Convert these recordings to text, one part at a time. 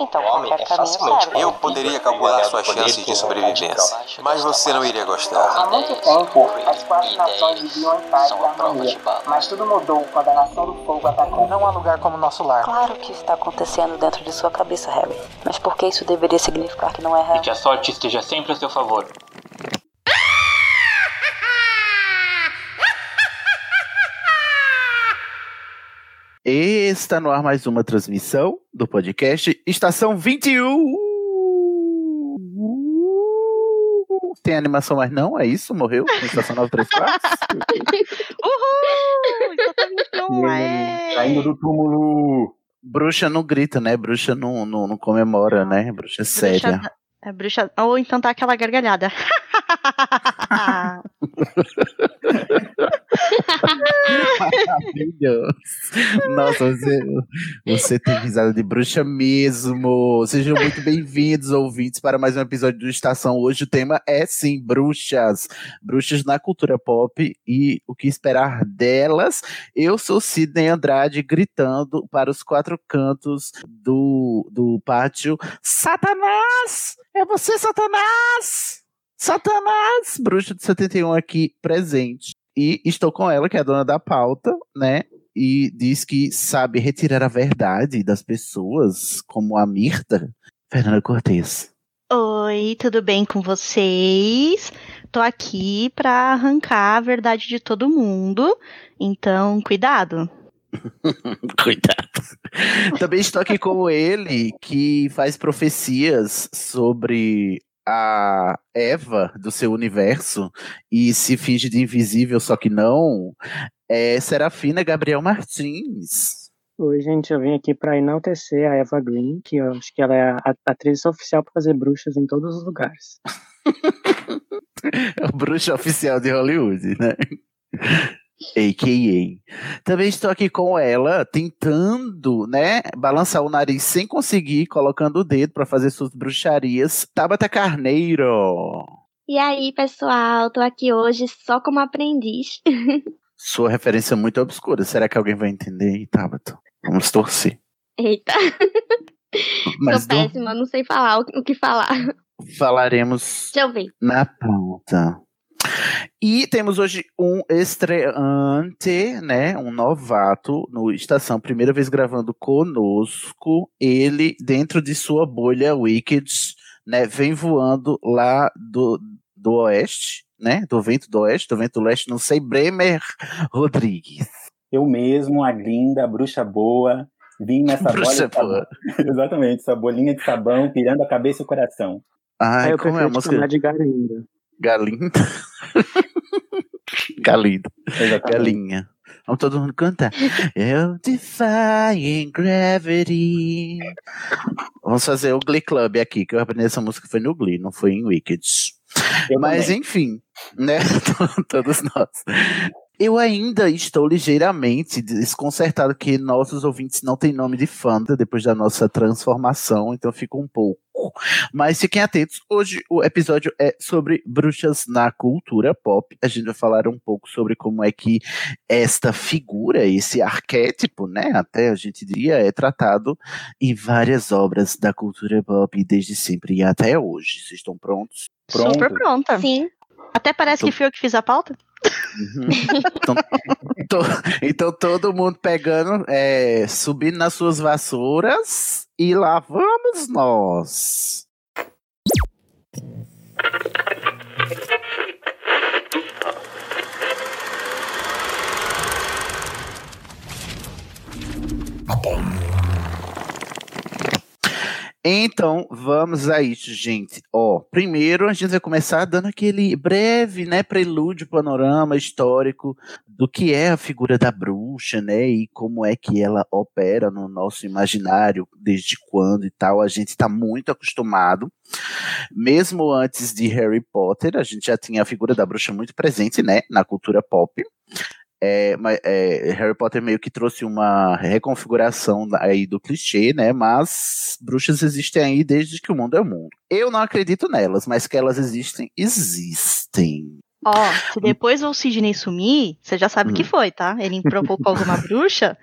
então qualquer é caminho serve. Eu poderia calcular suas chances de sobrevivência, mas você não iria Há gostar. muito tempo, as quatro nações viviam em paz e harmonia, mas tudo mudou quando a Nação do Fogo atacou. Não há lugar como nosso lar. Claro que está acontecendo dentro de sua cabeça, Harry. Mas por que isso deveria significar que não é E real? que a sorte esteja sempre a seu favor. Está no ar mais uma transmissão do podcast Estação 21. Tem animação, mas não? É isso? Morreu? Estação 934? Uhul! Não é. Saindo do túmulo. Bruxa não grita, né? Bruxa não, não, não comemora, né? Bruxa é séria. Bruxa, é bruxa. Ou então tá aquela gargalhada. Maravilhoso. Nossa, você, você tem risada de bruxa mesmo. Sejam muito bem-vindos, ouvintes, para mais um episódio do Estação. Hoje o tema é sim bruxas. Bruxas na cultura pop e o que esperar delas. Eu sou Sidney Andrade gritando para os quatro cantos do, do pátio: Satanás! É você, Satanás! Satanás! Bruxa de 71 aqui presente. E estou com ela, que é a dona da pauta, né? E diz que sabe retirar a verdade das pessoas, como a Mirta. Fernanda Cortez. Oi, tudo bem com vocês? Tô aqui pra arrancar a verdade de todo mundo. Então, cuidado. Cuidado. Também estou aqui com ele, que faz profecias sobre a Eva do seu universo e se finge de invisível, só que não. É Serafina Gabriel Martins. Oi, gente, eu vim aqui pra enaltecer a Eva Green, que eu acho que ela é a atriz oficial pra fazer bruxas em todos os lugares. É o bruxo oficial de Hollywood, né? AKA. Também estou aqui com ela, tentando, né, balançar o nariz sem conseguir, colocando o dedo para fazer suas bruxarias. Tabata Carneiro. E aí, pessoal, tô aqui hoje só como aprendiz. Sua referência é muito obscura. Será que alguém vai entender, Tabata? Vamos torcer. Eita, Mas tô não péssima, não sei falar o, que falar. falaremos na pauta. E temos hoje um estreante, né? Um novato no Estação, primeira vez gravando conosco. Ele, dentro de sua bolha Wicked, né? Vem voando lá do, do oeste, né? Do vento do oeste, do vento do leste, não sei, Bremer Rodrigues. Eu mesmo, a linda, a bruxa boa, vim nessa Bruxa bola. boa. Exatamente, essa bolinha de sabão, pirando a cabeça e o coração. Ai, Aí eu como é a música? chamar de Garinda. Galinda. Galinda. Exatamente. Galinha. Vamos todo mundo cantar. Eu defying gravity. Vamos fazer o Glee Club aqui, que eu aprendi essa música foi no Glee, não foi em Wicked. Eu Mas também. enfim, né? Todos nós. Eu ainda estou ligeiramente desconcertado que nossos ouvintes não têm nome de fanda depois da nossa transformação, então fico um pouco. Mas fiquem atentos, hoje o episódio é sobre bruxas na cultura pop. A gente vai falar um pouco sobre como é que esta figura, esse arquétipo, né, até a gente diria, é tratado em várias obras da cultura pop desde sempre e até hoje. Vocês estão prontos? Pronto. Super pronta. Sim, Até parece Tô- que fui eu que fiz a pauta. Uhum. então, to- então todo mundo pegando, é, subindo nas suas vassouras e lá vamos nós. Então, vamos a isso, gente. Ó, primeiro a gente vai começar dando aquele breve, né, prelúdio, panorama histórico do que é a figura da bruxa, né, e como é que ela opera no nosso imaginário, desde quando e tal. A gente está muito acostumado. Mesmo antes de Harry Potter, a gente já tinha a figura da bruxa muito presente, né, na cultura pop. É, é, Harry Potter meio que trouxe uma reconfiguração aí do clichê, né? Mas bruxas existem aí desde que o mundo é o mundo. Eu não acredito nelas, mas que elas existem, existem. Ó, oh, se depois o Sidney sumir, você já sabe o hum. que foi, tá? Ele provocou alguma bruxa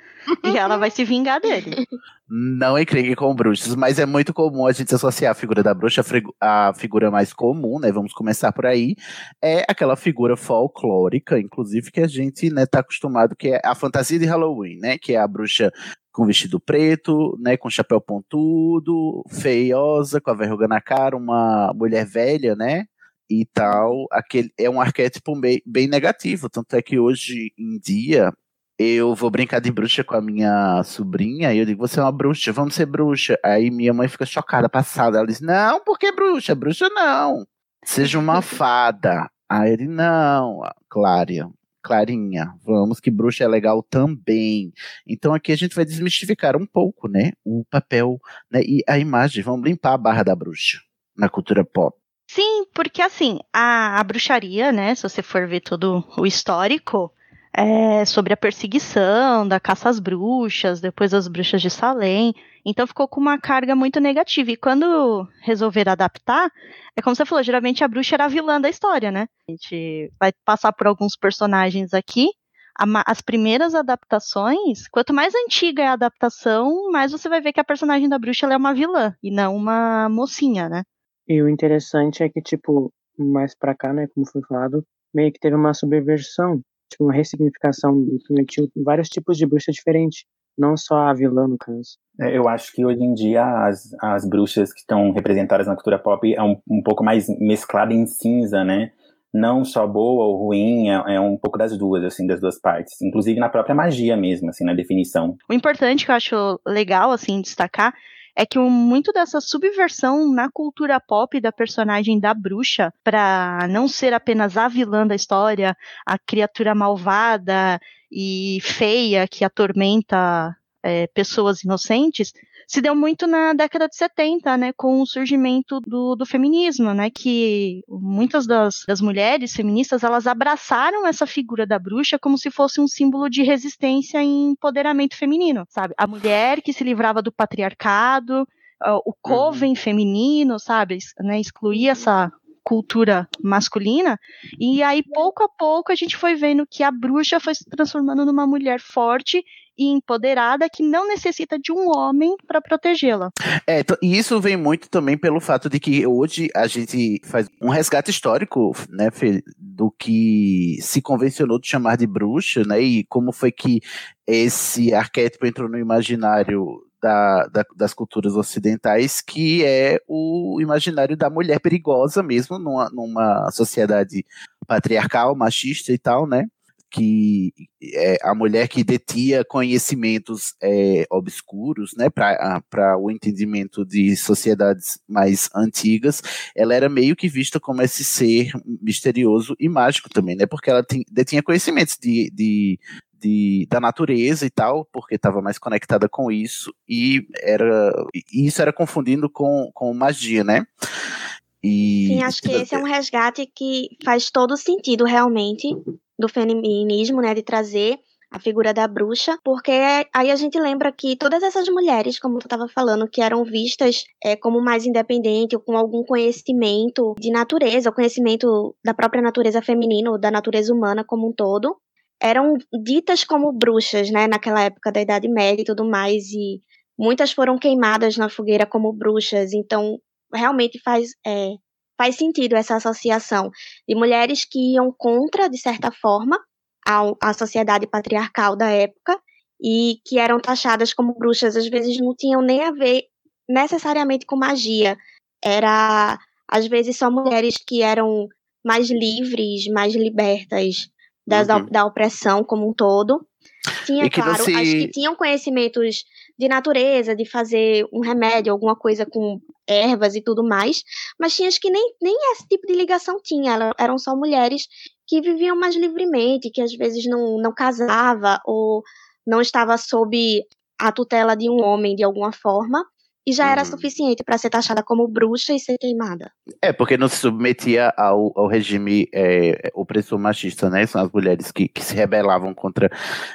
e ela vai se vingar dele. Não intrigue com bruxas, mas é muito comum a gente associar a figura da bruxa, a figura mais comum, né? Vamos começar por aí. É aquela figura folclórica, inclusive, que a gente né, tá acostumado, que é a fantasia de Halloween, né? Que é a bruxa com vestido preto, né, com chapéu pontudo, feiosa, com a verruga na cara, uma mulher velha, né, e tal, aquele é um arquétipo bem, bem negativo, tanto é que hoje em dia eu vou brincar de bruxa com a minha sobrinha, e eu digo, você é uma bruxa, vamos ser bruxa. Aí minha mãe fica chocada, passada. Ela diz, não, por que bruxa? Bruxa não. Seja uma fada. Aí ele, não, Clária, Clarinha, vamos que bruxa é legal também. Então aqui a gente vai desmistificar um pouco, né, o papel né, e a imagem. Vamos limpar a barra da bruxa na cultura pop. Sim, porque assim, a, a bruxaria, né, se você for ver todo o histórico, é, sobre a perseguição, da caça às bruxas, depois as bruxas de Salem. Então ficou com uma carga muito negativa. E quando resolveram adaptar, é como você falou, geralmente a bruxa era a vilã da história, né? A gente vai passar por alguns personagens aqui. As primeiras adaptações, quanto mais antiga é a adaptação, mais você vai ver que a personagem da bruxa é uma vilã e não uma mocinha, né? E o interessante é que, tipo, mais pra cá, né, como foi falado, meio que teve uma subversão tipo, uma ressignificação que permitiu vários tipos de bruxa diferentes, não só a vilã, no caso. É, eu acho que hoje em dia as, as bruxas que estão representadas na cultura pop é um, um pouco mais mesclada em cinza, né? Não só boa ou ruim, é, é, um pouco das duas, assim, das duas partes. Inclusive na própria magia mesmo, assim, na definição. O importante que eu acho legal, assim, destacar é que muito dessa subversão na cultura pop da personagem da bruxa, para não ser apenas a vilã da história, a criatura malvada e feia que atormenta é, pessoas inocentes, se deu muito na década de 70, né, com o surgimento do, do feminismo, né, que muitas das, das mulheres feministas, elas abraçaram essa figura da bruxa como se fosse um símbolo de resistência e empoderamento feminino, sabe? A mulher que se livrava do patriarcado, o coven uhum. feminino, sabe? Né, excluir essa cultura masculina. E aí, pouco a pouco, a gente foi vendo que a bruxa foi se transformando numa mulher forte e empoderada que não necessita de um homem para protegê-la. É, e isso vem muito também pelo fato de que hoje a gente faz um resgate histórico, né, Fê, do que se convencionou de chamar de bruxa, né, e como foi que esse arquétipo entrou no imaginário da, da, das culturas ocidentais, que é o imaginário da mulher perigosa mesmo, numa, numa sociedade patriarcal, machista e tal, né? que é, a mulher que detinha conhecimentos é, obscuros, né, para o entendimento de sociedades mais antigas, ela era meio que vista como esse ser misterioso e mágico também, né, porque ela tinha, detinha conhecimentos de, de, de, da natureza e tal, porque estava mais conectada com isso, e era e isso era confundindo com, com magia, né? E, Sim, acho que esse é um resgate que faz todo sentido realmente do feminismo, né, de trazer a figura da bruxa, porque aí a gente lembra que todas essas mulheres, como tu estava falando, que eram vistas é, como mais independentes ou com algum conhecimento de natureza, o conhecimento da própria natureza feminina ou da natureza humana como um todo, eram ditas como bruxas, né, naquela época da Idade Média e tudo mais, e muitas foram queimadas na fogueira como bruxas, então realmente faz é, faz sentido essa associação de mulheres que iam contra, de certa forma, a, a sociedade patriarcal da época e que eram taxadas como bruxas, às vezes não tinham nem a ver necessariamente com magia. Era, às vezes, só mulheres que eram mais livres, mais libertas das, uhum. da opressão como um todo. Tinha, claro, você... acho que tinham conhecimentos de natureza, de fazer um remédio, alguma coisa com ervas e tudo mais, mas tinha que nem, nem esse tipo de ligação tinha, eram só mulheres que viviam mais livremente, que às vezes não, não casava ou não estava sob a tutela de um homem de alguma forma, e já era suficiente para ser taxada como bruxa e ser queimada. É, porque não se submetia ao, ao regime é, opressor machista, né? São as mulheres que, que se rebelavam contra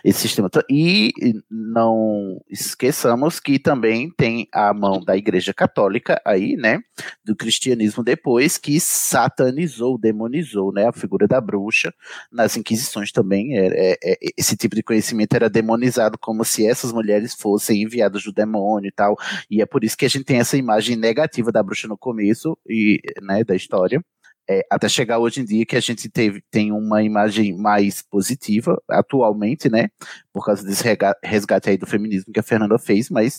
esse sistema. E não esqueçamos que também tem a mão da Igreja Católica aí, né? Do cristianismo depois, que satanizou, demonizou, né? A figura da bruxa. Nas Inquisições também, é, é, é, esse tipo de conhecimento era demonizado como se essas mulheres fossem enviadas do demônio e tal. E é por isso que a gente tem essa imagem negativa da bruxa no começo e, né, da história. É, até chegar hoje em dia que a gente teve, tem uma imagem mais positiva atualmente, né? Por causa desse resgate aí do feminismo que a Fernanda fez, mas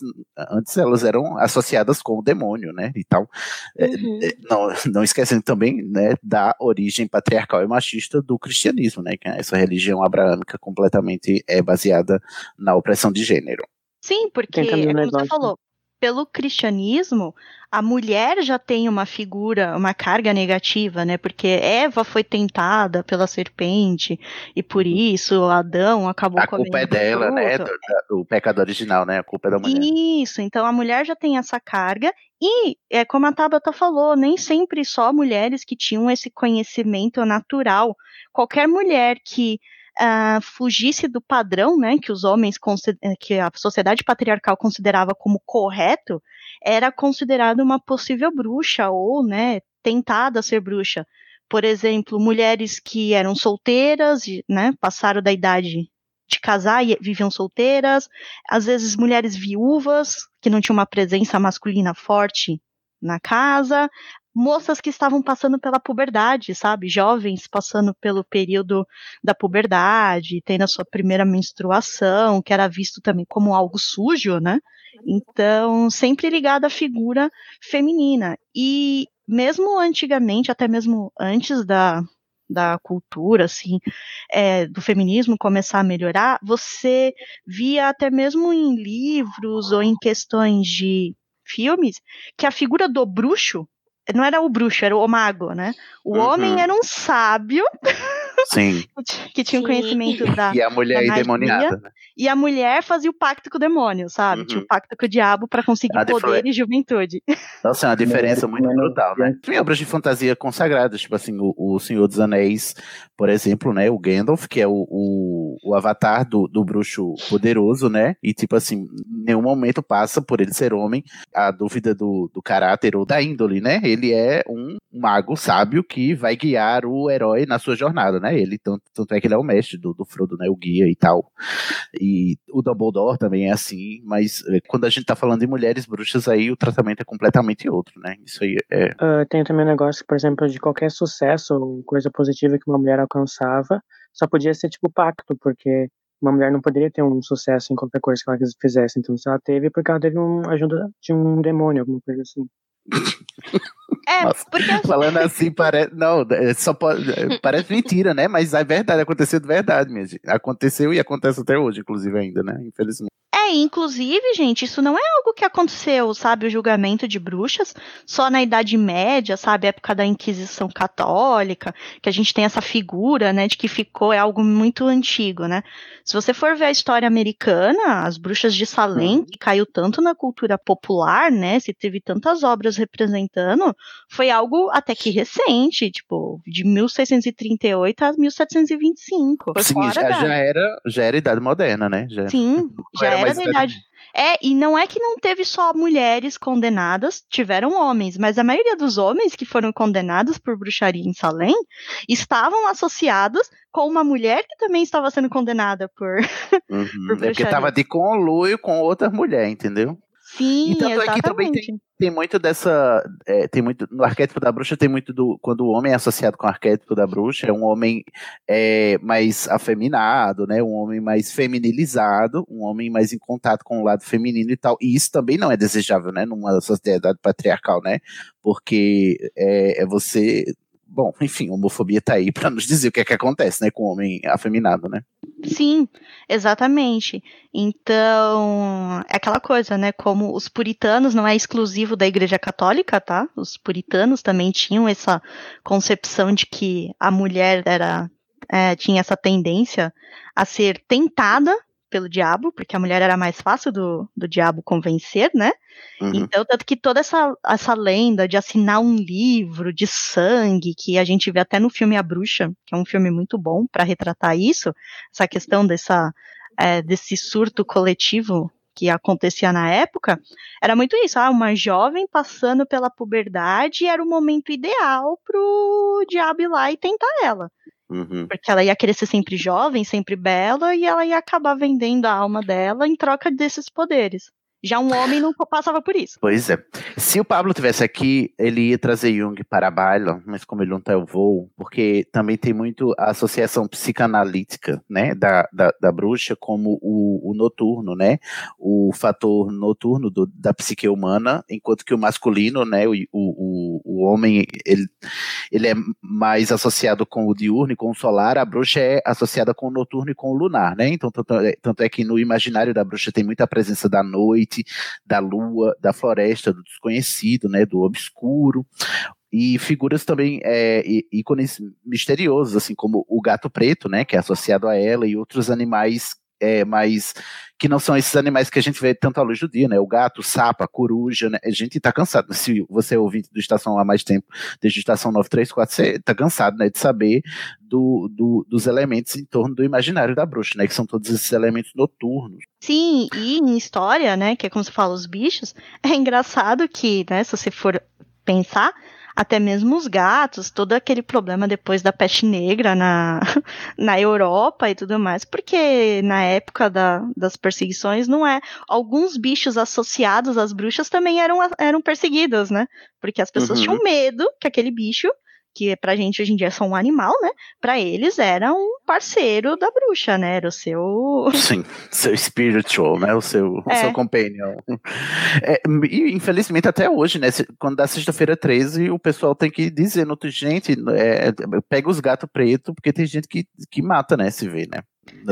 antes elas eram associadas com o demônio, né? E tal. É, uhum. É, não, não esquecendo também, né, da origem patriarcal e machista do cristianismo, né? Que essa religião abraâmica completamente é baseada na opressão de gênero. Sim, porque, é como você falou, pelo cristianismo, a mulher já tem uma figura, uma carga negativa, né? Porque Eva foi tentada pela serpente e por isso Adão acabou a comendo. A culpa é dela, né? Do, do, o pecado original, né? A culpa é da mulher. Isso, então a mulher já tem essa carga e, é como a Tabata falou, nem sempre só mulheres que tinham esse conhecimento natural. Qualquer mulher que uh, fugisse do padrão, né, que os homens, eh, que a sociedade patriarcal considerava como correto, era considerada uma possível bruxa ou, né, tentada a ser bruxa. Por exemplo, mulheres que eram solteiras, né, passaram da idade de casar e viviam solteiras, às vezes mulheres viúvas que não tinham uma presença masculina forte na casa, moças que estavam passando pela puberdade, sabe? Jovens passando pelo período da puberdade, tendo a sua primeira menstruação, que era visto também como algo sujo, né? Então, sempre ligado à figura feminina. E mesmo antigamente, até mesmo antes da, da cultura, assim, é, do feminismo começar a melhorar, você via até mesmo em livros ou em questões de filmes que a figura do bruxo não era o bruxo, era o mago, né? O uhum. homem era um sábio. Sim. que tinha um conhecimento da. E a mulher endemoniada. Né? E a mulher fazia o pacto com o demônio, sabe? Uhum. Tinha o pacto com o diabo para conseguir a poder e juventude. Nossa, é uma diferença muito brutal, né? Tem obras de fantasia consagradas, tipo assim, o, o Senhor dos Anéis, por exemplo, né? O Gandalf, que é o, o, o avatar do, do bruxo poderoso, né? E, tipo assim, nenhum momento passa por ele ser homem a dúvida do, do caráter ou da índole, né? Ele é um mago sábio que vai guiar o herói na sua jornada, né? Ele, tanto, tanto é que ele é o mestre do, do Frodo, né? O guia e tal. E o Dumbledore também é assim, mas eh, quando a gente tá falando de mulheres bruxas, aí o tratamento é completamente outro, né? Isso aí é. Uh, tem também um negócio, por exemplo, de qualquer sucesso ou coisa positiva que uma mulher alcançava, só podia ser tipo pacto, porque uma mulher não poderia ter um sucesso em qualquer coisa que ela fizesse. Então, se ela teve, porque ela teve uma ajuda de um demônio, alguma coisa assim. É, Nossa, porque falando assim parece não, é, só pode, é, parece mentira, né? Mas é verdade, aconteceu de verdade, minha gente. Aconteceu e acontece até hoje, inclusive ainda, né? Infelizmente. É, inclusive, gente, isso não é algo que aconteceu, sabe, o julgamento de bruxas só na Idade Média, sabe, época da Inquisição Católica, que a gente tem essa figura, né, de que ficou, é algo muito antigo, né. Se você for ver a história americana, as bruxas de Salem, que caiu tanto na cultura popular, né, se teve tantas obras representando, foi algo até que recente, tipo, de 1638 a 1725. Sim, já, da... já, era, já era Idade Moderna, né? Já, Sim, já era, era verdade. É, e não é que não teve só mulheres condenadas, tiveram homens, mas a maioria dos homens que foram condenados por bruxaria em Salem estavam associados com uma mulher que também estava sendo condenada por, uhum, por bruxaria. É porque estava de conluio com outra mulher, entendeu? Sim, então, exatamente. aqui também tem, tem muito dessa. É, tem muito. No arquétipo da bruxa tem muito do. Quando o homem é associado com o arquétipo da bruxa, é um homem é, mais afeminado, né? Um homem mais feminilizado, um homem mais em contato com o lado feminino e tal. E isso também não é desejável, né? Numa sociedade patriarcal, né? Porque é, é você bom, enfim, homofobia tá aí para nos dizer o que é que acontece, né, com o homem afeminado, né? Sim, exatamente. Então, é aquela coisa, né, como os puritanos não é exclusivo da Igreja Católica, tá? Os puritanos também tinham essa concepção de que a mulher era é, tinha essa tendência a ser tentada pelo diabo, porque a mulher era mais fácil do, do diabo convencer, né? Uhum. Então, tanto que toda essa, essa lenda de assinar um livro de sangue, que a gente vê até no filme A Bruxa, que é um filme muito bom para retratar isso, essa questão dessa, é, desse surto coletivo que acontecia na época, era muito isso, ah, uma jovem passando pela puberdade era o momento ideal pro diabo ir lá e tentar ela. Uhum. Porque ela ia querer ser sempre jovem, sempre bela, e ela ia acabar vendendo a alma dela em troca desses poderes. Já um homem não passava por isso. Pois é. Se o Pablo tivesse aqui, ele ia trazer Jung para a baila, mas como ele não tá, eu vou, porque também tem muito a associação psicanalítica, né, da, da, da bruxa como o, o, noturno, né, o fator noturno do, da psique humana, enquanto que o masculino, né, o, o, o homem, ele, ele é mais associado com o diurno e com o solar, a bruxa é associada com o noturno e com o lunar, né, então tanto é, tanto é que no imaginário da bruxa tem muita presença da noite, da lua, da floresta, do desconhecido, né, do obscuro. E figuras também é, ícones misteriosos, assim como o gato preto, né, que é associado a ela, e outros animais é, mais que não são esses animais que a gente vê tanto à luz do dia, né? O gato, o sapo, a coruja, né? A gente tá cansado. Se você é ouvinte do Estação há mais tempo, desde Estação 934, você tá cansado, né? De saber do, do, dos elementos em torno do imaginário da bruxa, né? Que são todos esses elementos noturnos. Sim, e em história, né? Que é como se fala os bichos, é engraçado que, né? Se você for pensar, até mesmo os gatos, todo aquele problema depois da peste negra na, na Europa e tudo mais, porque na época da, das perseguições não é. Alguns bichos associados às bruxas também eram, eram perseguidos, né? Porque as pessoas uhum. tinham medo que aquele bicho que pra gente hoje em dia é só um animal, né? Pra eles era um parceiro da bruxa, né? Era o seu. Sim, seu spiritual, né? O seu, é. o seu companion. É, e infelizmente até hoje, né? Quando dá sexta-feira 13, o pessoal tem que dizer, no gente, é, pega os gatos pretos, porque tem gente que, que mata, né? Se vê, né?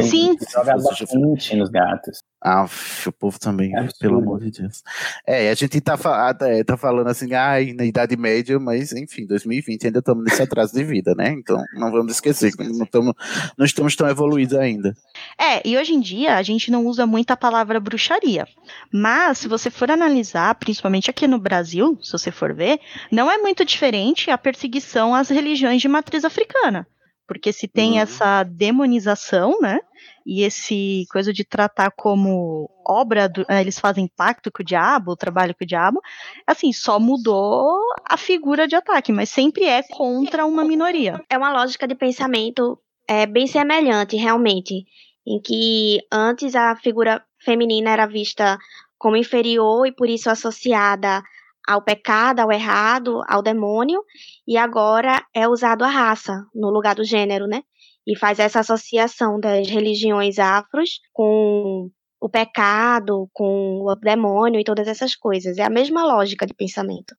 Sim. Joga bastante nos gatos. Ah, o povo também, é pelo amor de Deus. É, a gente tá, é, tá falando assim, ai, na Idade Média, mas enfim, 2020 ainda estamos nesse atraso de vida, né? Então não vamos esquecer que não, tamo, não estamos tão evoluídos ainda. É, e hoje em dia a gente não usa muito a palavra bruxaria. Mas se você for analisar, principalmente aqui no Brasil, se você for ver, não é muito diferente a perseguição às religiões de matriz africana. Porque se tem uhum. essa demonização, né? E esse coisa de tratar como obra, do, eh, eles fazem pacto com o diabo, trabalho com o diabo, assim, só mudou a figura de ataque, mas sempre é contra uma minoria. É uma lógica de pensamento é, bem semelhante, realmente, em que antes a figura feminina era vista como inferior e por isso associada ao pecado, ao errado, ao demônio, e agora é usado a raça no lugar do gênero, né? E faz essa associação das religiões afros com o pecado, com o demônio e todas essas coisas. É a mesma lógica de pensamento.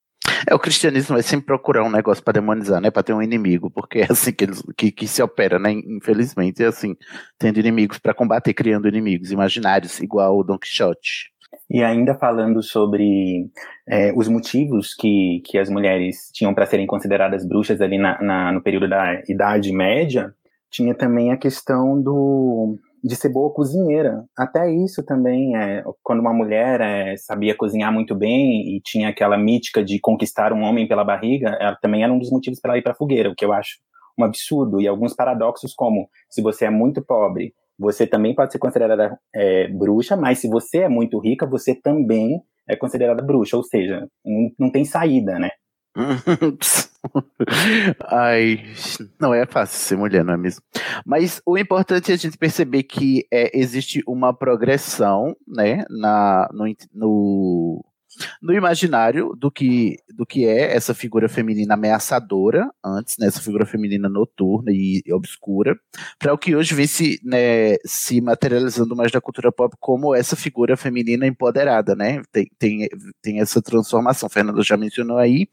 É, o cristianismo vai sempre procurar um negócio para demonizar, né? Para ter um inimigo, porque é assim que, eles, que, que se opera, né? Infelizmente, é assim, tendo inimigos para combater, criando inimigos imaginários, igual o Don Quixote. E ainda falando sobre é, os motivos que, que as mulheres tinham para serem consideradas bruxas ali na, na, no período da Idade Média, tinha também a questão do, de ser boa cozinheira. Até isso também, é, quando uma mulher é, sabia cozinhar muito bem e tinha aquela mítica de conquistar um homem pela barriga, ela também era um dos motivos para ir para a fogueira, o que eu acho um absurdo. E alguns paradoxos, como se você é muito pobre você também pode ser considerada é, bruxa, mas se você é muito rica, você também é considerada bruxa, ou seja, não, tem saída, né? Ai, não é fácil ser mulher, não é mesmo? Mas o importante é a gente perceber que é, existe uma progressão, né, na, no, no no imaginário do que, do que é essa figura feminina ameaçadora, antes, né, essa figura feminina noturna e, e obscura, para o que hoje vem se, né, se materializando mais na cultura pop como essa figura feminina empoderada, né? Tem, tem, tem essa transformação, Fernando já mencionou aí,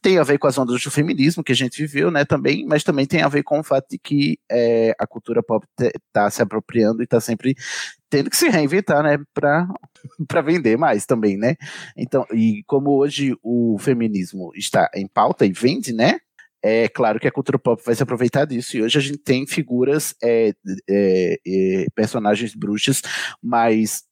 tem a ver com as ondas do feminismo que a gente viveu, né, também, mas também tem a ver com o fato de que é, a cultura pop está se apropriando e está sempre tendo que se reinventar, né, para vender mais também, né? Então, e como hoje o feminismo está em pauta e vende, né? é claro que a cultura pop vai se aproveitar disso, e hoje a gente tem figuras, é, é, é, personagens bruxas mais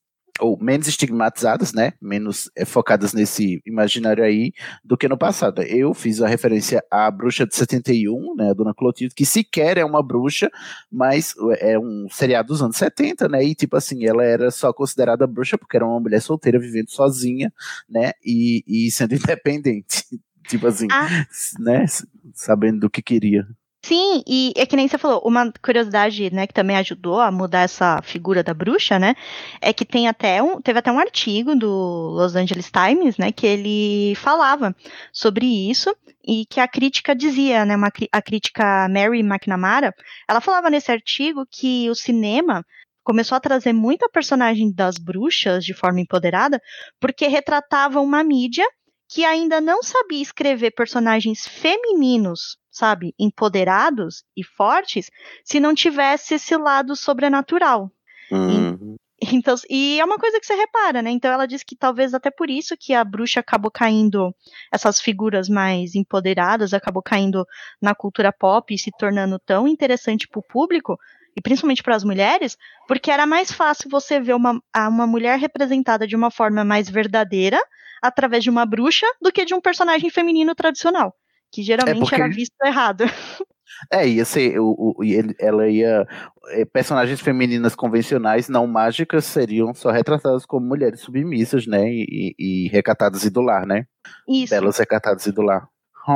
ou menos estigmatizadas, né? Menos é, focadas nesse imaginário aí do que no passado. Eu fiz a referência à bruxa de 71, né? A Dona Clotilde, que sequer é uma bruxa, mas é um seriado dos anos 70, né? E tipo assim, ela era só considerada bruxa porque era uma mulher solteira vivendo sozinha, né? E, e sendo independente. tipo assim, ah. né? Sabendo do que queria. Sim, e é que nem você falou, uma curiosidade, né, que também ajudou a mudar essa figura da bruxa, né, é que tem até um, teve até um artigo do Los Angeles Times, né, que ele falava sobre isso e que a crítica dizia, né, uma, a crítica Mary McNamara, ela falava nesse artigo que o cinema começou a trazer muita personagem das bruxas de forma empoderada, porque retratava uma mídia que ainda não sabia escrever personagens femininos sabe, empoderados e fortes se não tivesse esse lado sobrenatural. Uhum. E, então, e é uma coisa que você repara, né? Então ela diz que talvez até por isso que a bruxa acabou caindo, essas figuras mais empoderadas acabou caindo na cultura pop e se tornando tão interessante para o público, e principalmente para as mulheres, porque era mais fácil você ver uma, uma mulher representada de uma forma mais verdadeira através de uma bruxa do que de um personagem feminino tradicional que é geralmente é porque... era visto errado. É, ia ser, o, o, ela ia. Eh, personagens femininas convencionais, não mágicas, seriam só retratadas como mulheres submissas, né? E, e recatadas e do lar, né? Isso. Belas recatadas e do lar.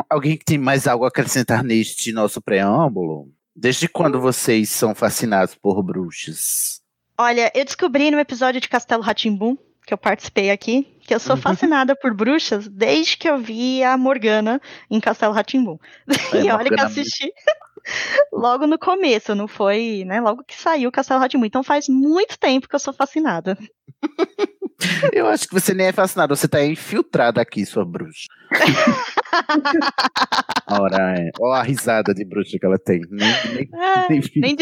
Alguém que tem mais algo a acrescentar neste nosso preâmbulo? Desde quando hum. vocês são fascinados por bruxas? Olha, eu descobri no episódio de Castelo Ratimbum que eu participei aqui, que eu sou uhum. fascinada por bruxas desde que eu vi a Morgana em Castelo Ratimbum. É, e olha que assisti logo no começo, não foi, né? Logo que saiu Castelo Ratimbum. Então faz muito tempo que eu sou fascinada. Eu acho que você nem é fascinada, você tá infiltrada aqui, sua bruxa. Ora, é. Olha a risada de bruxa que ela tem. Nem, nem, ah, nem, nem,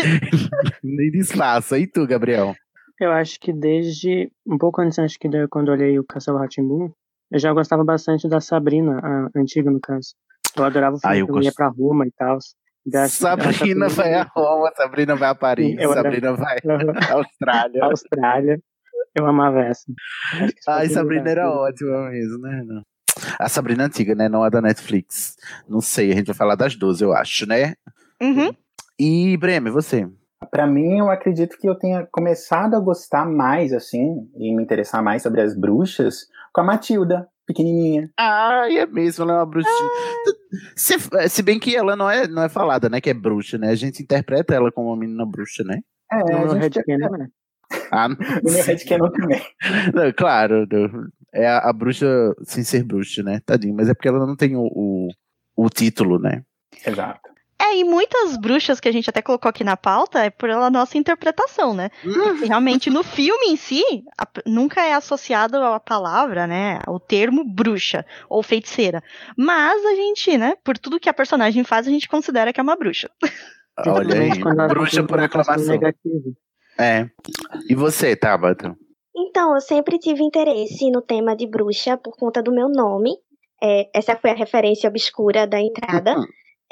nem disfarça. E tu, Gabriel? Eu acho que desde um pouco antes, acho que de, quando eu olhei o Castelo Ratimbun, eu já gostava bastante da Sabrina, a antiga no caso. Eu adorava o filme, ah, eu, eu ia pra Roma e tal. Sabrina vai a Roma, Sabrina vai a Paris, eu Sabrina era... vai à Austrália. Austrália. Eu amava essa. Ai, Sabrina era ótima mesmo, né? A Sabrina antiga, né? Não a da Netflix. Não sei, a gente vai falar das duas, eu acho, né? Uhum. E, Bremer, você? Para mim, eu acredito que eu tenha começado a gostar mais, assim, e me interessar mais sobre as bruxas com a Matilda, pequenininha. Ah, é mesmo, ela é uma bruxinha. Ah. Se, se, bem que ela não é, não é falada, né, que é bruxa, né? A gente interpreta ela como uma menina bruxa, né? É, no meu headcanon, né? Ah, no meu headcanon também. Não, claro, é a, a, bruxa sem ser bruxa, né? Tadinho, mas é porque ela não tem o, o, o título, né? Exato. É, e muitas bruxas que a gente até colocou aqui na pauta é por a nossa interpretação, né? Uhum. Realmente, no filme em si, a, nunca é associado a palavra, né? O termo bruxa ou feiticeira. Mas a gente, né? Por tudo que a personagem faz, a gente considera que é uma bruxa. Olha aí, bruxa por aclamação. É. E você, Tabata? Então, eu sempre tive interesse no tema de bruxa por conta do meu nome. É, essa foi a referência obscura da entrada.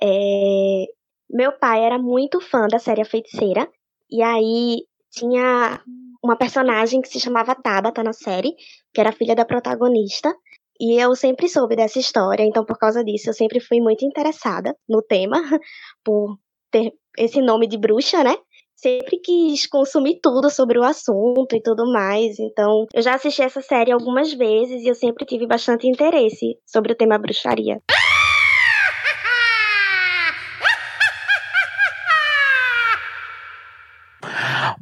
É, meu pai era muito fã da série Feiticeira, e aí tinha uma personagem que se chamava Tabata na série, que era filha da protagonista, e eu sempre soube dessa história, então por causa disso eu sempre fui muito interessada no tema, por ter esse nome de bruxa, né? Sempre quis consumir tudo sobre o assunto e tudo mais, então eu já assisti essa série algumas vezes e eu sempre tive bastante interesse sobre o tema bruxaria.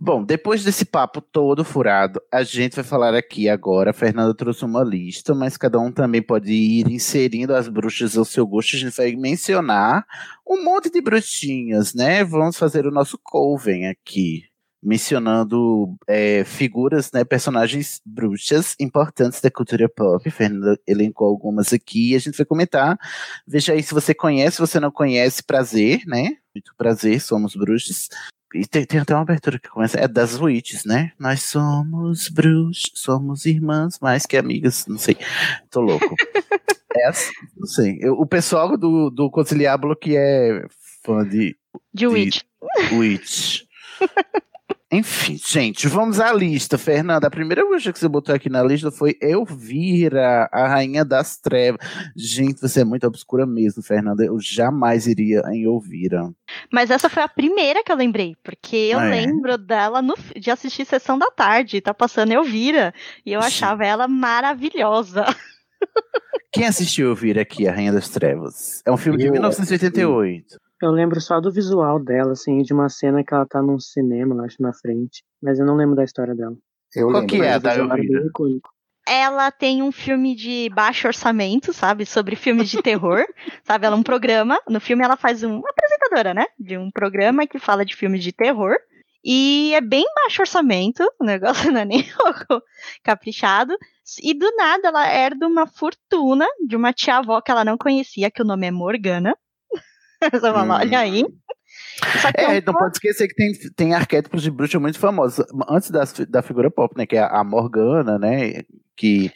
Bom, depois desse papo todo furado, a gente vai falar aqui agora. A Fernanda trouxe uma lista, mas cada um também pode ir inserindo as bruxas ao seu gosto. A gente vai mencionar um monte de bruxinhas, né? Vamos fazer o nosso coven aqui mencionando é, figuras, né, personagens bruxas importantes da cultura pop. Fernanda elencou algumas aqui e a gente vai comentar. Veja aí se você conhece, se você não conhece, prazer, né? Muito prazer, somos bruxas. E tem, tem, até uma abertura que começa, é das Witches, né? Nós somos bruxas, somos irmãs mais que amigas, não sei. Tô louco. é assim, Não sei. Eu, o pessoal do, do Conciliábulo que é fã de. De Witch. Witch. Enfim, gente, vamos à lista. Fernanda, a primeira bruxa que você botou aqui na lista foi Elvira, a Rainha das Trevas. Gente, você é muito obscura mesmo, Fernanda. Eu jamais iria em Elvira. Mas essa foi a primeira que eu lembrei, porque eu Ah, é? lembro dela no- de assistir Sessão da Tarde, tá passando Elvira, e eu Sim. achava ela maravilhosa. Quem assistiu Elvira aqui, a Rainha das Trevas? É um filme de Eu 1988. Eu lembro só do visual dela, assim, de uma cena que ela tá num cinema, acho, na frente. Mas eu não lembro da história dela. Eu Qual que é a Mas o da. Ela tem um filme de baixo orçamento, sabe? Sobre filmes de terror, sabe? Ela é um programa. No filme ela faz um, uma apresentadora, né? De um programa que fala de filmes de terror. E é bem baixo orçamento, o negócio não é nem caprichado. E do nada ela herda uma fortuna de uma tia-avó que ela não conhecia, que o nome é Morgana. Você fala, olha aí. Só que É, não pode esquecer que tem, tem arquétipos de bruxa muito famosos. Antes das, da figura pop, né? Que é a Morgana, né? Que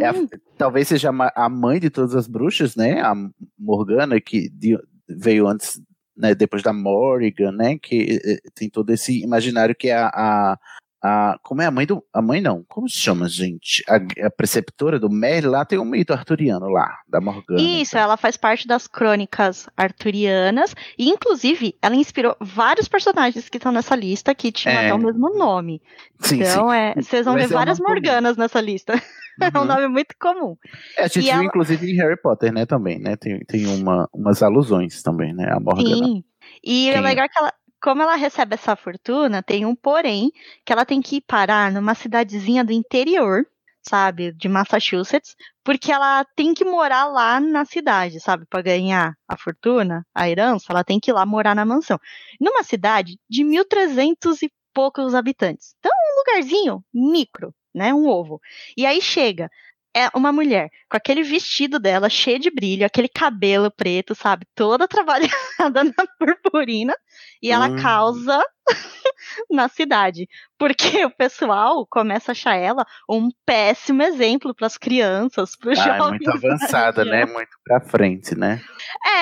é a- talvez seja a mãe de todas as bruxas, né? A Morgana, que de- veio antes, né? Depois da Morrigan, né? Que eh, tem todo esse imaginário que é a. a a- como é a mãe do. A mãe não, como se chama, gente? A, a preceptora do Merlin lá tem um mito arturiano lá, da Morgana. Isso, ela faz parte das crônicas arturianas. E, inclusive, ela inspirou vários personagens que estão nessa lista que tinham É. até o mesmo nome. Sim, então, sim. é, vocês vão Mas ver é várias nome comum. Morganas nessa lista. É um Uhum. nome muito comum. É, a gente E viu, ela- inclusive, em Harry Potter, né, também, né? Tem, tem uma, umas alusões também, né? A Morgana. Sim. E Quem é? legal que ela, como ela recebe essa fortuna, tem um porém que ela tem que ir parar numa cidadezinha do interior, sabe, de Massachusetts, porque ela tem que morar lá na cidade, sabe, para ganhar a fortuna, a herança, ela tem que ir lá morar na mansão. Numa cidade de 1.300 e poucos habitantes. Então, um lugarzinho micro, né, um ovo. E aí chega é uma mulher com aquele vestido dela cheio de brilho, aquele cabelo preto, sabe? Toda trabalhada na purpurina. E ela Hum. causa na cidade. Porque o pessoal começa a achar ela um péssimo exemplo para as crianças, para os Ah, é jovens. muito da avançada, né? Muito pra frente, né?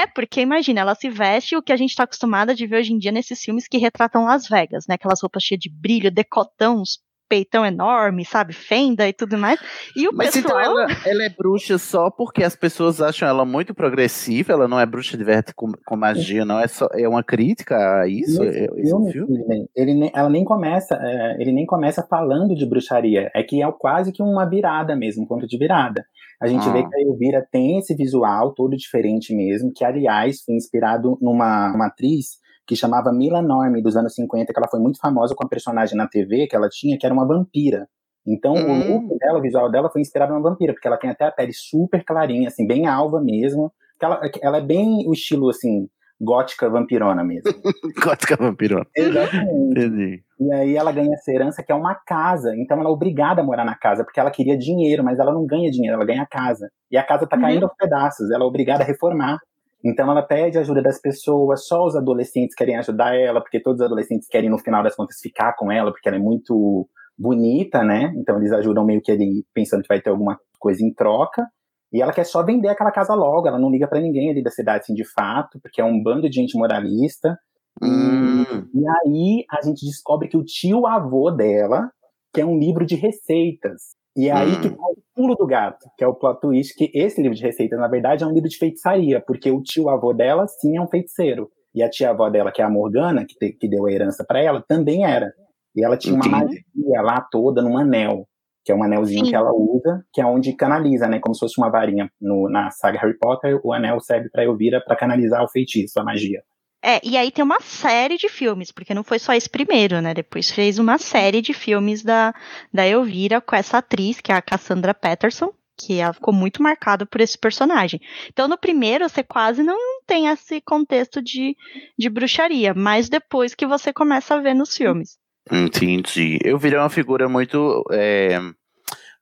É, porque imagina, ela se veste o que a gente tá acostumada de ver hoje em dia nesses filmes que retratam Las Vegas, né? Aquelas roupas cheias de brilho, decotão, uns peitão enorme, sabe? Fenda e tudo mais. E o Mas então pessoal. ela, ela é bruxa só porque as pessoas acham ela muito progressiva, ela não é bruxa de verdade com, com magia, não. É, só, é uma crítica a isso? Nesse É- filme, filme? Ele nem- ela nem começa, é, ele nem começa falando de bruxaria. É que é quase que uma virada mesmo, um ponto de virada. A gente Ah. vê que a Elvira tem esse visual todo diferente mesmo, que aliás foi inspirado numa uma atriz que chamava Mila Norme dos anos 50, que ela foi muito famosa com a personagem na TV que ela tinha, que era uma vampira. Então, Hum. o look dela, o visual dela foi inspirado numa vampira, porque ela tem até a pele super clarinha, assim, bem alva mesmo. Ela, ela é bem o estilo, assim, gótica vampirona mesmo. Gótica vampirona. Exatamente. Entendi. E aí ela ganha essa herança que é uma casa. Então ela é obrigada a morar na casa, porque ela queria dinheiro, mas ela não ganha dinheiro, ela ganha a casa. E a casa tá Uhum. caindo aos pedaços, ela é obrigada a reformar. Então ela pede ajuda das pessoas, só os adolescentes querem ajudar ela, porque todos os adolescentes querem, no final das contas, ficar com ela, porque ela é muito bonita, né? Então eles ajudam meio que ali, pensando que vai ter alguma coisa em troca. E ela quer só vender aquela casa logo, ela não liga pra ninguém ali da cidade, assim, de fato, porque é um bando de gente moralista. Hum. E aí a gente descobre que o tio avô dela quer um livro de receitas. E é aí Hum. que tá o pulo do gato, que é o plot twist, que esse livro de receitas, na verdade, é um livro de feitiçaria, porque o tio avô dela, sim, é um feiticeiro. E a tia avó dela, que é a Morgana, que, te- que deu a herança pra ela, também era. E ela tinha uma Entendi. magia lá toda num anel, que é um anelzinho Sim. que ela usa, que é onde canaliza, né? Como se fosse uma varinha. No, na saga Harry Potter, o anel serve pra Elvira pra canalizar o feitiço, a magia. É, e aí tem uma série de filmes, porque não foi só esse primeiro, né? Depois fez uma série de filmes da, da Elvira com essa atriz, que é a Cassandra Patterson, que ela ficou muito marcada por esse personagem. Então, no primeiro, você quase não tem esse contexto de, de bruxaria, mas depois que você começa a ver nos filmes. Entendi. Eu virei uma figura muito é,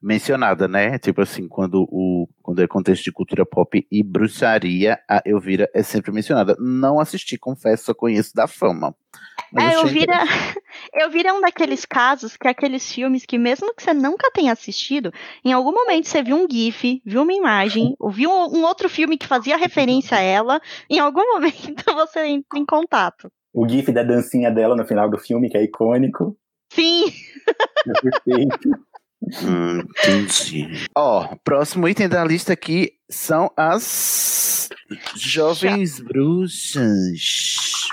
mencionada, né? Tipo assim, quando o quando é contexto de cultura pop e bruxaria, a Elvira é sempre mencionada. Não assisti, confesso, só conheço da fama. Mas é, Elvira, Elvira é um daqueles casos que é aqueles filmes que mesmo que você nunca tenha assistido, em algum momento você viu um gif, viu uma imagem, ouviu um, um outro filme que fazia referência a ela, em algum momento você entra em contato. O gif da dancinha dela no final do filme, que é icônico. Sim. É perfeito. Hum, entendi. Ó, próximo item da lista aqui são as Jovens Bruxas.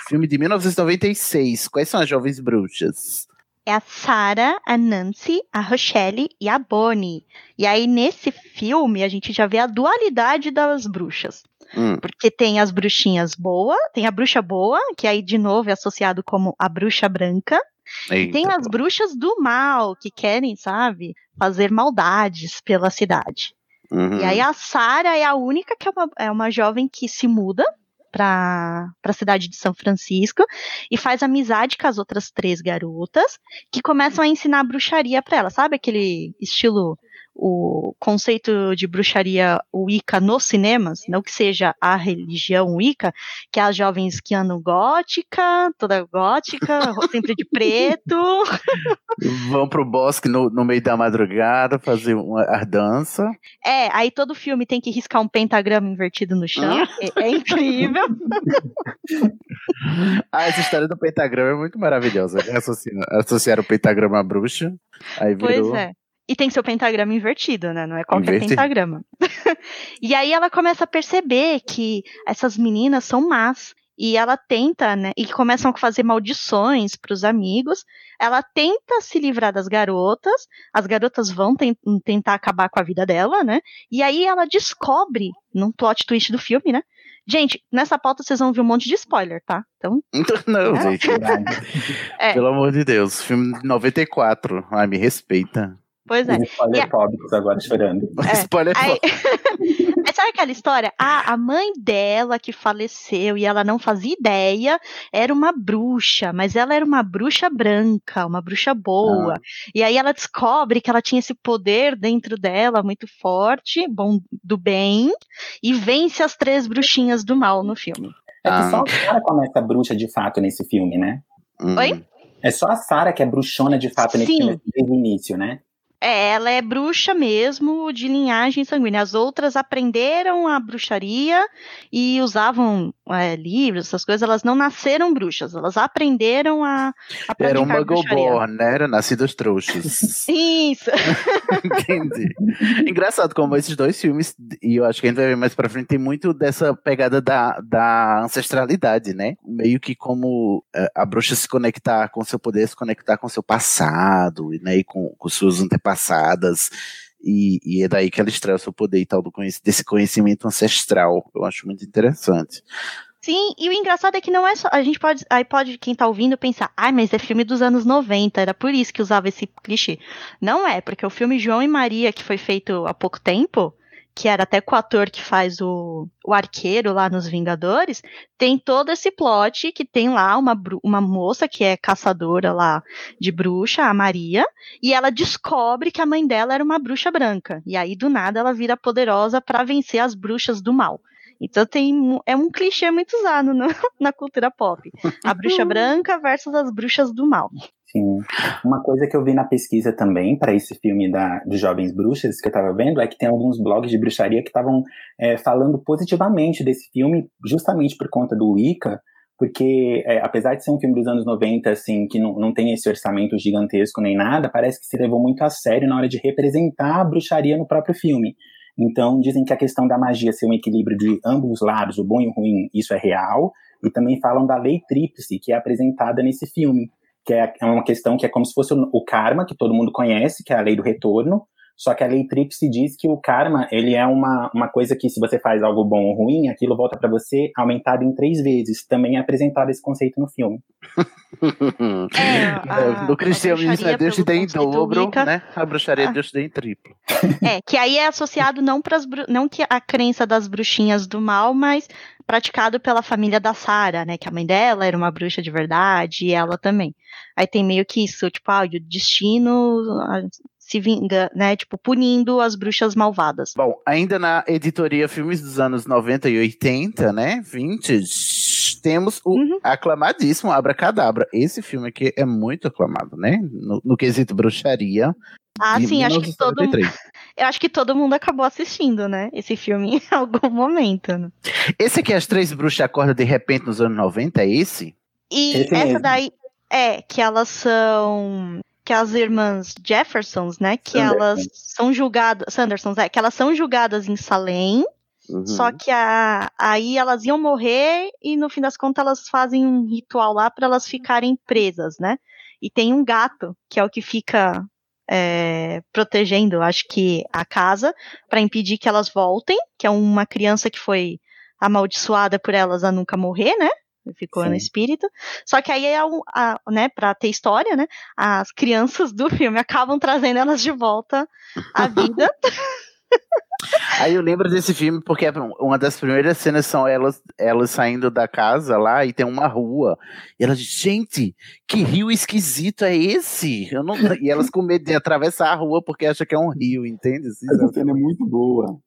Filme de 1996. Quais são as Jovens Bruxas? É a Sarah, a Nancy, a Rochelle e a Bonnie. E aí, nesse filme, a gente já vê a dualidade das bruxas. Hum. Porque tem as bruxinhas boas, tem a bruxa boa, que aí de novo é associado como a bruxa branca, e tem as bruxas do mal, que querem, sabe, fazer maldades pela cidade. Uhum. E aí a Sara é a única que é uma, é uma jovem que se muda para a cidade de São Francisco e faz amizade com as outras três garotas que começam a ensinar bruxaria para ela, sabe aquele estilo o conceito de bruxaria Wicca nos cinemas, não que seja a religião Wicca, que é as jovens que andam gótica, toda gótica, sempre de preto. Vão pro bosque no, no meio da madrugada fazer uma dança. É, aí todo filme tem que riscar um pentagrama invertido no chão. é, é incrível. ah, essa história do pentagrama é muito maravilhosa. Associar, associar o pentagrama à bruxa. Aí virou... Pois é. E tem seu pentagrama invertido, né? Não é qualquer Invertido. pentagrama. e aí ela começa a perceber que essas meninas são más. E ela tenta, né? E começam a fazer maldições para os amigos. Ela tenta se livrar das garotas. As garotas vão ten tentar acabar com a vida dela, né? E aí ela descobre, num plot twist do filme, né? Gente, nessa pauta vocês vão ver um monte de spoiler, tá? Então. Não, é. gente. é. Pelo amor de Deus. Filme de 94. Ai, me respeita. Pois é. Spoiler e agora chorando. É. Spoiler Aí... sabe aquela história? Ah, a mãe dela que faleceu e ela não fazia ideia era uma bruxa, mas ela era uma bruxa branca, uma bruxa boa. Ah. E aí ela descobre que ela tinha esse poder dentro dela muito forte, bom do bem, e vence as três bruxinhas do mal no filme. É que só a Sarah começa bruxa de fato nesse filme, né? Oi? É só a Sarah que é bruxona de fato nesse Sim. filme desde o início, né? É, ela é bruxa mesmo, de linhagem sanguínea. As outras aprenderam a bruxaria e usavam é, livros, essas coisas. Elas não nasceram bruxas, elas aprenderam a, a praticar Era uma bruxaria. né? Era nascidas trouxas. Isso. Entendi. Engraçado como esses dois filmes, e eu acho que a gente vai ver mais pra frente, tem muito dessa pegada da, da ancestralidade, né? Meio que como é, a bruxa se conectar com seu poder, se conectar com seu passado, né? E com, com suas antepassadas passadas. E, e, é daí que ela extrai o seu poder e tal do desse conhecimento ancestral. Eu acho muito interessante. Sim, e o engraçado é que não é só. A gente pode. Aí pode, quem tá ouvindo, pensar, ai, ah, mas é filme dos anos 90, era por isso que usava esse clichê. Não é, porque o filme João e Maria, que foi feito há pouco tempo, que era até com o ator que faz o, o arqueiro lá nos Vingadores, tem todo esse plot que tem lá uma, uma moça que é caçadora lá de bruxa, a Maria, e ela descobre que a mãe dela era uma bruxa branca. E aí, do nada, ela vira poderosa para vencer as bruxas do mal. Então tem é um clichê muito usado no, na cultura pop. A bruxa branca versus as bruxas do mal. Sim. Uma coisa que eu vi na pesquisa também para esse filme da, de Jovens Bruxas que eu estava vendo é que tem alguns blogs de bruxaria que estavam é, falando positivamente desse filme, justamente por conta do Wicca, porque é, apesar de ser um filme dos anos 90, assim, que não, não tem esse orçamento gigantesco nem nada, parece que se levou muito a sério na hora de representar a bruxaria no próprio filme. Então, dizem que a questão da magia ser um equilíbrio de ambos os lados, o bom e o ruim, isso é real, e também falam da lei tríplice, que é apresentada nesse filme que é, é uma questão que é como se fosse o karma, que todo mundo conhece, que é a lei do retorno, só que a lei tríplice diz que o karma, ele é uma, uma coisa que se você faz algo bom ou ruim, aquilo volta para você aumentado em três vezes. Também é apresentado esse conceito no filme. é, a, no cristianismo é Deus te dá em dobro, né? A bruxaria é Deus te dá em triplo. É, que aí é associado não para não que a crença das bruxinhas do mal, mas praticado pela família da Sara, né? Que a mãe dela era uma bruxa de verdade e ela também. Aí tem meio que isso, tipo, ah, o destino se vinga, né? Tipo, punindo as bruxas malvadas. Bom, ainda na editoria Filmes dos anos 90 e 80, né? 20, temos o uhum. aclamadíssimo Abracadabra. Esse filme aqui é muito aclamado, né? No, no quesito bruxaria. Ah, sim, acho que todo mundo. Eu acho que todo mundo acabou assistindo, né? Esse filme em algum momento. Né? Esse aqui, As Três Bruxas Acordam de Repente nos anos 90, é esse? E esse essa mesmo. daí é que elas são que as irmãs Jeffersons, né, que Sanderson. elas são julgadas, Sandersons, é, que elas são julgadas em Salem, uhum. só que a, aí elas iam morrer e no fim das contas elas fazem um ritual lá para elas ficarem presas, né? E tem um gato, que é o que fica é, protegendo, acho que a casa, para impedir que elas voltem, que é uma criança que foi amaldiçoada por elas a nunca morrer, né? ficou Sim. no espírito. Só que aí, é a, né, pra ter história, né, as crianças do filme acabam trazendo elas de volta à vida. Aí eu lembro desse filme porque uma das primeiras cenas são elas, elas saindo da casa lá e tem uma rua. E elas dizem, gente, que rio esquisito é esse? Eu não... E elas com medo de atravessar a rua porque acham que é um rio, entende? Essa cena é muito boa.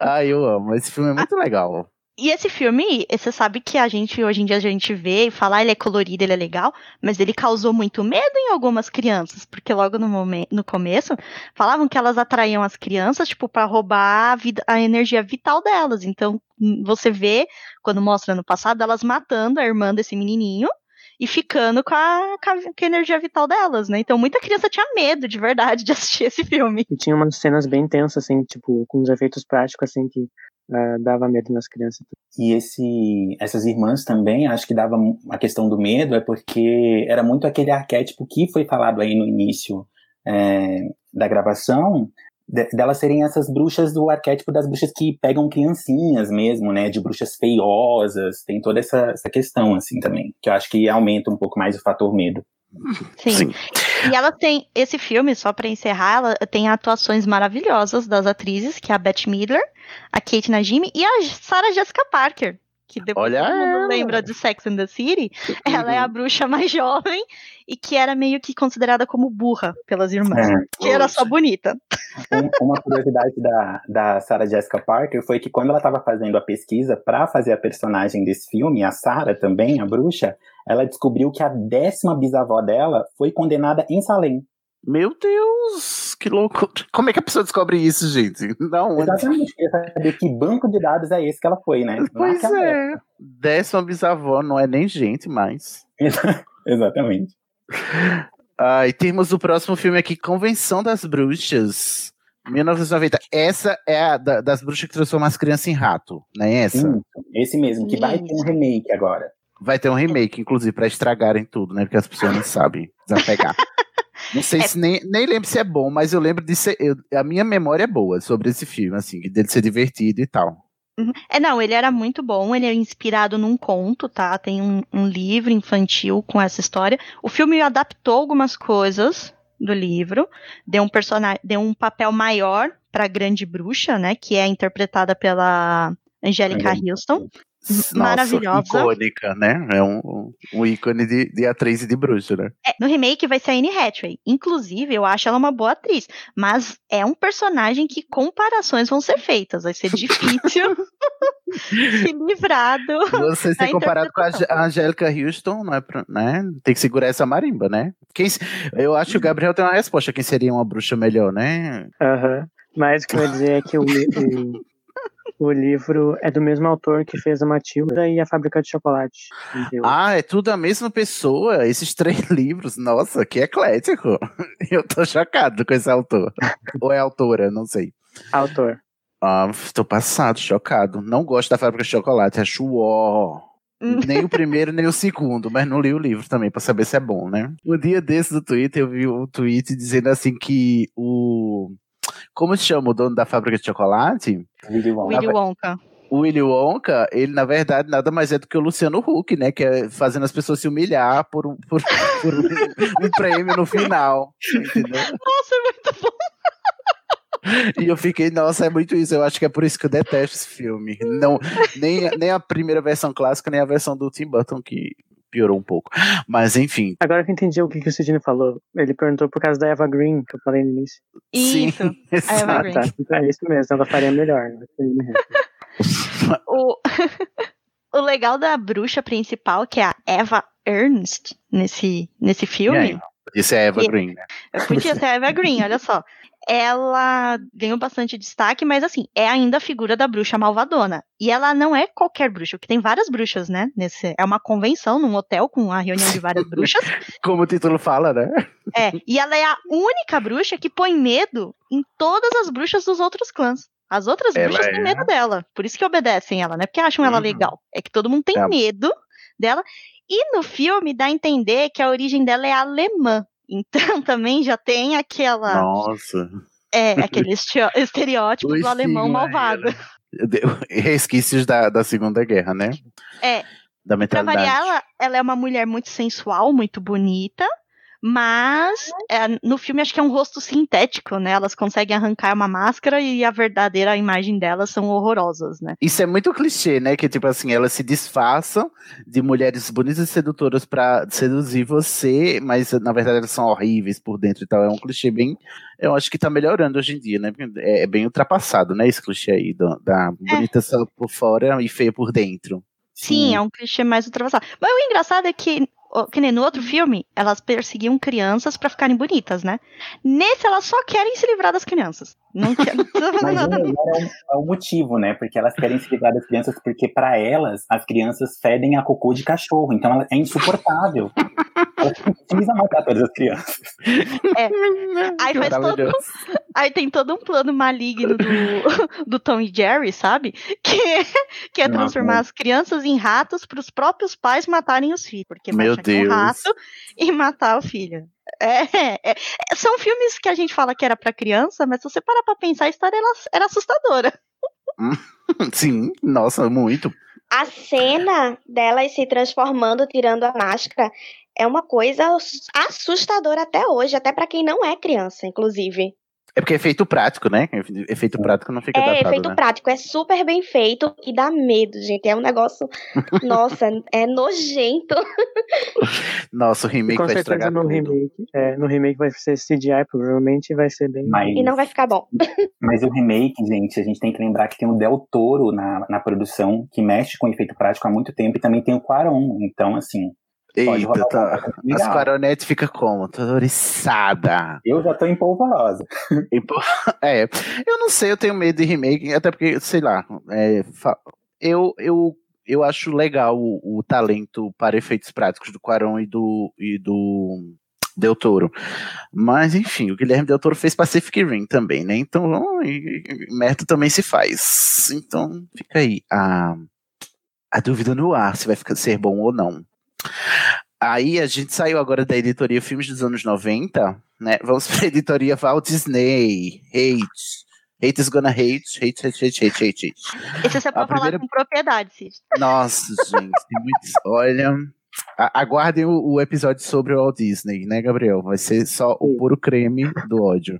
Ah, eu amo. Esse filme é muito legal. E esse filme, você sabe que a gente, hoje em dia, a gente vê e fala, ah, ele é colorido, ele é legal, mas ele causou muito medo em algumas crianças, porque logo no, momento, no começo, falavam que elas atraíam as crianças, tipo, para roubar a, vida, a energia vital delas. Então, hum, você vê, quando mostra no passado, elas matando a irmã desse menininho, e ficando com a, com a, energia vital delas, né? Então muita criança tinha medo, de verdade, de assistir esse filme. E tinha umas cenas bem tensas, assim, tipo, com os efeitos práticos, assim, que uh, dava medo nas crianças. E esse, essas irmãs também, acho que dava a questão do medo, é porque era muito aquele arquétipo que foi falado aí no início é, da gravação, delas serem essas bruxas do arquétipo das bruxas que pegam criancinhas mesmo, né, de bruxas feiosas, tem toda essa, essa questão, assim, também, que eu acho que aumenta um pouco mais o fator medo. Sim. Sim. E ela tem esse filme, só para encerrar, ela tem atuações maravilhosas das atrizes, que é a Beth Midler, a Kate Najimy e a Sarah Jessica Parker, que depois Olha... todo mundo lembra de Sex and the City. Ela é a bruxa mais jovem e que era meio que considerada como burra pelas irmãs, é, que era só bonita. uma curiosidade da, da Sarah Jessica Parker foi que quando ela estava fazendo a pesquisa para fazer a personagem desse filme, a Sarah também, a bruxa, ela descobriu que a décima bisavó dela foi condenada em Salem. Meu Deus, que louco. Como é que a pessoa descobre isso, gente? Não, Exatamente, queria saber que banco de dados é esse que ela foi, né? Pois Naquela é. Época. Décima bisavó, não é nem gente mais. Exatamente. Ah, e temos o próximo filme aqui, Convenção das Bruxas. 1990. Essa é a da, das bruxas que transformam as crianças em rato, não é essa? Sim, esse mesmo, que vai ter um remake agora. Vai ter um remake, inclusive, para estragarem tudo, né? Porque as pessoas não sabem desapegar. Não sei é. se nem, nem lembro se é bom, mas eu lembro de ser. Eu, a minha memória é boa sobre esse filme, assim, dele ser divertido e tal. Uhum. É, não, ele era muito bom, ele é inspirado num conto, tá? Tem um, um livro infantil com essa história. O filme adaptou algumas coisas do livro, deu um personagem, deu um papel maior para a grande bruxa, né, que é interpretada pela Angélica Houston. Nossa, maravilhosa. icônica, né? É um, um ícone de, de atriz e de bruxa, né? É, no remake vai ser a Anne Hathaway. Inclusive, eu acho ela uma boa atriz. Mas é um personagem que comparações vão ser feitas. Vai ser difícil se livrado. Você ser comparado com a Angélica Houston, não é pra, né? Tem que segurar essa marimba, né? Quem, eu acho que o Gabriel tem uma resposta. Quem seria uma bruxa melhor, né? Aham. Uhum. Mas o que eu ia dizer é que o, o, livro é do mesmo autor que fez a Matilda e a Fábrica de Chocolate. Entendeu? Ah, é tudo a mesma pessoa, esses três livros. Nossa, que eclético. Eu tô chocado com esse autor. Ou é autora, não sei. Autor. Ah, tô passado, chocado. Não gosto da Fábrica de Chocolate, acho ó. nem o primeiro, nem o segundo, mas não li o livro também para saber se é bom, né? Um dia desse do Twitter eu vi um tweet dizendo assim que o como se chama o dono da fábrica de chocolate? Willy Wonka. Willy Wonka. O Willy Wonka, ele na verdade nada mais é do que o Luciano Huck, né? Que é fazendo as pessoas se humilhar por um, por, por um, um prêmio no final. Entendeu? Nossa, é muito bom. E eu fiquei, nossa, é muito isso. Eu acho que é por isso que eu detesto esse filme. Não, nem, nem a primeira versão clássica, nem a versão do Tim Burton, que piorou um pouco. Mas enfim. Agora que eu entendi o que, que o Sidney falou, ele perguntou por causa da Eva Green, que eu falei no início. Isso, Sim, a Eva Green. tá. Então é isso mesmo, ela faria melhor. né? O, o legal da bruxa principal, que é a Eva Ernst, nesse, nesse filme. Isso é Eva E- Green, né? Eu podia ser a Eva Green, olha só. Ela ganhou bastante destaque, mas assim, é ainda a figura da bruxa malvadona. E ela não é qualquer bruxa, porque tem várias bruxas, né? Nesse, é uma convenção num hotel com a reunião de várias bruxas. Como o título fala, né? É, e ela é a única bruxa que põe medo em todas as bruxas dos outros clãs. As outras Ela bruxas é. têm medo dela. Por isso que obedecem ela, não é porque acham ela Uhum. legal. É que todo mundo tem É. medo dela. E no filme dá a entender que a origem dela é alemã. Então também já tem aquela. Nossa. É, aquele estereótipo do alemão malvado. Resquícios da, da Segunda Guerra, né? É, Da Pra mentalidade. variar, ela, ela é uma mulher muito sensual, muito bonita, mas é, no filme acho que é um rosto sintético, né? Elas conseguem arrancar uma máscara e a verdadeira imagem delas são horrorosas, né? Isso é muito clichê, né? Que tipo assim, elas se disfarçam de mulheres bonitas e sedutoras pra seduzir você, mas na verdade elas são horríveis por dentro e tal. É um clichê bem. Eu acho que tá melhorando hoje em dia, né? É, é bem ultrapassado, né? Esse clichê aí do- da bonita só por fora e feia por dentro. Sim, é um clichê mais ultrapassado. Mas o engraçado é que, que nem no outro filme, elas perseguiam crianças pra ficarem bonitas, né? Nesse, elas só querem se livrar das crianças. Não querem. Mas o melhor é o, é o motivo, né? Porque elas querem se livrar das crianças, porque pra elas, as crianças fedem a cocô de cachorro. Então ela é insuportável. Ela precisa matar todas as crianças. É. Aí faz todo. Aí tem todo um plano maligno do, do Tom e Jerry, sabe? Que, que é transformar mas- as crianças em ratos para os próprios pais matarem os filhos. Porque Meu é um Deus. rato e matar o filho. É, é, é, são filmes que a gente fala que era para criança, mas se você parar pra pensar, a história era, era assustadora. Sim, nossa, muito. A cena delas se transformando, tirando a máscara, é uma coisa assustadora até hoje, até pra quem não é criança, inclusive. É porque é efeito prático, né? Efeito prático não fica É, datado, efeito né? prático, é super bem feito e dá medo, gente. É um negócio, nossa, é nojento. Nossa, o remake com vai estragar no tudo. remake, é, no remake vai ser CGI, provavelmente vai ser bem. Mas, E não vai ficar bom. mas o remake, gente, a gente tem que lembrar que tem o Del Toro na, na produção, que mexe com efeito prático há muito tempo, e também tem o Quaron. Então, assim. Eita, tá. As legal. claronetes ficam como? Toda oriçada. Eu já tô empolvorosa. É, eu não sei, eu tenho medo de remake, até porque, sei lá, é, eu, eu, eu acho legal o, o talento para efeitos práticos do Quaron e do, e do Del Toro. Mas, enfim, o Guilherme Del Toro fez Pacific Rim também, né? Então, e- e merda também se faz. Então, fica aí a, a dúvida no ar se vai ficar, ser bom ou não. Aí a gente saiu agora da editoria Filmes dos anos 90, né? Vamos pra editoria Walt Disney. Hate. Hate is gonna hate, hate, hate, hate, hate, hate. hate. Esse você pode falar primeira- com propriedade, Cid. Nossa, gente, tem muitos. Olha. a- Aguardem o, o episódio sobre o Walt Disney, né, Gabriel? Vai ser só o puro creme do ódio.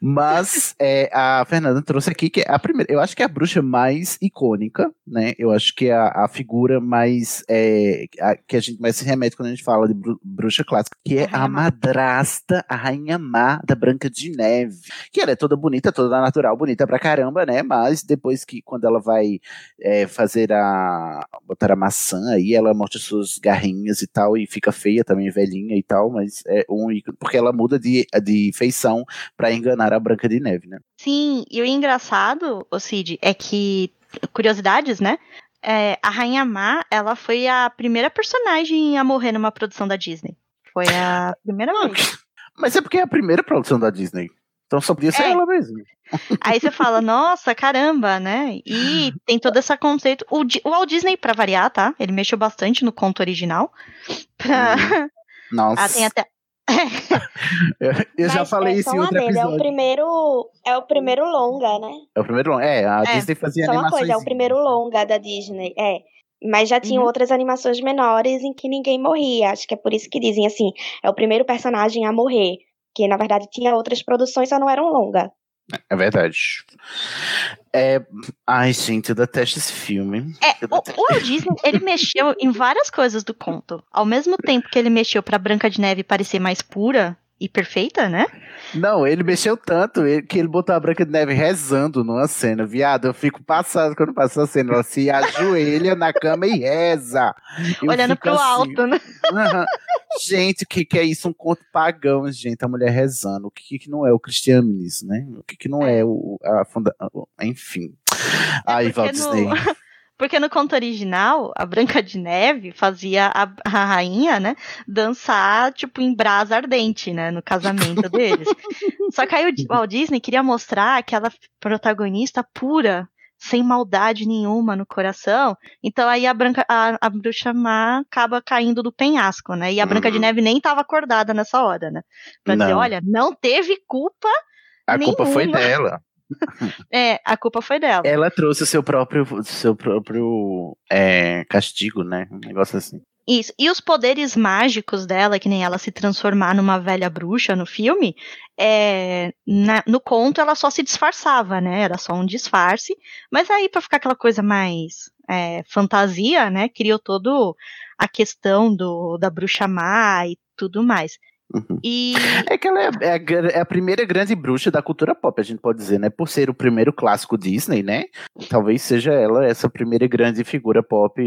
Mas é, a Fernanda trouxe aqui que é a primeira, eu acho que é a bruxa mais icônica, né? Eu acho que é a, a figura mais é, a- que a gente mais se remete quando a gente fala de bru- bruxa clássica, que é a madrasta, a rainha má da Branca de Neve. Que ela é toda bonita, toda natural, bonita pra caramba, né? Mas depois que quando ela vai é, fazer a botar a maçã aí, ela mostra suas garrinhas e tal e fica feia também, velhinha e tal, mas é um ícone, porque ela muda de, de feição pra enganar a Branca de Neve, né? Sim, e o engraçado, o Cid, é que, curiosidades, né? É, a Rainha Má, ela foi a primeira personagem a morrer numa produção da Disney. Foi a primeira vez. Mas é porque é a primeira produção da Disney. Então só podia ser É. ela mesmo. Aí você fala, nossa, caramba, né? E tem todo esse conceito. O, o Walt Disney, pra variar, tá? Ele mexeu bastante no conto original. Pra... Nossa. Ah, tem até. Eu, eu já Mas falei é isso em outro adendo, É o episódio. primeiro, é o primeiro longa, né? É o primeiro. É, a É, Disney fazia Só uma animações. coisa, é o primeiro longa da Disney, é. Mas já tinha outras animações menores em que ninguém morria. Acho que é por isso que dizem assim, é o primeiro personagem a morrer. Que na verdade tinha outras produções, só não eram longa. É verdade. É. Ai, gente, eu detesto esse filme. É, o, o Disney, ele mexeu em várias coisas do conto. Ao mesmo tempo que ele mexeu pra Branca de Neve parecer mais pura, e perfeita, né? Não, ele mexeu tanto que ele botou a Branca de Neve rezando numa cena. Viado, eu fico passado quando passa a cena. Ela se ajoelha na cama e reza. Eu Olhando pro assim, alto, né? Gente, o que, que é isso? Um conto pagão, gente. A mulher rezando. O que, que não é o cristianismo, né? O que, que não é o. A funda... Enfim. É Ai, Walt Disney. No... Porque no conto original, a Branca de Neve fazia a, a rainha, né, dançar, tipo, em brasa ardente, né, no casamento deles. Só que aí o Walt Disney queria mostrar aquela protagonista pura, sem maldade nenhuma no coração. Então aí a branca a, a bruxa má acaba caindo do penhasco, né? E a Branca de uhum. Neve nem estava acordada nessa hora, né? Pra não. dizer, olha, não teve culpa a nenhuma. culpa foi dela. é, a culpa foi dela. Ela trouxe o seu próprio, seu próprio é, castigo, né? Um negócio assim. Isso. E os poderes mágicos dela, que nem ela se transformar numa velha bruxa no filme, é, na, no conto ela só se disfarçava, né? Era só um disfarce. Mas aí, para ficar aquela coisa mais é, fantasia, né? Criou todo a questão do, da bruxa má e tudo mais. Uhum. E... É que ela é, é, a, é, a, primeira grande bruxa da cultura pop, a gente pode dizer, né? Por ser o primeiro clássico Disney, né? Talvez seja ela essa primeira grande figura pop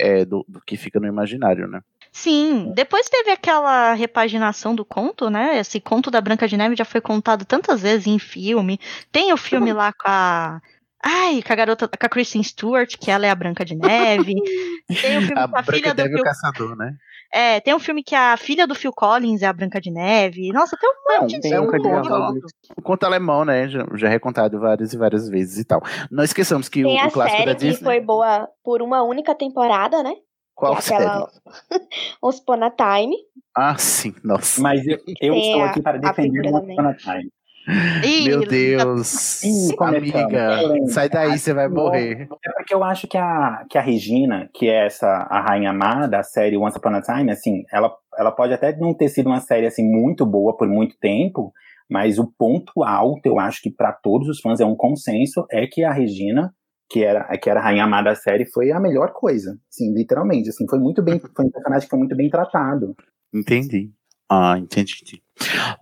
é, do, do, que fica no imaginário, né? Sim, depois teve aquela repaginação do conto, né? Esse conto da Branca de Neve já foi contado tantas vezes em filme. Tem o filme lá com a Ai, com a garota, com a Kristen Stewart, que ela é a Branca de Neve. Tem o filme a com a Branca filha do Phil... o caçador, né? É, tem um filme que a filha do Phil Collins é a Branca de Neve. Nossa, tem um monte de é um conto, um conto alemão, né? Já, já é recontado várias e várias vezes e tal. Não esqueçamos que tem o, o clássico série da Disney... que foi boa por uma única temporada, né? Qual que é aquela Upon a Time. Ah, sim, nossa. Mas eu, eu estou aqui para defender o a Time. Ih, Meu Deus, Ih, amiga, sai daí, você vai morrer. É porque eu acho que a, que a Regina, que é essa a rainha má da série Once Upon a Time, assim, ela, ela pode até não ter sido uma série assim muito boa por muito tempo, mas o ponto alto, eu acho que para todos os fãs é um consenso, é que a Regina, que era, que era a rainha má da série, foi a melhor coisa, assim, literalmente, assim, foi muito bem, foi um personagem que foi muito bem tratado. Entendi. Ah, entendi.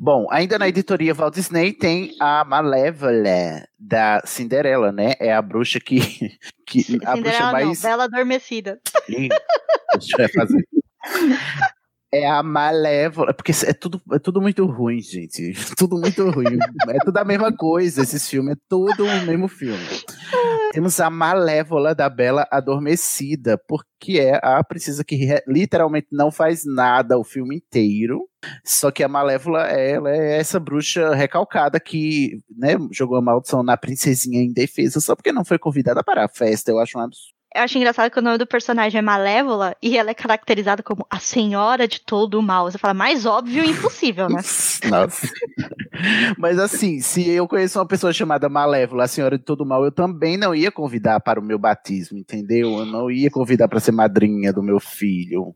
Bom, ainda na editoria Walt Disney tem a Malévola da Cinderela, né? É a bruxa que. que a Cinderela bruxa mais. Não, Bela Adormecida. Ih, deixa eu fazer. É a Malévola, porque é tudo, é tudo muito ruim, gente. Tudo muito ruim. É tudo a mesma coisa, esses filmes, é tudo o mesmo filme. Temos a Malévola da Bela Adormecida, porque é a princesa que literalmente não faz nada o filme inteiro. Só que a Malévola, ela é essa bruxa recalcada que né, jogou a maldição na princesinha em defesa só porque não foi convidada para a festa. Eu acho um absurdo. Eu acho engraçado que o nome do personagem é Malévola e ela é caracterizada como a senhora de todo o mal. Você fala, mais óbvio e impossível, né? Nossa. Mas assim, se eu conheço uma pessoa chamada Malévola, a senhora de todo o mal, eu também não ia convidar para o meu batismo, entendeu? Eu não ia convidar para ser madrinha do meu filho.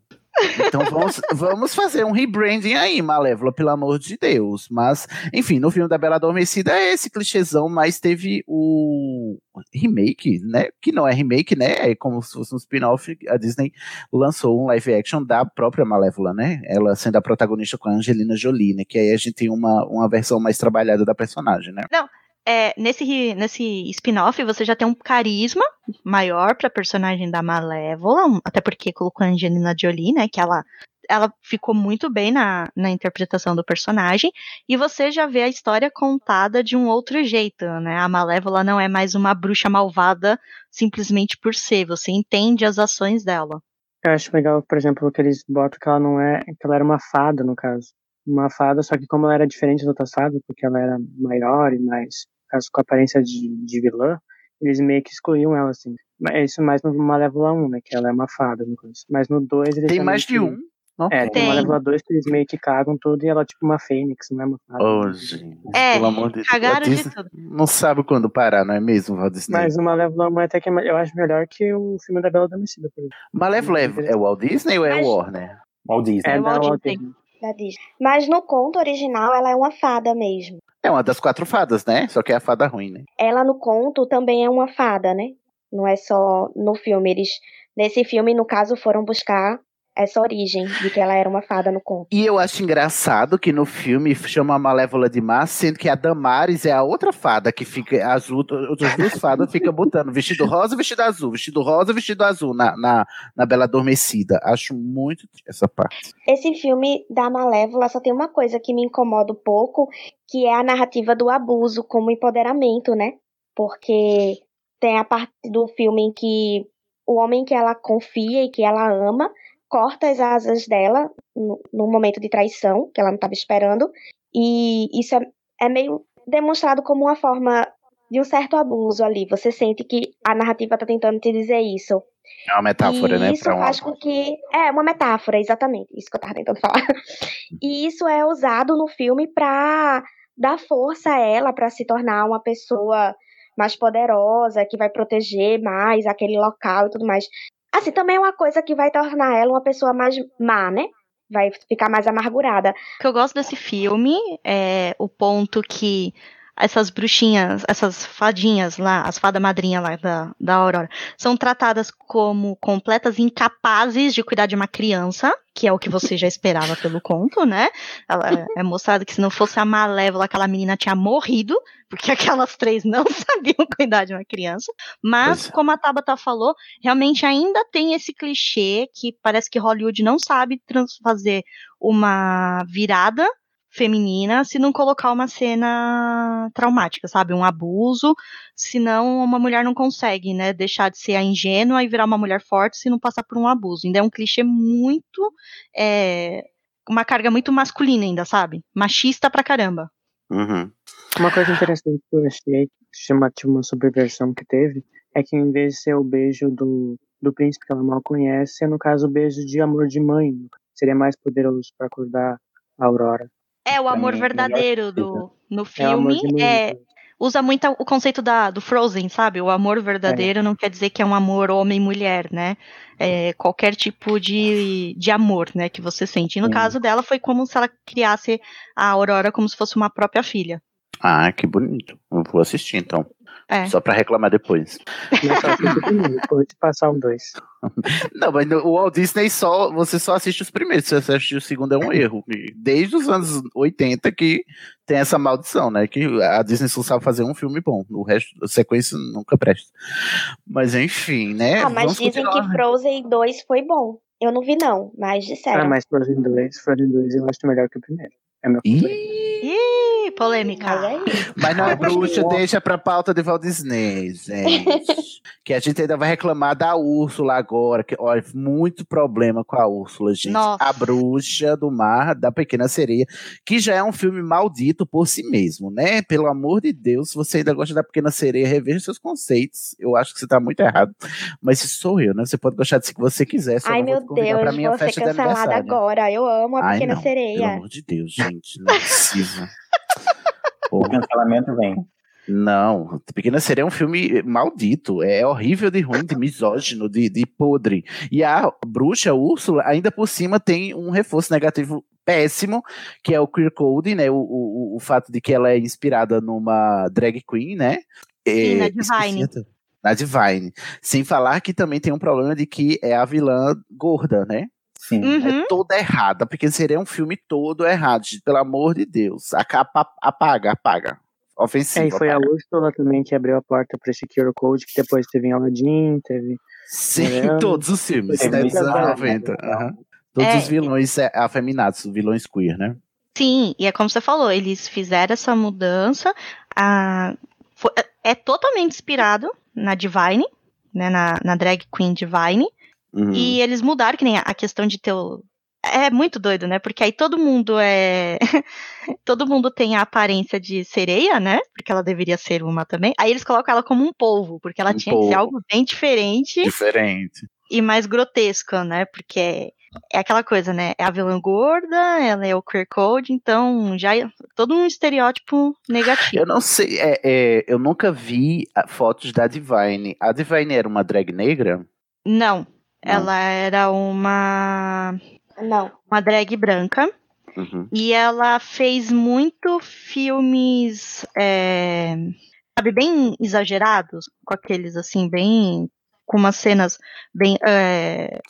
Então vamos, vamos fazer um rebranding aí, Malévola, pelo amor de Deus. Mas, enfim, no filme da Bela Adormecida é esse clichêzão, mas teve o remake, né? Que não é remake, né? É como se fosse um spin-off. A Disney lançou um live action da própria Malévola, né? Ela sendo a protagonista com a Angelina Jolie, né? Que aí a gente tem uma, uma versão mais trabalhada da personagem, né? Não, é, nesse, nesse spin-off você já tem um carisma maior pra personagem da Malévola, até porque colocou a Angelina Jolie, né, que ela, ela ficou muito bem na, na interpretação do personagem, e você já vê a história contada de um outro jeito, né, a Malévola não é mais uma bruxa malvada simplesmente por ser, você entende as ações dela. Eu acho legal, por exemplo, que eles botam que ela não é, que ela era uma fada, no caso uma fada, só que como ela era diferente das outras fadas, porque ela era maior e mais com aparência de, de vilã, eles meio que excluíam ela, assim. Mas isso mais no Malévola 1, né? Que ela é uma fada, no caso. Mas no 2 eles Tem mais de um? Não? É, tem, tem Malévola 2 que eles meio que cagam tudo e ela é tipo uma fênix, não é uma fada. Oh, gente. É, Pelo amor de cagaram Deus. de tudo. Não sabe quando parar, não é mesmo, Disney? Mas o Malévola 1 até que é, eu acho melhor que o filme da Bela Adormecida, por exemplo. Malévola é, é o Walt Disney ou é o Warner? Walt Disney. É, é da Walt Disney. Da Disney. Mas no conto original ela é uma fada mesmo. É uma das quatro fadas, né? Só que é a fada ruim, né? Ela no conto também é uma fada, né? Não é só no filme. Eles, nesse filme, no caso, foram buscar essa origem de que ela era uma fada no conto. E eu acho engraçado que no filme chama a Malévola de Má, sendo que a Damares é a outra fada que fica, as outras duas fadas ficam botando vestido rosa, vestido azul, vestido rosa, vestido azul na, na, na Bela Adormecida. Acho muito essa parte. Esse filme da Malévola só tem uma coisa que me incomoda um pouco, que é a narrativa do abuso como empoderamento, né? Porque tem a parte do filme em que o homem que ela confia e que ela ama corta as asas dela no, no momento de traição, que ela não estava esperando, e isso é, é meio demonstrado como uma forma de um certo abuso ali. Você sente que a narrativa está tentando te dizer isso. É uma metáfora, e né? Isso faz com que. É, uma metáfora, exatamente. Isso que eu estava tentando falar. E isso é usado no filme para dar força a ela para se tornar uma pessoa mais poderosa, que vai proteger mais aquele local e tudo mais. Assim, também é uma coisa que vai tornar ela uma pessoa mais má, né? Vai ficar mais amargurada. O que eu gosto desse filme é o ponto que essas bruxinhas, essas fadinhas lá, as fada madrinha lá da, da Aurora, são tratadas como completas incapazes de cuidar de uma criança, que é o que você já esperava pelo conto, né? Ela, é mostrado que se não fosse a Malévola, aquela menina tinha morrido, porque aquelas três não sabiam cuidar de uma criança. Mas, como a Tabata falou, realmente ainda tem esse clichê que parece que Hollywood não sabe fazer uma virada feminina se não colocar uma cena traumática, sabe? Um abuso, senão uma mulher não consegue, né? Deixar de ser a ingênua e virar uma mulher forte se não passar por um abuso. Ainda é um clichê muito. É, uma carga muito masculina, ainda, sabe? Machista pra caramba. Uhum. Uma coisa interessante que eu achei, chamativa uma subversão que teve, é que em vez de ser o beijo do, do príncipe que ela mal conhece, é no caso o beijo de amor de mãe. Seria mais poderoso para acordar a Aurora. É, o amor verdadeiro do, no É o amor filme é, usa muito o conceito da, do Frozen, sabe? O amor verdadeiro não quer dizer que é um amor homem-mulher, né? É qualquer tipo de, de amor, né, que você sente. E no caso dela foi como se ela criasse a Aurora como se fosse uma própria filha. Ah, que bonito. Eu vou assistir então. É. Só pra reclamar depois. Depois de passar o dois. Não, mas no- o Walt Disney só. Você só assiste os primeiros. Se você assistir o segundo é um erro. E Desde os anos 80 que tem essa maldição, né? Que a Disney só sabe fazer um filme bom. O resto, a sequência nunca presta. Mas enfim, né? ah, mas Vamos dizem continuar. que Frozen 2 foi bom. Eu não vi, não, mas disseram. Ah, mas Frozen 2, Frozen 2 eu acho melhor que o primeiro. É meu. Ih, polêmica. Mas não é bruxa, deixa pra pauta de Walt Disney, gente. que a gente ainda vai reclamar da Úrsula agora. Que, olha, muito problema com a Úrsula, gente. Nossa. A Bruxa do Mar, da Pequena Sereia, que já é um filme maldito por si mesmo, né? Pelo amor de Deus, se você ainda gosta da Pequena Sereia, reveja seus conceitos. Eu acho que você tá muito errado. Mas isso sou eu, né? Você pode gostar de si que você quiser. Só Ai, não vou meu te convidar pra Deus, minha vou ser festa de cancelada agora. Eu amo a Ai, Pequena não, Sereia. Pelo amor de Deus, gente. Não é possível. O cancelamento vem. Não, Pequena Sereia é um filme maldito, é horrível de ruim, de misógino, de, de podre. E a bruxa Úrsula, ainda por cima, tem um reforço negativo péssimo, que é o queer code, né? O, o, o fato de que ela é inspirada numa drag queen, né? Sim, na É, esqueci Divine. Na Divine. Sem falar que também tem um problema de que é a vilã gorda, né? Sim. Uhum. É toda errada, porque seria um filme todo errado, gente, pelo amor de Deus. Apaga, apaga. Ofensivo. É, e foi a apaga. Úrsula também que abriu a porta pra esse QR Code, que depois teve em Aladdin, teve. Sim, É, todos os filmes, né, muita anos vaga. 90. aham. Todos É. os vilões é, afeminados, vilões queer, né? Sim, e é como você falou, eles fizeram essa mudança. A, foi- é é totalmente inspirado na Divine, né, na, na drag queen Divine. Uhum. E eles mudaram, que nem a- questão de ter o. É muito doido, né? Porque aí todo mundo é. todo mundo tem a aparência de sereia, né? Porque ela deveria ser uma também. Aí eles colocam ela como um polvo, porque ela Um tinha que ser polvo. algo bem diferente Diferente. e mais grotesco, né? Porque é, é aquela coisa, né? É a vilã gorda, ela é o queer code, então já é todo um estereótipo negativo. Eu não sei, é, é, eu nunca vi fotos da Divine. A Divine era uma drag negra? Não, ela era uma Não. uma drag branca Uhum. E ela fez muito filmes, é, sabe, bem exagerados, com aqueles assim, bem. com umas cenas bem. É,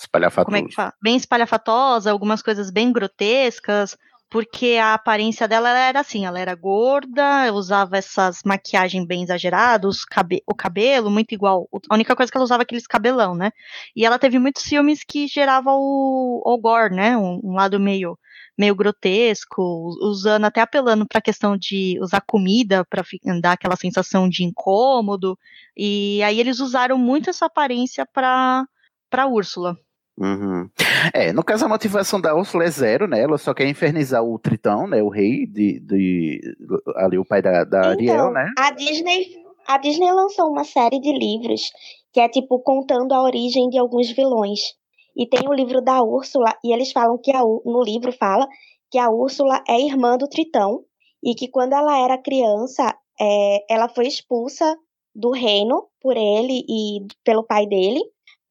como é que fala? Bem espalhafatosa, algumas coisas bem grotescas, porque a aparência dela ela era assim, ela era gorda, usava essas maquiagens bem exageradas, cabe o cabelo muito igual, a única coisa que ela usava é aqueles cabelão, né? E ela teve muitos filmes que geravam o, o gore, né? Um, um lado meio meio grotesco, usando até apelando para a questão de usar comida para dar aquela sensação de incômodo. E aí eles usaram muito essa aparência para para Úrsula. Uhum. É, no caso a motivação da Úrsula é zero, né? Ela só quer infernizar o Tritão, né? O rei de, de ali o pai da, da Ariel, Então, né? a Disney, a Disney lançou uma série de livros que é tipo contando a origem de alguns vilões. E tem o livro da Úrsula e eles falam que a, no livro fala que a Úrsula é irmã do Tritão e que quando ela era criança, é, ela foi expulsa do reino por ele e pelo pai dele,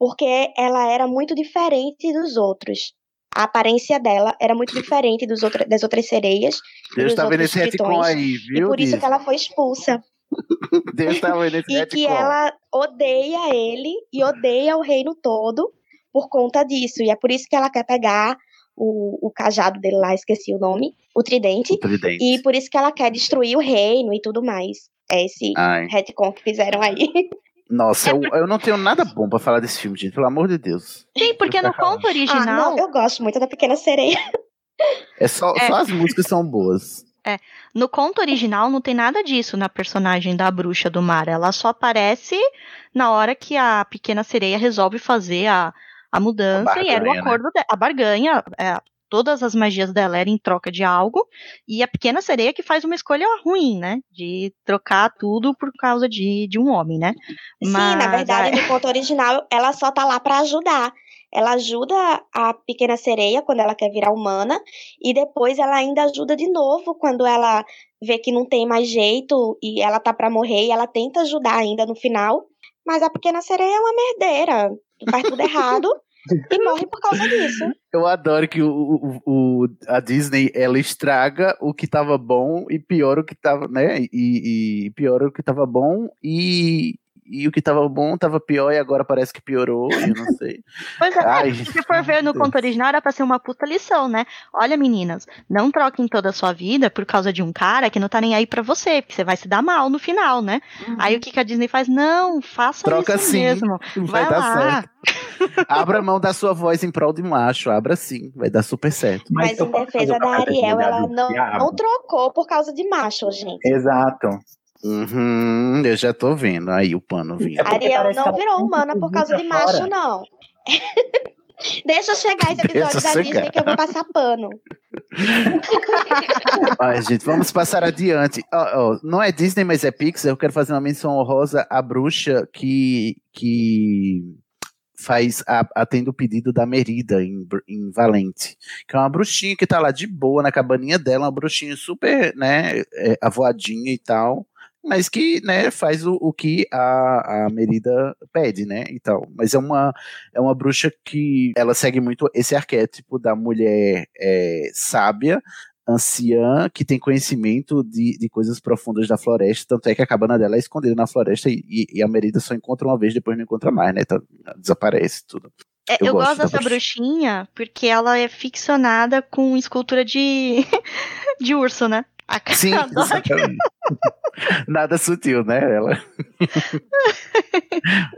porque ela era muito diferente dos outros. A aparência dela era muito diferente dos outra, das outras sereias. e Deus tá vendo esse retcon aí, E viu, por isso que Disney? ela foi expulsa. Deus tá vendo esse E que retcon. ela odeia ele e odeia o reino todo por conta disso. E é por isso que ela quer pegar o, o cajado dele lá, esqueci o nome, o tridente. O tridente. E por isso que ela quer destruir o reino e tudo mais. É esse Ai. retcon que fizeram aí. Nossa, eu, eu não tenho nada bom pra falar desse filme, gente, pelo amor de Deus. Sim, porque no conto Ah, original. não, eu gosto muito da Pequena Sereia. É só, É. só as músicas são boas. É, no conto original não tem nada disso na personagem da bruxa do mar. Ela só aparece na hora que a pequena sereia resolve fazer a, a mudança A e era o barganha, né? acordo dela. A barganha, é, todas as magias dela eram em troca de algo, e a pequena sereia que faz uma escolha ruim, né? De trocar tudo por causa de, de um homem, né? Sim, na verdade, a- no conto original, ela só tá lá pra ajudar. Ela ajuda a pequena sereia quando ela quer virar humana, e depois ela ainda ajuda de novo quando ela vê que não tem mais jeito e ela tá pra morrer, e ela tenta ajudar ainda no final. Mas a pequena sereia é uma merdeira, faz tudo errado e morre por causa disso. Eu adoro que o, o- o- a Disney ela estraga o que tava bom e piora o que tava, né? E, e piora o que tava bom e, e o que tava bom tava pior e agora parece que piorou, eu não sei. Pois é, Ai, se for ver no Deus. conto original, era pra ser uma puta lição, né? Olha, meninas, não troquem toda a sua vida por causa de um cara que não tá nem aí pra você, porque você vai se dar mal no final, né? Aí o que, que a Disney faz? Não, faça Troca isso sim, mesmo. vai Vai, dar lá. certo. Abra mão da sua voz em prol de macho, abra sim, vai dar super certo. Mas em defesa da Ariel, ela não, não trocou por causa de macho, gente. Exato. Uhum, eu já tô vendo aí o pano vindo. A Ariel não virou humana por causa de macho, não. Deixa eu chegar esse episódio Deixa da chegar. Disney que eu vou passar pano. Ai, gente, vamos passar adiante. Ó, ó, não é Disney, mas é Pixar. Eu quero fazer uma menção honrosa à bruxa que, que faz a, atende o pedido da Merida em, em Valente. Que é uma bruxinha que tá lá de boa na cabaninha dela, uma bruxinha super, né, é, avoadinha e tal. Mas que, né, faz o, o que a, a Merida pede, né, e tal. Mas é uma, é uma bruxa que ela segue muito esse arquétipo da mulher é, sábia, anciã que tem conhecimento de, de coisas profundas da floresta, tanto é que a cabana dela é escondida na floresta e, e- e a Merida só encontra uma vez, depois não encontra mais, né? Tá- desaparece tudo. É, eu, gosto, da dessa bruxa. bruxinha porque ela é ficcionada com escultura de, de urso, né? A cara Sim. Nada sutil, né? Ela.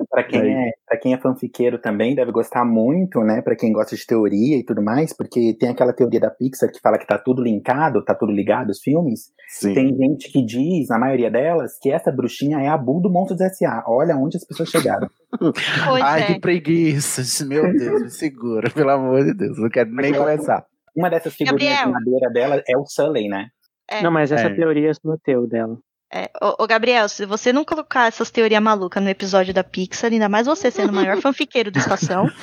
Pra quem, é, pra quem é fanfiqueiro também, deve gostar muito, né? Pra quem gosta de teoria e tudo mais, porque tem aquela teoria da Pixar que fala que tá tudo linkado, tá tudo ligado, os filmes. Sim. Tem gente que diz, na maioria delas, que essa bruxinha é a Bull do Monstros S.A. Olha onde as pessoas chegaram. Pois Ai, é. que preguiça. Meu Deus, me segura, pelo amor de Deus. Não quero nem começar. Uma dessas figurinhas Gabriel. de madeira dela é o Sully, né? É. Não, mas essa É. teoria é teu dela. É, ô, ô, Gabriel, se você não colocar essas teorias malucas no episódio da Pixar, ainda mais você sendo o maior fanfiqueiro da estação,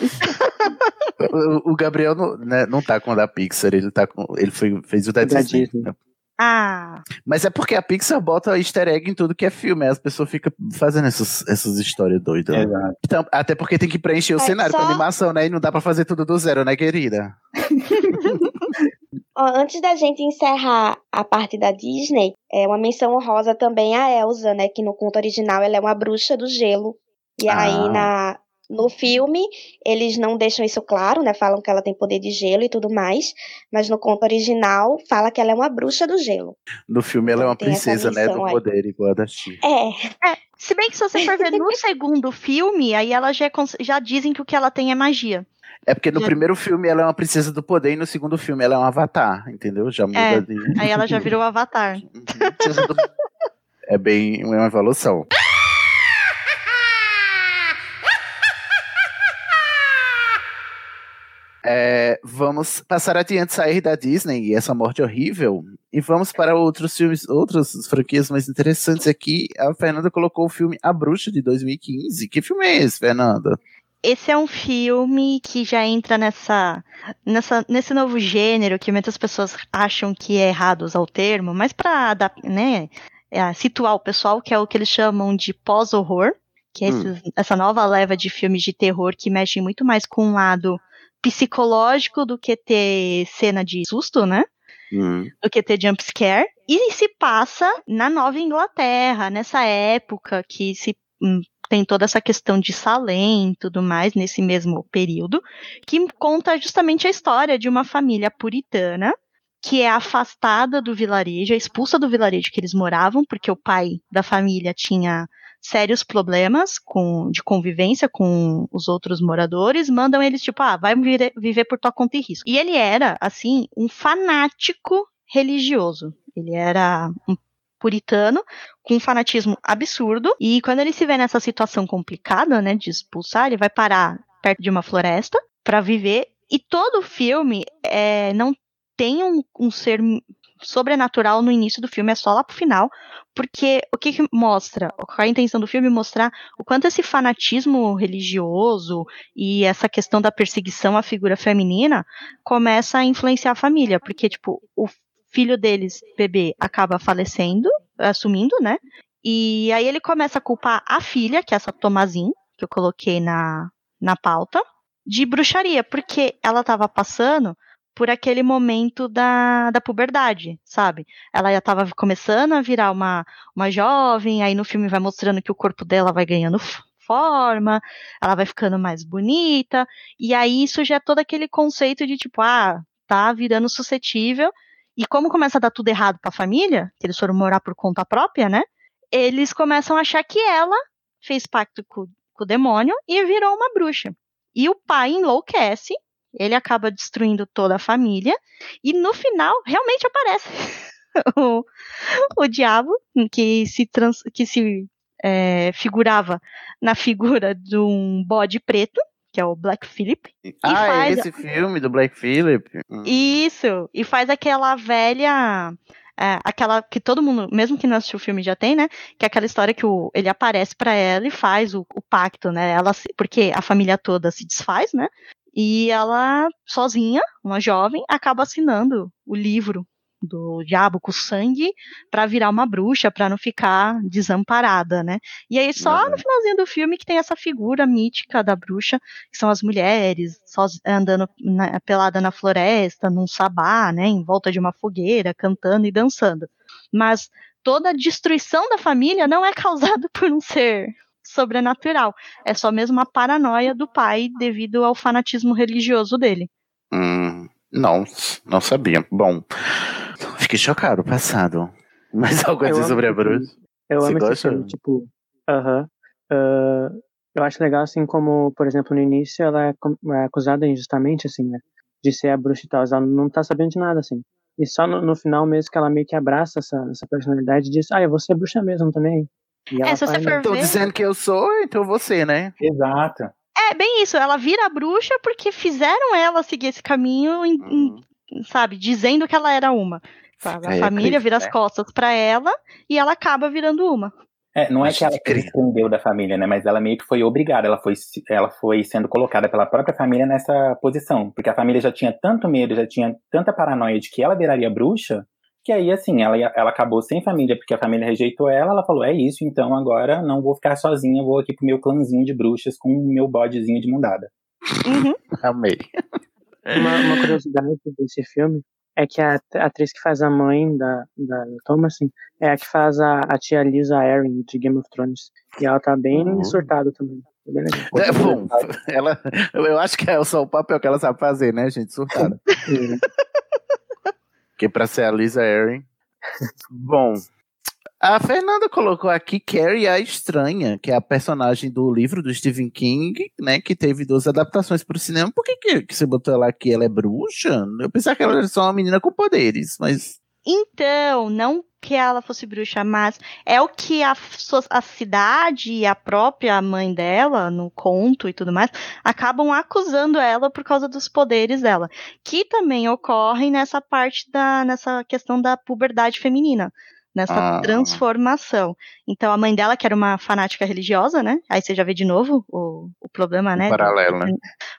O, o Gabriel não, né, não tá com a da Pixar, ele tá com. Ele foi, fez o da, Da Disney. Disney. né? ah, Mas é porque a Pixar bota easter egg em tudo que é filme, aí as pessoas ficam fazendo essas, essas histórias doidas. né? Exato. Então, até porque tem que preencher o É cenário só- com animação, né? E não dá pra fazer tudo do zero, né, querida? Antes da gente encerrar a parte da Disney, é uma menção honrosa também a Elsa, né? Que no conto original ela é uma bruxa do gelo. E Ah. aí na, no filme eles não deixam isso claro, né? Falam que ela tem poder de gelo e tudo mais. Mas no conto original fala que ela é uma bruxa do gelo. No filme ela é uma princesa, né? Do aí. poder, igual a da Chi. É. É, se bem que se você for ver no segundo filme, aí ela já, é já dizem que o que ela tem é magia. É porque no Já- primeiro filme ela é uma princesa do poder e no segundo filme ela é um avatar, entendeu? Já muda É, de. aí ela já virou o Avatar. É bem uma evolução. É, vamos passar adiante, sair da Disney e essa morte horrível, e vamos para outros filmes, outras franquias mais interessantes aqui. A Fernanda colocou o filme A Bruxa de 2015. Que filme é esse, Fernanda? Esse é um filme que já entra nessa, nessa nesse novo gênero que muitas pessoas acham que é errado usar o termo, mas para né, é, situar o pessoal, que é o que eles chamam de pós-horror, que é Hum. esses- essa nova leva de filmes de terror que mexem muito mais com um lado psicológico do que ter cena de susto, né? do que ter jump scare. E se passa na Nova Inglaterra, nessa época que se hum, tem toda essa questão de Salem e tudo mais, nesse mesmo período, que conta justamente a história de uma família puritana que é afastada do vilarejo, é expulsa do vilarejo que eles moravam, porque o pai da família tinha sérios problemas com, de convivência com os outros moradores, mandam eles, tipo, ah, vai vire- viver por tua conta e risco. E ele era, assim, um fanático religioso. Ele era um puritano, com um fanatismo absurdo, e quando ele se vê nessa situação complicada, né, de expulsar, ele vai parar perto de uma floresta para viver, e todo o filme é, não tem um, um ser sobrenatural no início do filme, é só lá pro final, porque o que, que mostra? Qual a intenção do filme? Mostrar o quanto esse fanatismo religioso e essa questão da perseguição à figura feminina começa a influenciar a família, porque, tipo, o filho deles, bebê, acaba falecendo, assumindo, né? E aí ele começa a culpar a filha, que é essa Tomazin, que eu coloquei na, na pauta, de bruxaria, porque ela tava passando por aquele momento da, da puberdade, sabe? Ela já estava começando a virar uma, uma jovem, aí no filme vai mostrando que o corpo dela vai ganhando forma, ela vai ficando mais bonita, e aí isso já é todo aquele conceito de tipo, ah, tá virando suscetível, e como começa a dar tudo errado pra família, que eles foram morar por conta própria, né? Eles começam a achar que ela fez pacto com, com o demônio e virou uma bruxa. E o pai enlouquece, ele acaba destruindo toda a família, e no final realmente aparece o, o diabo, que se, trans, que se é, figurava na figura de um bode preto, que é o Black Phillip. e Ah, é faz- esse filme do Black Phillip? Hum. isso, e faz aquela velha. é, aquela que todo mundo, mesmo que não assistiu o filme, já tem, né? Que é aquela história que o, ele aparece pra ela e faz o, o pacto, né? Ela, porque a família toda se desfaz, né? E ela, sozinha, uma jovem, acaba assinando o livro do diabo com sangue pra virar uma bruxa, pra não ficar desamparada, né? E aí só no finalzinho do filme que tem essa figura mítica da bruxa, que são as mulheres soz- andando na- pelada na floresta, num sabá, né, em volta de uma fogueira, cantando e dançando. Mas toda a destruição da família não é causada por um ser sobrenatural, é só mesmo a paranoia do pai devido ao fanatismo religioso dele. Hum, não, não sabia. Bom, fiquei chocado, passado. Mas algo a Eu dizer amo sobre a esse bruxa? Eu Você amo esse gosta? filme, tipo, aham. Ah, eu acho legal, assim, como, por exemplo, no início ela é, é acusada injustamente, assim, né? De ser a bruxa e tal. Ela não tá sabendo de nada, assim. E só no, no final mesmo que ela meio que abraça essa, essa personalidade e diz, ah, eu vou ser bruxa mesmo também. E ela É, se você for? Tô dizendo que eu sou, então você, né? Exato. É, bem isso, ela vira bruxa porque fizeram ela seguir esse caminho, em- em- sabe, dizendo que ela era uma. Sabe? A é família vira as né? costas pra ela e ela acaba virando uma. É, não é que ela se desprendeu da família, né? Mas ela meio que foi obrigada, ela foi, ela foi sendo colocada pela própria família nessa posição. Porque a família já tinha tanto medo, já tinha tanta paranoia de que ela viraria bruxa, que aí, assim, ela, ela acabou sem família, porque a família rejeitou ela, ela falou, é isso, então agora não vou ficar sozinha, vou aqui pro meu clãzinho de bruxas com o meu bodezinho de mundada. Amei. Uma, uma curiosidade desse filme é que a, atriz que faz a mãe da, da Thomasin é a que faz a, a tia Lisa Arryn de Game of Thrones. E ela tá bem uhum. surtada também. Tá é bom, ela, eu acho que é só o papel que ela sabe fazer, né, gente? Surtada. que pra ser a Lisa Arryn. Bom, a Fernanda colocou aqui Carrie a Estranha, que é a personagem do livro do Stephen King, né? Que teve duas adaptações para o cinema. Por que, que, você botou ela aqui? Ela é bruxa? Eu pensava que ela era só uma menina com poderes, mas. Então, não que ela fosse bruxa, mas é o que a, a cidade e a própria mãe dela, no conto e tudo mais, acabam acusando ela por causa dos poderes dela, que também ocorrem nessa parte da nessa questão da puberdade feminina nessa ah. transformação. Então a mãe dela, que era uma fanática religiosa, né? Aí você já vê de novo o, o problema, né? O paralelo, né?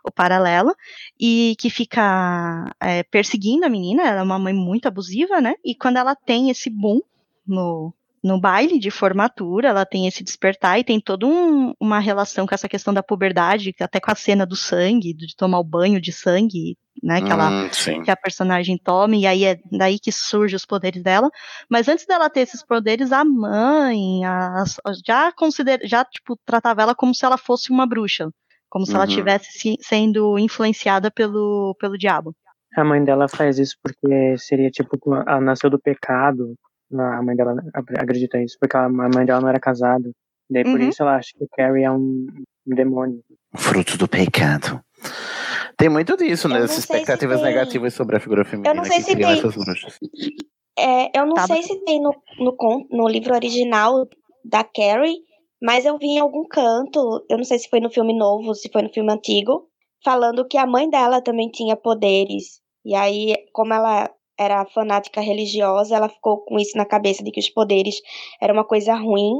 O paralelo. E que fica é, perseguindo a menina, ela é uma mãe muito abusiva, né? E quando ela tem esse boom no, no baile de formatura, ela tem esse despertar e tem toda um, uma relação com essa questão da puberdade, até com a cena do sangue, de tomar o banho de sangue, né, que, ela, hum, que a personagem tome, e aí é daí que surgem os poderes dela. Mas antes dela ter esses poderes, a mãe a, a, já considera, já tipo tratava ela como se ela fosse uma bruxa, como se uhum. ela estivesse sendo influenciada pelo, pelo diabo. A mãe dela faz isso porque seria tipo ela nasceu do pecado, a mãe dela acredita nisso, porque a mãe dela não era casada. Daí por uhum. isso ela acha que Carrie é um, um demônio. Fruto do pecado. Tem muito disso, né? Essas expectativas se negativas sobre a figura feminina eu não sei que se tem... essas bruxas. É, eu não tá. sei se tem no, no, no livro original da Carrie, mas eu vi em algum canto, eu não sei se foi no filme novo, se foi no filme antigo, falando que a mãe dela também tinha poderes. E aí, como ela era fanática religiosa, ela ficou com isso na cabeça de que os poderes era uma coisa ruim,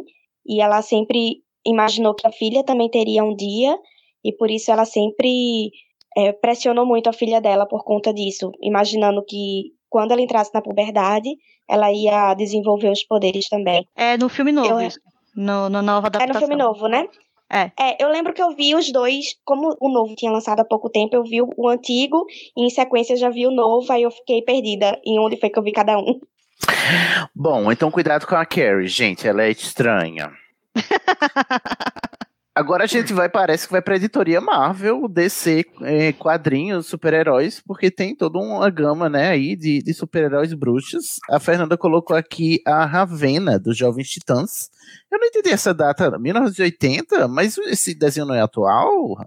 e ela sempre imaginou que a filha também teria um dia, e por isso ela sempre é, pressionou muito a filha dela por conta disso, imaginando que quando ela entrasse na puberdade, ela ia desenvolver os poderes também. É no filme novo, eu... no, no nova adaptação. É no filme novo, né? É. é. eu lembro que eu vi os dois, como o novo tinha lançado há pouco tempo, eu vi o antigo e em sequência já vi o novo, aí eu fiquei perdida em onde foi que eu vi cada um. Bom, então cuidado com a Carrie, gente, ela é estranha. Agora a gente vai, parece que vai pra editoria Marvel, DC, é, quadrinhos, super-heróis, porque tem toda uma gama, né, aí de, de super-heróis bruxos. A Fernanda colocou aqui a Ravena, dos Jovens Titãs. Eu não entendi essa data, 1980, mas esse desenho não é atual?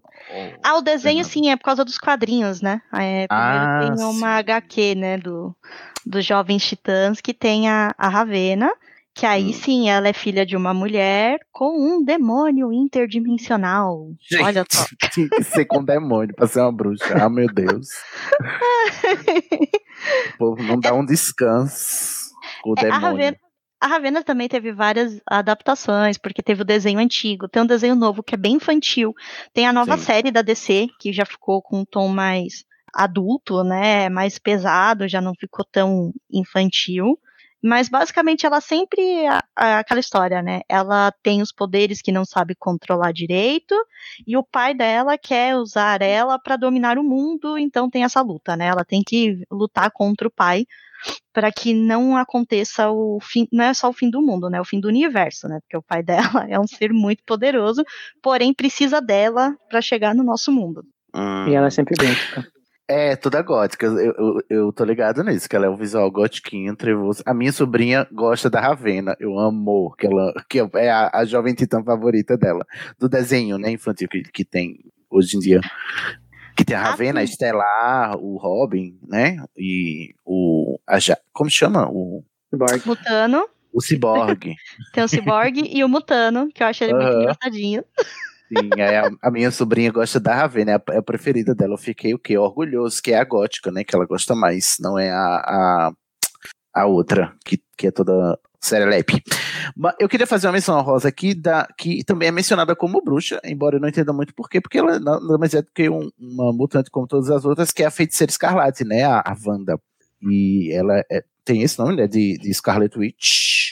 Ah, o desenho sim, é por causa dos quadrinhos, né? É, primeiro ah, tem uma sim. HQ, né, do, dos Jovens Titãs, que tem a, a Ravena, que aí hum. sim, ela é filha de uma mulher com um demônio interdimensional. Gente, Olha só. Tinha que ser com demônio pra ser uma bruxa. Ah, meu Deus. o povo não dá um descanso. O é, demônio. A Ravena, a Ravena também teve várias adaptações, porque teve o desenho antigo, tem um desenho novo que é bem infantil, tem a nova Sim. série da DC, que já ficou com um tom mais adulto, né, mais pesado, já não ficou tão infantil. Mas basicamente ela sempre é aquela história, né? Ela tem os poderes que não sabe controlar direito e o pai dela quer usar ela para dominar o mundo, então tem essa luta, né? Ela tem que lutar contra o pai para que não aconteça o fim, não é só o fim do mundo, né? O fim do universo, né? Porque o pai dela é um ser muito poderoso, porém precisa dela para chegar no nosso mundo. E ela é sempre idêntica. É, toda gótica. Eu, eu, eu, tô ligado nisso, que ela é um visual gotiquinho, trevoso. A minha sobrinha gosta da Ravena. Eu amo que ela que é a, a jovem titã favorita dela. Do desenho, né, infantil que, que tem hoje em dia. Que tem a ah, Ravena, a Estelar, o Robin, né? E o. A, como chama? O. Mutano. O Cyborg. tem o Cyborg e o Mutano, que eu achei ele uhum. muito engraçadinho. Sim, a, a, minha sobrinha gosta da Ravena, é a, é a, preferida dela. Eu fiquei o quê? Orgulhoso, que é a gótica, né? Que ela gosta mais, não é a, a, a outra, que, que é toda serelepe. Eu queria fazer uma menção rosa aqui, da, que também é mencionada como bruxa, embora eu não entenda muito porquê, porque ela nada mais é do que um, uma mutante como todas as outras, que é a feiticeira escarlate, né? A, a Wanda. E ela é, tem esse nome, né? De, de Scarlet Witch.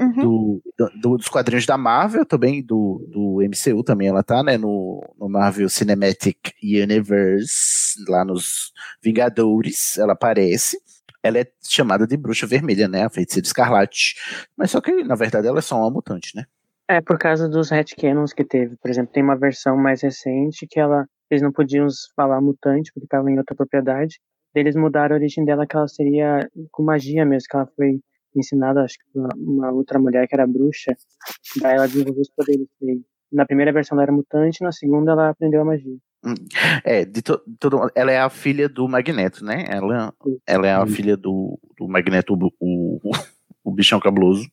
Uhum. Do, do, dos quadrinhos da Marvel, também do, do MCU também ela tá, né, no, no Marvel Cinematic Universe, lá nos Vingadores, ela aparece. ela é chamada de bruxa vermelha, né? A feiticeira escarlate. Mas só que, na verdade, ela é só uma mutante, né? É, por causa dos retcanons que teve. Por exemplo, tem uma versão mais recente que ela eles não podiam falar mutante porque estava em outra propriedade. Eles mudaram a origem dela que ela seria com magia mesmo, que ela foi ensinada, acho que uma, uma outra mulher que era bruxa, daí ela desenvolveu os poderes. E na primeira versão ela era mutante, na segunda ela aprendeu a magia. Hum, é, de to, todo, ela é a filha do Magneto, né? Ela, ela é a filha do, do Magneto, o, o, o bichão cabuloso,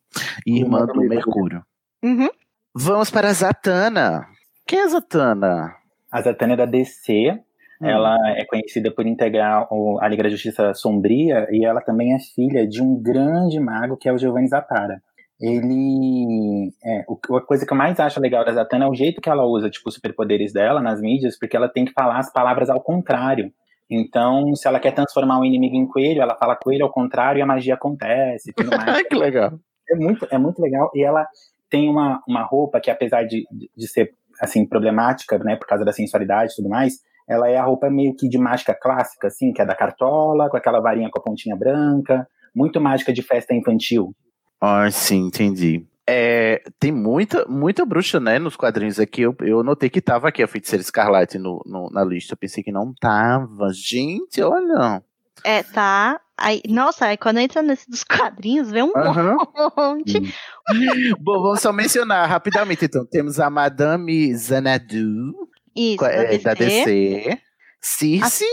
e irmã do Mercúrio. Uhum. Vamos para a Zatanna. Quem é a Zatanna? A Zatanna é da DC. Hum. Ela é conhecida por integrar a Liga da Justiça Sombria e ela também é filha de um grande mago que é o Giovanni Zatara. Ele. É, a coisa que eu mais acho legal da Zatanna é o jeito que ela usa tipo, os superpoderes dela nas mídias, porque ela tem que falar as palavras ao contrário. Então, se ela quer transformar um inimigo em coelho, ela fala coelho ao contrário e a magia acontece. Tudo mais. que legal. É muito, é muito legal. E ela tem uma, uma roupa que, apesar de, de ser assim problemática, né, por causa da sensualidade e tudo mais, ela é a roupa meio que de mágica clássica, assim, que é da cartola, com aquela varinha com a pontinha branca, muito mágica de festa infantil. Ah, sim, entendi. É, tem muita, muita bruxa, né, nos quadrinhos aqui. Eu, eu notei que tava aqui a Feiticeira Escarlate no, no, na lista. pensei que não tava. Gente, olha. É, tá. Aí, nossa, aí quando entra nesse dos quadrinhos, vê um uhum. monte. Bom, vamos só mencionar rapidamente, então. Temos a Madame Xanadu. Isso, da, é, DC. da DC. Circe.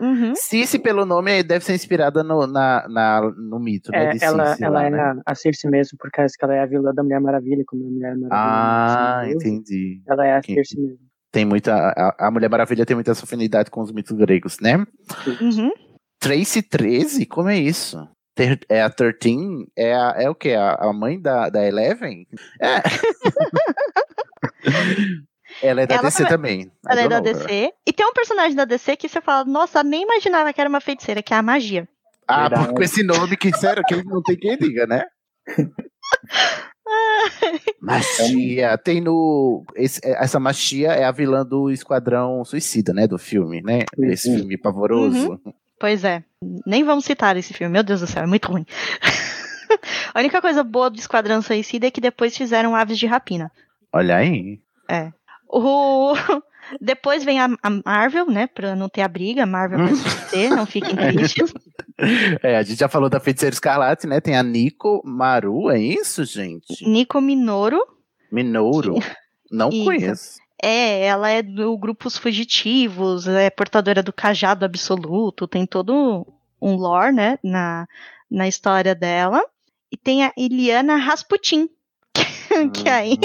Uhum. Circe, pelo nome, deve ser inspirada no, na, na, no mito, né? É, de ela Circe, ela lá, é né? a, Circe mesmo, por causa que ela é a vilã da Mulher Maravilha, como a Mulher Maravilha. Ah, assim, entendi. Ela é a Que- Circe mesmo. Tem muita. A, a Mulher Maravilha tem muita afinidade com os mitos gregos, né? Uhum. Tracy 13? Como é isso? Ter- É a 13? É, a, é o quê? A, a mãe da, da Eleven? É. Ela é da Ela DC também- também. Ela é da. DC. E tem um personagem da DC que você fala, nossa, nem imaginava que era uma feiticeira, que é a magia. Ah, Verdade. por- com esse nome que, sério, que não tem quem diga, né? Machia. Tem no. esse- essa Machia é a vilã do Esquadrão Suicida, né? Do filme, né? Esse filme pavoroso. Pois é. Nem vamos citar esse filme, meu Deus do céu, é muito ruim. a única coisa boa do Esquadrão Suicida é que depois fizeram Aves de Rapina. Olha aí. É. O... Depois vem a, a Marvel, né? Pra não ter a briga, Marvel versus DC, não fiquem tristes. É, a gente já falou da Feiticeira Escarlate, né? Tem a Nico Maru, é isso, gente? Nico Minoru. Minouro. Não Isso. conheço. É, ela é do grupo Os Fugitivos, é portadora do cajado absoluto, tem todo um lore, né, na, na história dela. E tem a Iliana Rasputin, que aí,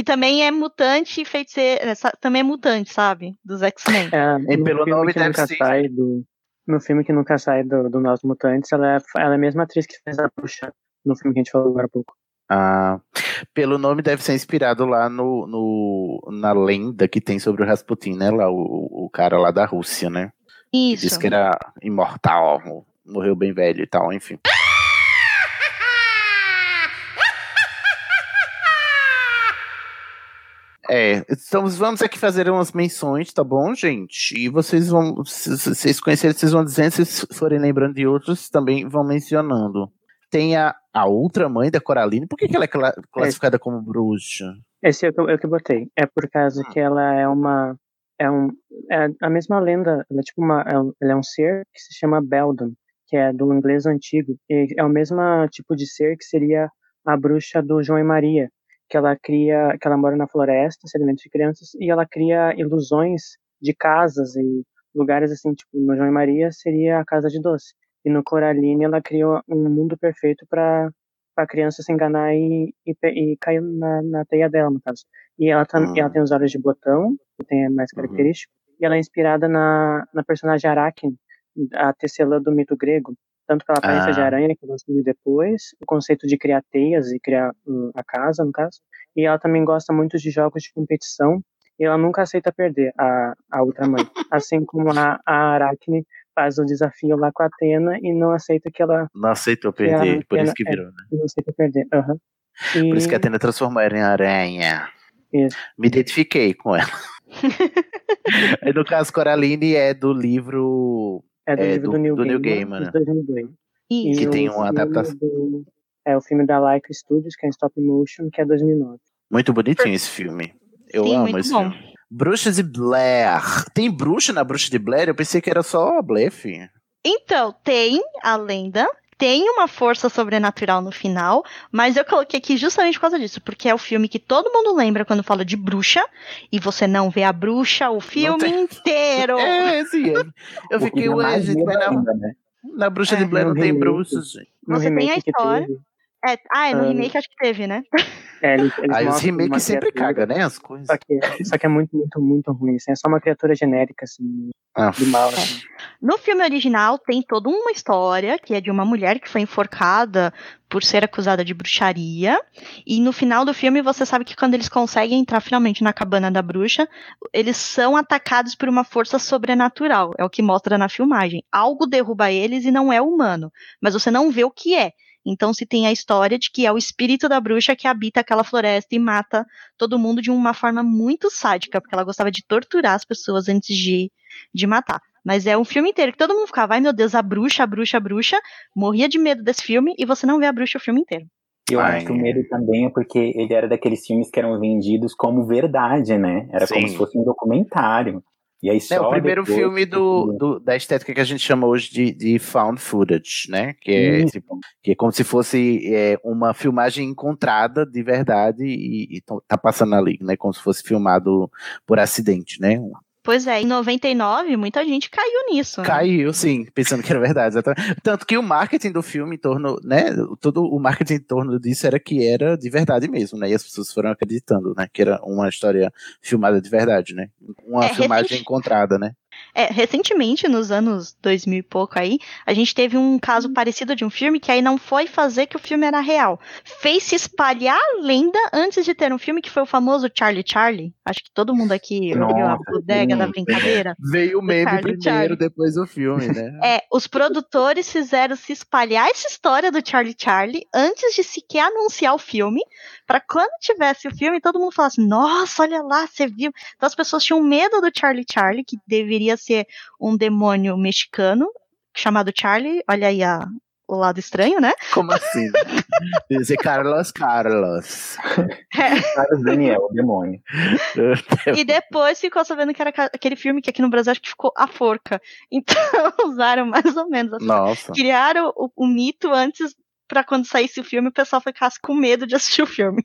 que também é mutante e feiticeira, também é mutante, sabe, dos X-Men. É, E no pelo nome que deve nunca ser- sai do No filme que nunca sai do, do Nós Mutantes, ela é, ela é a mesma atriz que fez a bruxa no filme que a gente falou agora há pouco. Ah, pelo nome deve ser inspirado lá no, no na lenda que tem sobre o Rasputin, né? Lá, o, o cara lá da Rússia, né? Que Isso. Diz que era imortal, morreu bem velho e tal, enfim. É, estamos, vamos aqui fazer umas menções, tá bom, gente? E vocês vão, se vocês conhecerem, vocês vão dizendo, se vocês forem lembrando de outros, também vão mencionando. Tem a, a outra mãe da Coraline, por que, que ela é cla- classificada como bruxa? Esse é o que eu, o que eu botei. É por causa que ela é uma. É, um, é a mesma lenda. Ela é tipo uma. É um, ela é um ser que se chama Beldon, que é do inglês antigo. E é o mesmo tipo de ser que seria a bruxa do João e Maria. Que ela cria. Que ela mora na floresta, se alimenta de crianças, e ela cria ilusões de casas e lugares assim, tipo, no João e Maria seria a casa de doce. E no Coraline ela criou um mundo perfeito para a criança se enganar e, e, e cair na, na teia dela, no caso. E ela, tam, ela tem os olhos de botão, que tem é mais característico, e ela é inspirada na, na personagem Arachne, a tecelã do mito grego. Tanto pela aparência Ah. de aranha, que eu vi depois, o conceito de criar teias e criar hum, a casa, no caso. E ela também gosta muito de jogos de competição, e ela nunca aceita perder a, a outra mãe. Assim como a, a Arachne faz o desafio lá com a Atena e não aceita que ela Não aceitou que a perder, por isso que é, virou, né? Não aceita perder. aham. Por isso que a E- Atena transformou ela em aranha. Isso. Me identifiquei com ela. Aí, no caso, Coraline é do livro. É do livro do Neil Neil Gaiman, Gaiman, né? Gaiman. E que o tem uma filme adaptação. do- é o filme da Laika Studios, que é em stop motion, que é 2009. Muito bonitinho esse filme. Eu Sim, amo muito esse bom. filme. Bruxas de Blair. Tem bruxa na bruxa de Blair? Eu pensei que era só blefe. Então, tem a lenda, tem uma força sobrenatural no final, mas eu coloquei aqui justamente por causa disso, porque é o filme que todo mundo lembra quando fala de bruxa, e você não vê a bruxa o filme tem. inteiro. É, sim. Eu, eu fiquei, ué, gente, mas na, ainda, né? na bruxa de É, Blair no não tem bruxas, gente. Você tem a história. É, ah, é, no Ah, remake acho que teve, né? é, eles, eles Aí os remakes sempre criatura, cagam, né? As coisas. Só que, só que é muito, muito, muito ruim. Assim, é só uma criatura genérica, assim, Ah, de mal. Assim. No filme original tem toda uma história que é de uma mulher que foi enforcada por ser acusada de bruxaria. E no final do filme você sabe que quando eles conseguem entrar finalmente na cabana da bruxa, eles são atacados por uma força sobrenatural. É o que mostra na filmagem. Algo derruba eles e não é humano, mas você não vê o que é. Então se tem a história de que é o espírito da bruxa que habita aquela floresta e mata todo mundo de uma forma muito sádica, porque ela gostava de torturar as pessoas antes de, de matar. Mas é um filme inteiro que todo mundo ficava, ai meu Deus, a bruxa, a bruxa, a bruxa. Morria de medo desse filme e você não vê a bruxa o filme inteiro. Eu Ai, acho que o medo também é porque ele era daqueles filmes que eram vendidos como verdade, né? Era como Sim. se fosse um documentário. E aí só É o primeiro depois filme do, do- da estética que a gente chama hoje de, de found footage, né? Que é, tipo, que é como se fosse é, uma filmagem encontrada de verdade e, e tá passando ali, né? Como se fosse filmado por acidente, né? Pois é, em 99, muita gente caiu nisso. né? Caiu, sim, pensando que era verdade. exatamente. Tanto que o marketing do filme em torno, né? Todo o marketing em torno disso era que era de verdade mesmo, né? E as pessoas foram acreditando, né? Que era uma história filmada de verdade, né? Uma É, filmagem encontrada, né? É, recentemente, nos anos 2000 e pouco aí, a gente teve um caso parecido de um filme que aí não foi fazer que o filme era real. Fez se espalhar a lenda antes de ter um filme que foi o famoso Charlie Charlie. Acho que todo mundo aqui ouviu a Nossa, bodega da brincadeira. Veio o meme Charlie, primeiro, Charlie. depois o filme, né? É, os produtores fizeram se espalhar essa história do Charlie Charlie antes de sequer anunciar o filme, Pra quando tivesse o filme todo mundo falasse: "Nossa, olha lá, você viu?". Então as pessoas tinham medo do Charlie Charlie, que deveria ser um demônio mexicano chamado Charlie. Olha aí a, o lado estranho, né? Como assim? Dizer Carlos Carlos. Carlos Daniel, o demônio. E depois ficou sabendo que era aquele filme que aqui no Brasil acho que ficou A Forca. Então usaram mais ou menos assim. Nossa. Criaram o, o mito antes pra quando saísse o filme o pessoal ficasse com medo de assistir o filme.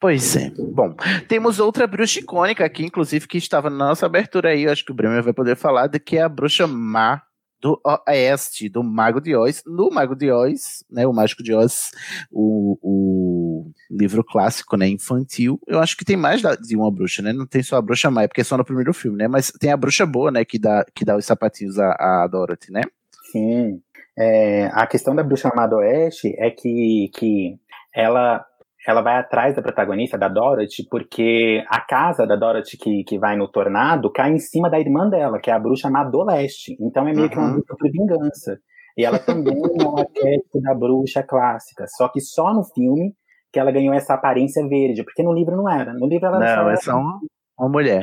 Pois é. Bom, temos outra bruxa icônica aqui, inclusive, que estava na nossa abertura aí. Eu acho que o Bremer vai poder falar de que é a bruxa má do Oeste, do Mago de Oz. No Mago de Oz, né, o Mágico de Oz, o, o livro clássico, né, infantil, eu acho que tem mais de uma bruxa, né? Não tem só a bruxa má, é porque é só no primeiro filme, né? Mas tem a bruxa boa, né, que dá, que dá os sapatinhos à Dorothy, né? Sim. É, a questão da bruxa má do oeste é que, que ela, ela vai atrás da protagonista, da Dorothy, porque a casa da Dorothy que, que vai no tornado cai em cima da irmã dela, que é a bruxa má do leste. Então é meio que uma Uhum. bruxa por vingança. E ela também é um arquétipo da bruxa clássica, só que só no filme que ela ganhou essa aparência verde, porque no livro não era. No livro ela Não, só é era só uma, uma mulher.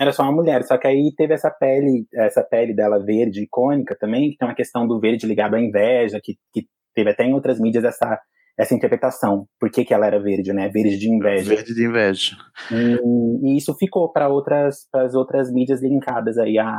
era só uma mulher, só que aí teve essa pele, essa pele dela verde icônica também, que tem uma questão do verde ligado à inveja, que, que teve até em outras mídias essa, essa interpretação. Por que, que ela era verde, né? Verde de inveja. Verde de inveja. E, e isso ficou para outras, as outras mídias linkadas aí a,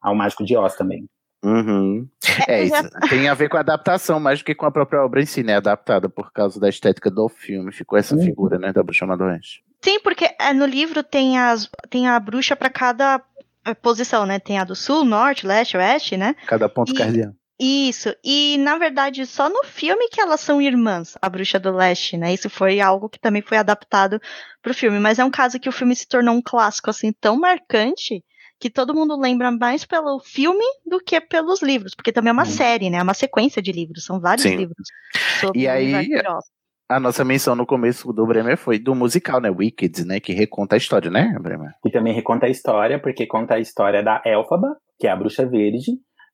ao Mágico de Oz também. Uhum. É isso. Tem a ver com a adaptação, mais do que com a própria obra em si, né? Adaptada por causa da estética do filme. Ficou essa Uhum. figura, né? Da bruxa má do oeste. Sim, porque é, no livro tem, as, tem a bruxa pra cada é, posição, né? Tem a do sul, norte, leste, oeste, né? Cada ponto E- cardeal. Isso. E na verdade, só no filme que elas são irmãs, a bruxa do leste, né? Isso foi algo que também foi adaptado pro filme, mas é um caso que o filme se tornou um clássico assim tão marcante que todo mundo lembra mais pelo filme do que pelos livros, porque também é uma série, né? É uma sequência de livros, são vários Sim. livros. sobre E aí-. A nossa menção no começo do Bremer foi do musical, né? Wicked, né? Que reconta a história, né, Bremer? E também reconta a história, porque conta a história da Elfaba, que é a bruxa verde,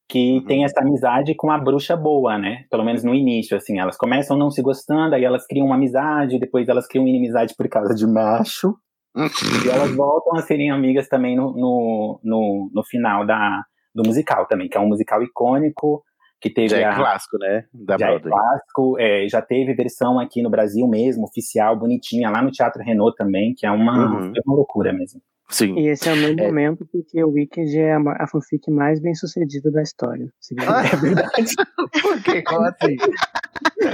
que tem essa amizade com a bruxa boa, né? Pelo menos no início, assim. Elas começam não se gostando, aí elas criam uma amizade, depois elas criam inimizade por causa de macho. E elas voltam a serem amigas também no, no, no, no final da, do musical também, que é um musical icônico, que teve Já é a, clássico, né? Da já é Broadway. clássico, é, já teve versão aqui no Brasil mesmo, oficial, bonitinha, lá no Teatro Renault também, que é uma, Uhum. é uma loucura mesmo. Sim. E esse é o meu É. momento, porque o Wicked é a, a fanfic mais bem sucedida da história. Ah, é verdade. Por quê? Como assim?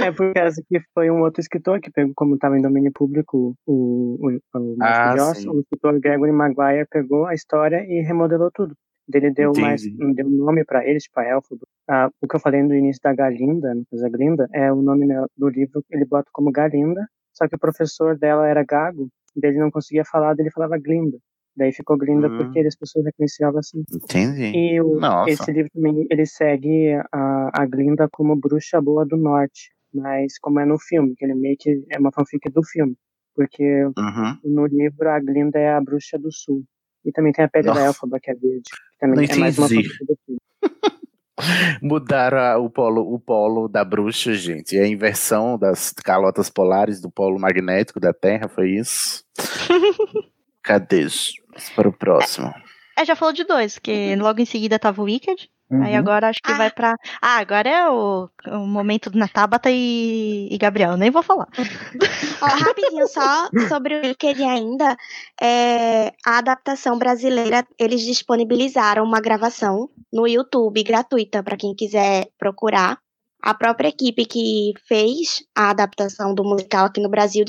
É por causa que foi um outro escritor que pegou, como estava em domínio público, o, o, o Ah, sim. o escritor Gregory Maguire pegou a história e remodelou tudo. Ele deu mais, Entendi. deu nome para eles, tipo a Elfo. Ah, o que eu falei no início da Galinda, no caso a Glinda, é o nome né, do livro, ele bota como Galinda, só que o professor dela era gago, daí ele não conseguia falar, daí ele falava Glinda. Daí ficou Glinda Hum. porque as pessoas reconheciam assim. Entendi. E o- esse livro também, ele segue a, a Glinda como bruxa boa do norte, mas como é no filme, que ele meio que é uma fanfic do filme, porque Uhum. no livro a Glinda é a bruxa do sul. E também tem a pele Nossa. da Elfaba, que é verde, que também Não é mais uma entendi. fanfic do filme. Mudaram a- o polo, o polo da bruxa, gente. É a inversão das calotas polares do polo magnético da Terra, foi isso? Cadê? Vamos Para o próximo. É, já falou de dois, que logo em seguida tava o Wicked. Aí Uhum. agora acho que vai pra. Ah, agora é o, o momento na Tabata e, e Gabriel, nem vou falar. Ó, rapidinho, só sobre o Wicked ainda, é, a adaptação brasileira, eles disponibilizaram uma gravação no YouTube gratuita para quem quiser procurar. A própria equipe que fez a adaptação do musical aqui no Brasil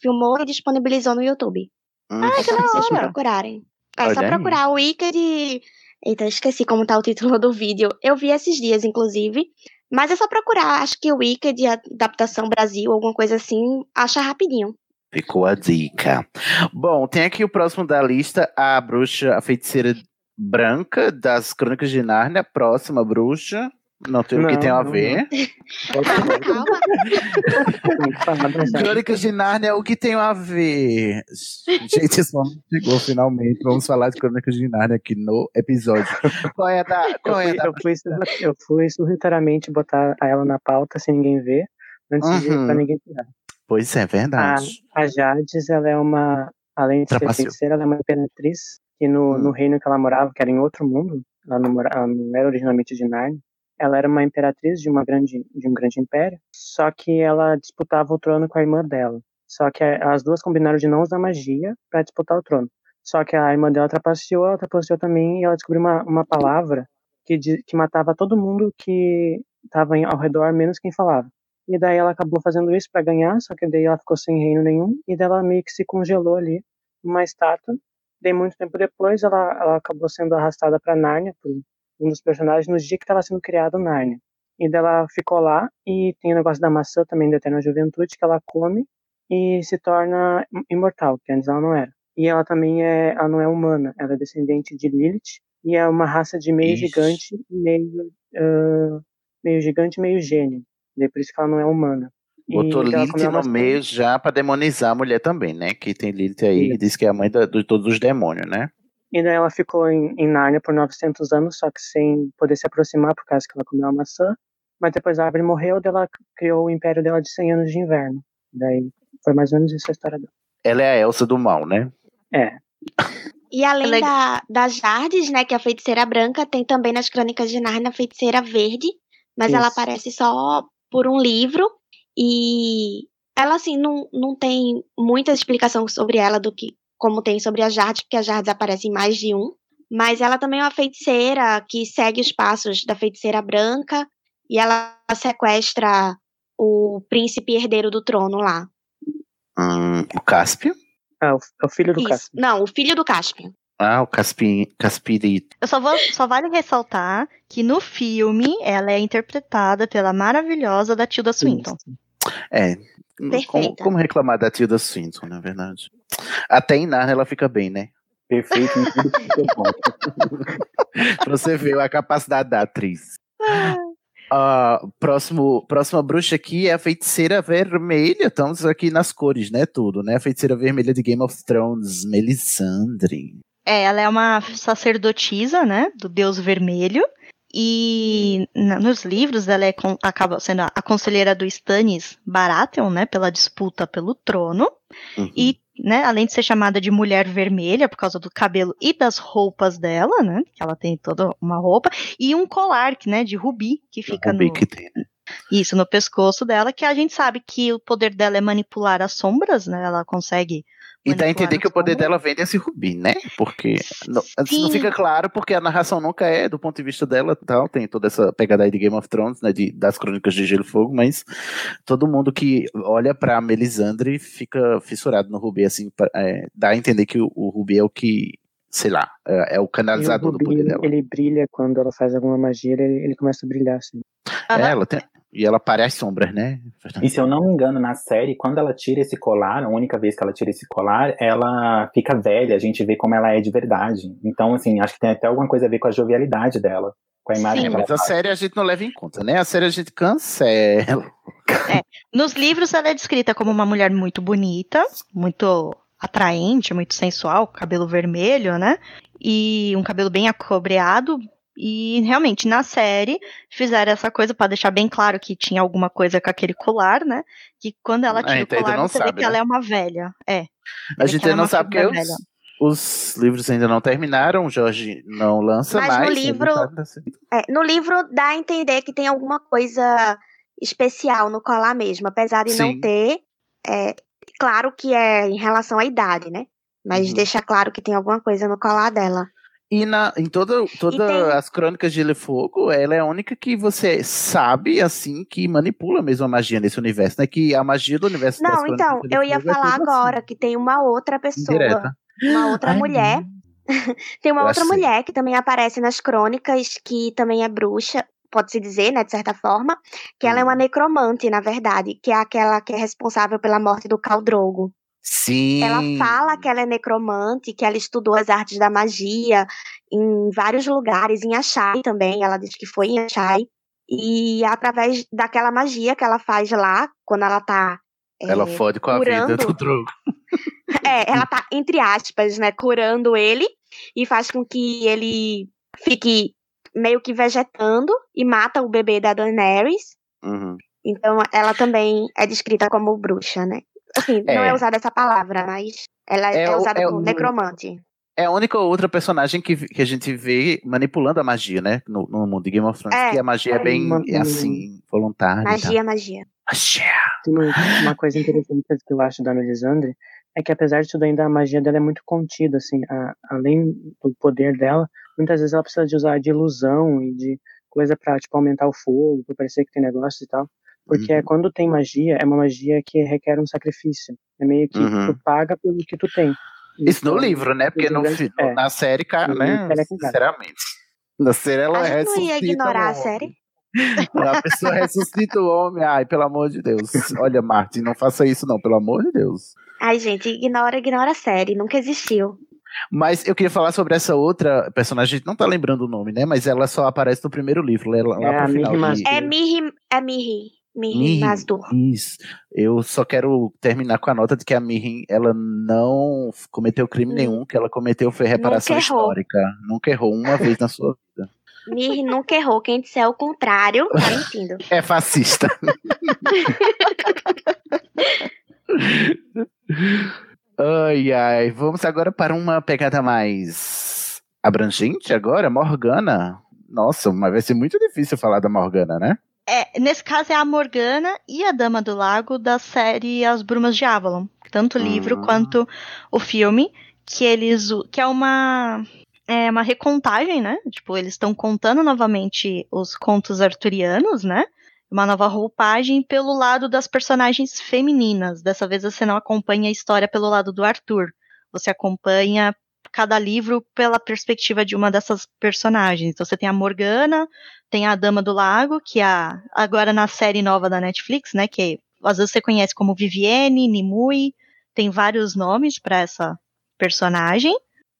filmou e disponibilizou no YouTube. É só vocês procurarem. É Olha só aí. procurar o Wicked. Eita, esqueci como tá o título do vídeo. Eu vi esses dias, inclusive. Mas é só procurar. Acho que o Wicked, a adaptação Brasil, alguma coisa assim, acha rapidinho. Ficou a dica. Bom, tem aqui o próximo da lista, a bruxa, a feiticeira branca das Crônicas de Nárnia, próxima bruxa. Não tem o que tem a ver. Calma. Crônicas de Nárnia, o que tem a ver? Gente, esse momento chegou finalmente. Vamos falar de Crônicas de Nárnia aqui no episódio. Qual é a da. Qual é a eu, da... fui, eu, fui, eu fui botar ela na pauta sem ninguém ver, antes de Uhum. pra ninguém tirar. Pois é, A, verdade. a Jades, ela é uma, além de ser feiticeira, ela é uma imperatriz, que no, Hum. no reino que ela morava, que era em outro mundo, ela não, ela não era originalmente de Narnia, ela era uma imperatriz de, uma grande, de um grande império, só que ela disputava o trono com a irmã dela. Só que as duas combinaram de não usar magia para disputar o trono. Só que a irmã dela trapaceou, ela trapaceou também e ela descobriu uma, uma palavra que, di- que matava todo mundo que estava ao redor, menos quem falava. E daí ela acabou fazendo isso para ganhar, só que daí ela ficou sem reino nenhum, e daí ela meio que se congelou ali numa estátua. Daí muito tempo depois ela, ela acabou sendo arrastada para Nárnia por um dos personagens no dia que estava sendo criado Nárnia. E daí ela ficou lá e tem o negócio da maçã também da Eterna Juventude que ela come e se torna imortal, que antes ela não era. E ela também é, ela não é humana, ela é descendente de Lilith e é uma raça de meio Ixi. gigante, meio ah, meio gigante, meio gênio. Daí por isso que ela não é humana. Botou E Lilith no meio já pra demonizar a mulher também, né? Que tem Lilith aí, que diz que é a mãe da- de todos os demônios, né? E daí ela ficou em, em Nárnia por 900 anos, só que sem poder se aproximar por causa que ela comeu a maçã. Mas depois a árvore morreu, daí ela criou o império dela de 100 anos de inverno. Daí foi mais ou menos isso a história dela. Ela é a Elsa do mal, né? É. E além Legal. da, da Jardes, né, que é a feiticeira branca, tem também nas Crônicas de Nárnia a feiticeira verde, mas ela Isso. aparece só por um livro e ela assim não, não tem muita explicação sobre ela do que como tem sobre a Jardes, porque a Jardes aparece em mais de um, mas ela também é uma feiticeira que segue os passos da feiticeira branca e ela sequestra o príncipe herdeiro do trono lá. Hum, o Cáspio? Ah, o, é o filho do Isso. Cássio. Não, o filho do Caspian. Ah, o Caspi, Caspirito. Eu só, vou, só vale ressaltar que no filme ela é interpretada pela maravilhosa da Tilda Swinton. É. Como, como reclamar da Tilda Swinton, na verdade? Até em Narnia ela fica bem, né? Perfeito em tudo que é bom. Pra você ver a capacidade da atriz. Ah, próximo, próxima bruxa aqui é a feiticeira vermelha. Estamos aqui nas cores, né? Tudo, né? A feiticeira vermelha de Game of Thrones, Melisandre. É, ela é uma sacerdotisa, né, do Deus Vermelho. E na- nos livros ela é acaba sendo a, a conselheira do Stannis Baratheon, né, pela disputa pelo trono. Uhum. E né, além de ser chamada de mulher vermelha por causa do cabelo e das roupas dela, né, que ela tem toda uma roupa e um colar, né, de rubi que fica rubi no que tem, né? isso no pescoço dela, que a gente sabe que o poder dela é manipular as sombras, né? Ela consegue e dá a entender que o poder dela vem desse rubi, né? Porque não, não, fica claro, porque a narração nunca é do ponto de vista dela tal. Tem toda essa pegada aí de Game of Thrones, né? De, das crônicas de Gelo e Fogo, mas todo mundo que olha pra Melisandre fica fissurado no rubi, assim, pra, é, dá a entender que o, o rubi é o que sei lá, é, é o canalizador o do poder dela. Ele brilha quando ela faz alguma magia, ele, ele começa a brilhar assim. É, ela tem, e ela parece sombras, né? E se eu não me engano, na série, quando ela tira esse colar, a única vez que ela tira esse colar, ela fica velha, a gente vê como ela é de verdade. Então, assim, acho que tem até alguma coisa a ver com a jovialidade dela. Com a imagem Sim, mas a série a gente não leva em conta, né? A série a gente cancela. É, nos livros ela é descrita como uma mulher muito bonita, muito atraente, muito sensual, cabelo vermelho, né? E um cabelo bem acobreado, e realmente, na série, fizeram essa coisa para deixar bem claro que tinha alguma coisa com aquele colar, né? Que quando ela tira o colar, você sabe, vê que né? ela é uma velha. É. A gente ainda é não sabe que os, os, livros ainda não terminaram, o Jorge não lança Mas mais. No livro, é, no livro dá a entender que tem alguma coisa especial no colar mesmo, apesar de Sim. não ter. É, claro que é em relação à idade, né? Mas uhum. deixa claro que tem alguma coisa no colar dela. E na, em todas toda tem... as crônicas de Gelo e Fogo, ela é a única que você sabe, assim, que manipula mesmo a magia nesse universo, né? Que a magia do universo Não, então, eu ia é falar é agora assim. que tem uma outra pessoa, Indireta. uma outra Ai, mulher. tem uma eu outra mulher que também aparece nas crônicas, que também é bruxa, pode-se dizer, né, de certa forma, que ela é uma hum. necromante, na verdade, que é aquela que é responsável pela morte do Caldrogo. Sim. Ela fala que ela é necromante, que ela estudou as artes da magia em vários lugares, em Achai também. Ela diz que foi em Achai. E através daquela magia que ela faz lá, quando ela tá. É, ela fode com curando, a vida do drogo. É, ela tá, entre aspas, né, curando ele e faz com que ele fique meio que vegetando e mata o bebê da Daenerys. Uhum. Então ela também é descrita como bruxa, né? Assim, é. não é usada essa palavra, mas ela é, é usada é como necromante. É a única outra personagem que, que a gente vê manipulando a magia, né? No, no mundo de Game of Thrones. É, que a magia é, bem, é assim, voluntária. Magia, magia. Magia. Uma, uma coisa interessante que eu acho da Melisandre é que apesar de tudo ainda a magia dela é muito contida, assim, a, além do poder dela, muitas vezes ela precisa de usar de ilusão e de coisa para tipo aumentar o fogo, para parecer que tem negócio e tal. Porque uhum. quando tem magia, é uma magia que requer um sacrifício. É meio que uhum. tu paga pelo que tu tem. Isso no livro, né? Porque no, é. na série, cara, né? É sinceramente. Na série ela gente não ia ignorar a série. A pessoa ressuscita o homem. Ai, pelo amor de Deus. Olha, Martin, não faça isso, não, pelo amor de Deus. Ai, gente, ignora, ignora a série. Nunca existiu. Mas eu queria falar sobre essa outra personagem, a gente não tá lembrando o nome, né? Mas ela só aparece no primeiro livro, lá, lá é, pro final. De... É Mihi, é Mihi. Mazdur. Isso. Eu só quero terminar com a nota de que a Mirin, ela não cometeu crime hum. nenhum, que ela cometeu foi reparação nunca histórica. Nunca errou uma vez na sua vida. Mirin nunca errou. Quem disser o contrário, tá mentindo. É fascista. ai, ai. Vamos agora para uma pegada mais abrangente agora, Morgana. Nossa, mas vai ser muito difícil falar da Morgana, né? É, nesse caso é a Morgana e a Dama do Lago da série As Brumas de Avalon. Tanto o livro uhum. quanto o filme, que eles. que é uma. É uma recontagem, né? Tipo, eles estão contando novamente os contos arturianos, né? Uma nova roupagem pelo lado das personagens femininas. Dessa vez você não acompanha a história pelo lado do Arthur. Você acompanha cada livro pela perspectiva de uma dessas personagens. Então você tem a Morgana, tem a Dama do Lago, que é agora na série nova da Netflix, né, que às vezes você conhece como Vivienne, Nimue, tem vários nomes para essa personagem.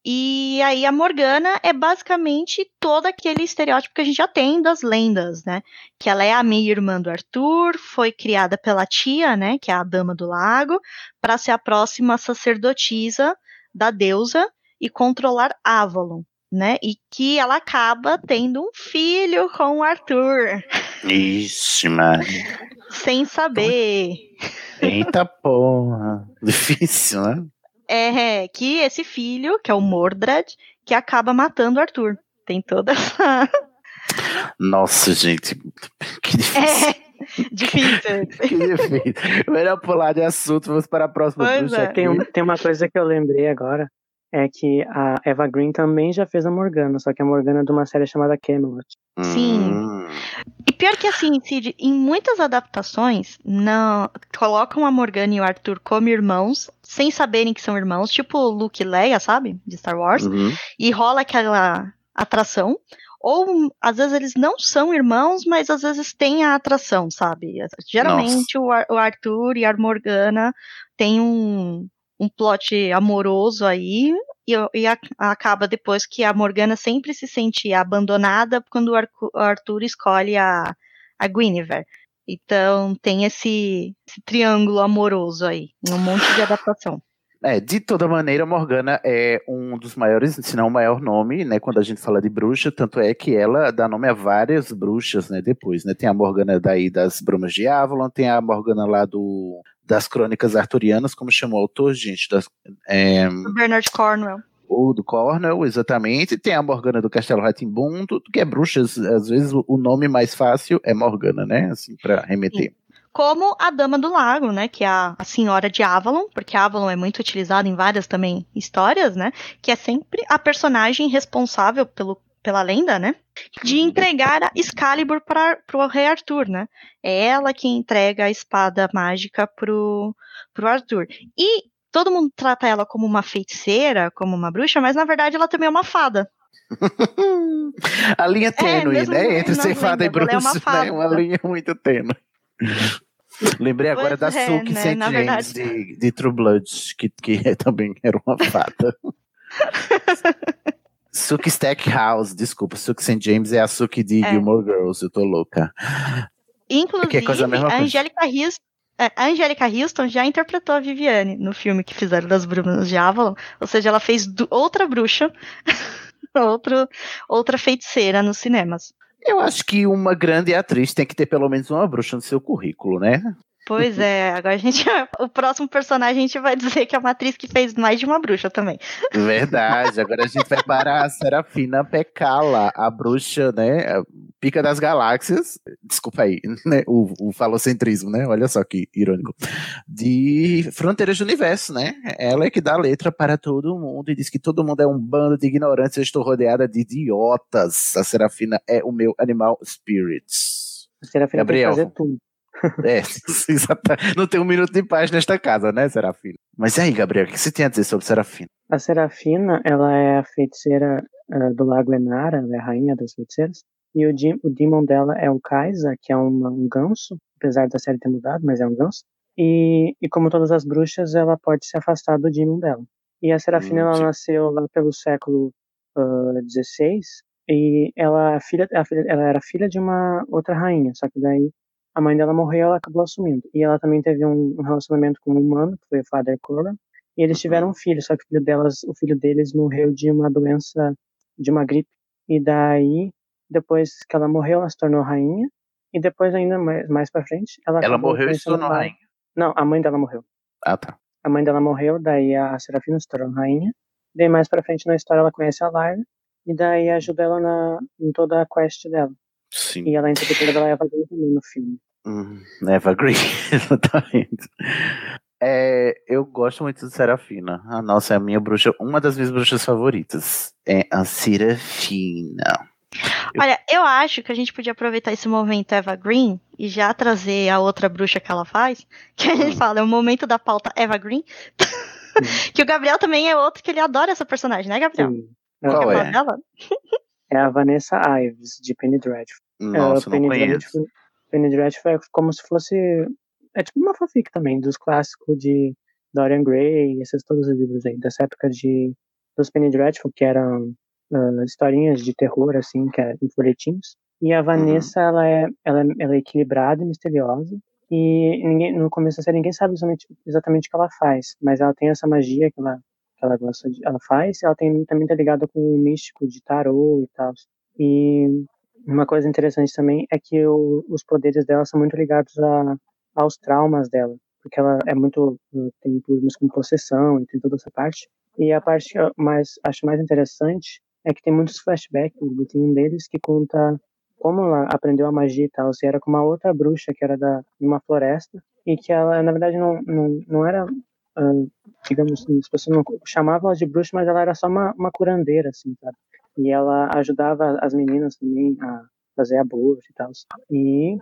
E aí a Morgana é basicamente todo aquele estereótipo que a gente já tem das lendas, né? Que ela é a meia-irmã do Arthur, foi criada pela tia, né, que é a Dama do Lago, para ser a próxima sacerdotisa da deusa e controlar Avalon, né? E que ela acaba tendo um filho com o Arthur. Ixi, mano. Sem saber. Eita porra. Difícil, né? É, que esse filho, que é o Mordred, que acaba matando o Arthur. Tem toda essa. Nossa, gente, que difícil. É. Difícil. que difícil. Melhor pular de assunto, vamos para a próxima Pois é. Tem, tem uma coisa que eu lembrei agora, é que a Eva Green também já fez a Morgana, só que a Morgana é de uma série chamada Camelot. Sim. Hum, E pior que assim, Cid, em muitas adaptações, não colocam a Morgana e o Arthur como irmãos, sem saberem que são irmãos, tipo Luke e Leia, sabe? De Star Wars. uhum. E rola aquela atração. Ou às vezes eles não são irmãos, mas às vezes tem a atração, sabe? Geralmente o, Ar- o Arthur e a Morgana têm um, um plot amoroso aí. E, e a- acaba depois que a Morgana sempre se sente abandonada quando o, o Arthur escolhe a, a Guinevere. Então tem esse, esse triângulo amoroso aí, um monte de adaptação. É, de toda maneira, Morgana é um dos maiores, se não o maior nome, né, quando a gente fala de bruxa, tanto é que ela dá nome a várias bruxas, né, depois, né, tem a Morgana daí das Brumas de Avalon, tem a Morgana lá do, das Crônicas Arturianas, como chamou o autor, gente, das, é, O Bernard Cornwell. ou do Cornell, exatamente, tem a Morgana do Castelo Ratimbun, tudo que é bruxas, às vezes o- nome mais fácil é Morgana, né, assim, pra remeter. como a Dama do Lago, né, que é a, a Senhora de Avalon, porque Avalon é muito utilizado em várias também histórias, né, que é sempre a personagem responsável pelo, pela lenda, né, de entregar a Excalibur para o rei Arthur, né, é ela que entrega a espada mágica pro, pro Arthur. E todo mundo trata ela como uma feiticeira, como uma bruxa, mas na verdade ela também é uma fada. A linha tênue, mesmo né? Entre ser fada e ela é uma bruxa, fada. né? Uma linha muito tênue. Lembrei agora Pois da é, Suki né? St. James de, de True Blood, que, que também era uma fada. Suki Stackhouse, desculpa, Suki St. James é a Suki de É. Gilmore Girls, eu tô louca. Inclusive, é a a. Angélica Houston, é, a Angélica Houston já interpretou a Viviane no filme que fizeram das Brumas de Avalon, ou seja, ela fez outra bruxa, outro, outra feiticeira nos cinemas. Eu acho que uma grande atriz tem que ter pelo menos uma bruxa no seu currículo, né? Pois é, agora a gente, o próximo personagem a gente vai dizer que é uma atriz que fez mais de uma bruxa também. Verdade, agora a gente vai para a Serafina Pecala, a bruxa, né? a Pica das galáxias. Desculpa aí, né? O, o falocentrismo, né? Olha só que irônico. De Fronteiras do Universo, né? Ela é que dá letra para todo mundo e diz que todo mundo é um bando de ignorantes. Eu estou rodeada de idiotas. A Serafina é o meu animal spirits. A Serafina Gabriel. fazer tudo. É, exata- não tem um minuto de paz nesta casa, né, Serafina? Mas e aí, Gabriel, o que você tem a dizer sobre Serafina? A Serafina, ela é a feiticeira ah, do Lago Enara, ela é a rainha das feiticeiras. E o, di- o demon dela é o Kaisa, que é uma- um ganso, apesar da série ter mudado, mas é um ganso. E, e como todas as bruxas, ela pode se afastar do demon dela. E a Serafina, Hum, ela nasceu lá pelo século XVI, e ela, é filha- ela era filha de uma outra rainha, só que daí a mãe dela morreu ela acabou assumindo. E ela também teve um, um relacionamento com um humano, que foi o Father Coram, e eles tiveram um filho, só que o filho delas, o filho deles morreu de uma doença, de uma gripe. E daí, depois que ela morreu, ela se tornou rainha. E depois, ainda mais, mais pra frente, ela Ela morreu e se tornou rainha. Não, a mãe dela morreu. Ah, tá. A mãe dela morreu, daí a Serafina se tornou rainha. Daí mais pra frente na história ela conhece a Lyra. E daí ajuda ela na, em toda a quest dela. Sim. E ela é interpretada pela Eva Green também no filme. Hum, Eva Green, exatamente. É, eu gosto muito de Serafina. A nossa é a minha bruxa, uma das minhas bruxas favoritas. É a Serafina. Olha, eu acho que a gente podia aproveitar esse momento Eva Green e já trazer a outra bruxa que ela faz, que a gente fala, é o momento da pauta Eva Green. que o Gabriel também é outro que ele adora essa personagem, né, Gabriel? Sim. Qual é? dela? É a Vanessa Ives, de Penny Dreadful. Nossa, Uh, não Penny conheço. Dreadful, Penny Dreadful é como se fosse. É tipo uma fanfic também, dos clássicos de Dorian Gray, esses todos os livros aí, dessa época de. Dos Penny Dreadful, que eram uh, historinhas de terror, assim, que é, em folhetinhos. E a Vanessa, ela, é, ela, é, ela é equilibrada e misteriosa. E ninguém, no começo da série ninguém sabe exatamente, exatamente o que ela faz, mas ela tem essa magia que ela, que ela gosta de, ela faz, ela tem, também tá ligada com o místico de tarô e tal. E uma coisa interessante também é que o, os poderes dela são muito ligados a, aos traumas dela, porque ela é muito tem problemas com possessão e tem toda essa parte. E a parte que eu mais acho mais interessante é que tem muitos flashbacks, e tem um deles que conta como ela aprendeu a magia e tal, se era com uma outra bruxa que era da uma floresta e que ela na verdade não não, não era uh, digamos assim, as pessoas não chamavam ela de bruxa, mas ela era só uma, uma curandeira assim, sabe? E ela ajudava as meninas também a fazer aborto e tal. E,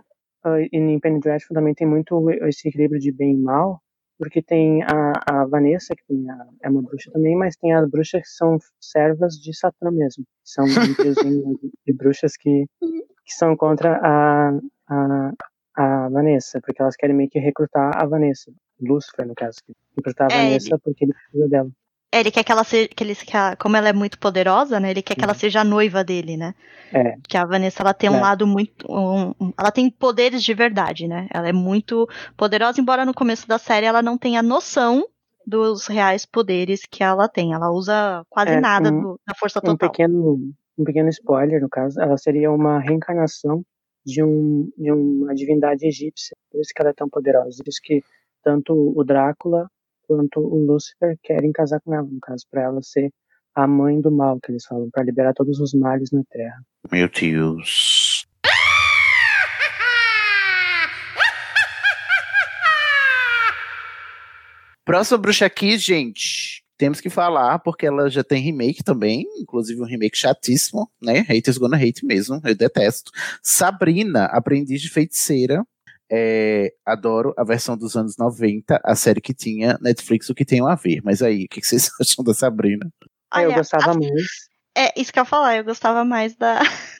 uh, e em Penny Dreadful também tem muito esse equilíbrio de bem e mal, porque tem a, a Vanessa, que a, é uma bruxa também, mas tem as bruxas que são servas de Satã mesmo. São de, de bruxas que, que são contra a, a, a Vanessa, porque elas querem meio que recrutar a Vanessa. Lúcifer, no caso. Recrutar a é, Vanessa ele... porque ele precisa dela. É, ele quer que ela seja. Que ele, que a, como ela é muito poderosa, né? Ele quer que ela uhum. seja a noiva dele, né? É. Que a Vanessa ela tem um é. lado muito. Um, um, ela tem poderes de verdade, né? Ela é muito poderosa, embora no começo da série ela não tenha noção dos reais poderes que ela tem. Ela usa quase é, nada um, do, da força total. Um pequeno, um pequeno spoiler, no caso, ela seria uma reencarnação de, um, de uma divindade egípcia. Por isso que ela é tão poderosa. Por isso que tanto o Drácula quanto o Lúcifer querem casar com ela, no caso, para ela ser a mãe do mal, que eles falam, para liberar todos os males na Terra. Meu Deus. Próxima bruxa aqui, gente. Temos que falar, porque ela já tem remake também, inclusive um remake chatíssimo, né? Haters gonna hate mesmo, eu detesto. Sabrina, aprendiz de feiticeira, é, adoro a versão dos anos 90, a série que tinha Netflix, o que tem a ver. Mas aí, o que, vocês acham da Sabrina? Olha, eu gostava mais. É, isso que eu ia falar, eu gostava mais da.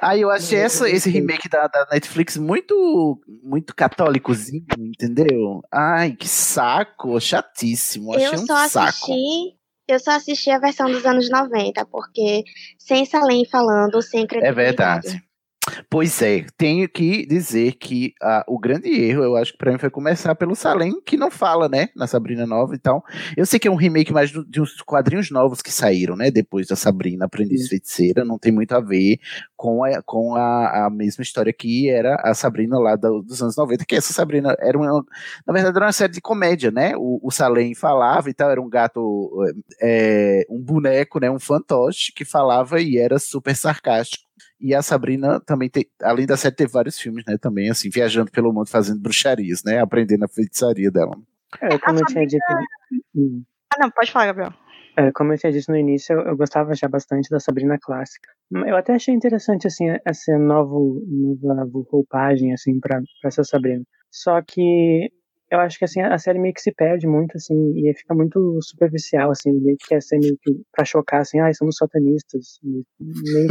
Aí eu achei essa, esse remake da, da, Netflix muito muito católicozinho, entendeu? Ai, que saco, chatíssimo. Achei eu um só assisti, eu só assisti a versão dos anos 90, porque sem Salem falando, sem É verdade. Pois é, tenho que dizer que uh, o grande erro, eu acho que pra mim foi começar pelo Salem, que não fala, né, na Sabrina Nova e tal. Eu sei que é um remake mais de uns quadrinhos novos que saíram, né, depois da Sabrina Aprendiz Feiticeira, não tem muito a ver com a, com a, a mesma história que era a Sabrina lá do, dos anos 90, que essa Sabrina era uma, na verdade era uma série de comédia, né, o, o Salem falava e tal, era um gato, é, um boneco, né, um fantoche que falava e era super sarcástico. E a Sabrina também tem, além da série, teve vários filmes, né? Também, assim, viajando pelo mundo fazendo bruxarias, né? Aprendendo a feitiçaria dela. É, como eu tinha dito. Ah, não, pode falar, Gabriel. É, como eu tinha dito no início, eu, eu, gostava já bastante da Sabrina clássica. Eu até achei interessante, assim, essa novo, nova roupagem, assim, pra, pra essa Sabrina. Só que eu acho que, assim, a série meio que se perde muito, assim, e fica muito superficial, assim, meio que quer ser meio que pra chocar, assim, ah, somos satanistas, meio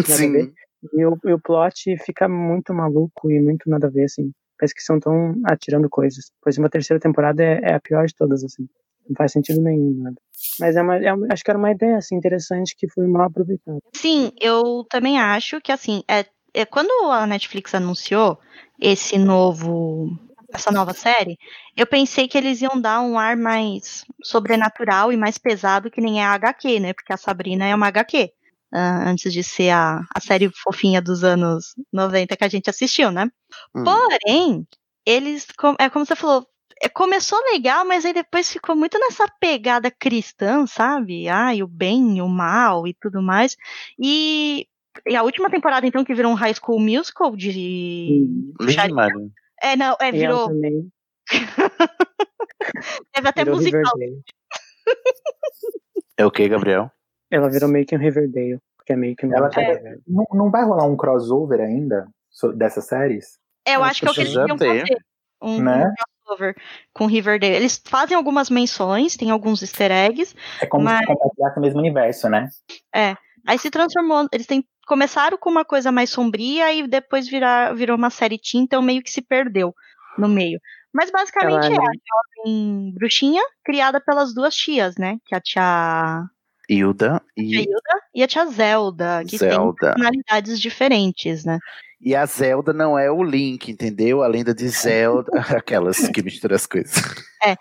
que nada a ver. E o, e o plot fica muito maluco e muito nada a ver, assim. Parece que são tão atirando coisas. Pois uma terceira temporada é, é, a pior de todas, assim. Não faz sentido nenhum, nada. Mas é uma, é uma, acho que era uma ideia, assim, interessante que foi mal aproveitada. Sim, eu também acho que, assim, é, é quando a Netflix anunciou esse novo essa nova série, eu pensei que eles iam dar um ar mais sobrenatural e mais pesado que nem é a HQ, né? Porque a Sabrina é uma HQ uh, antes de ser a, a série fofinha dos anos 90 que a gente assistiu, né? Hum. Porém, eles, é como você falou, é, começou legal, mas aí depois ficou muito nessa pegada cristã, sabe? Ai, o bem, o mal e tudo mais. E, e a última temporada, então, que virou um High School Musical de. Lindo, É, não, é, virou. Teve até virou musical. É o que, Gabriel? Ela virou meio que um Riverdale, porque é meio que um Ela tá, não, não vai rolar um crossover ainda dessas séries? É, eu acho que é o que eles iam fazer. Um, né? um crossover com Riverdale. Eles fazem algumas menções, tem alguns easter eggs. É como mas... se compartilhasse o mesmo universo, né? É. Aí se transformou. Eles têm, começaram com uma coisa mais sombria e depois virar, virou uma série teen, então meio que se perdeu no meio. Mas basicamente Ela, é a jovem bruxinha criada pelas duas tias, né? Que é a tia Hilda e. A Hilda e a tia Zelda, que Zelda. tem personalidades diferentes, né? E a Zelda não é o Link, entendeu? A lenda de Zelda, aquelas que misturam as coisas. É.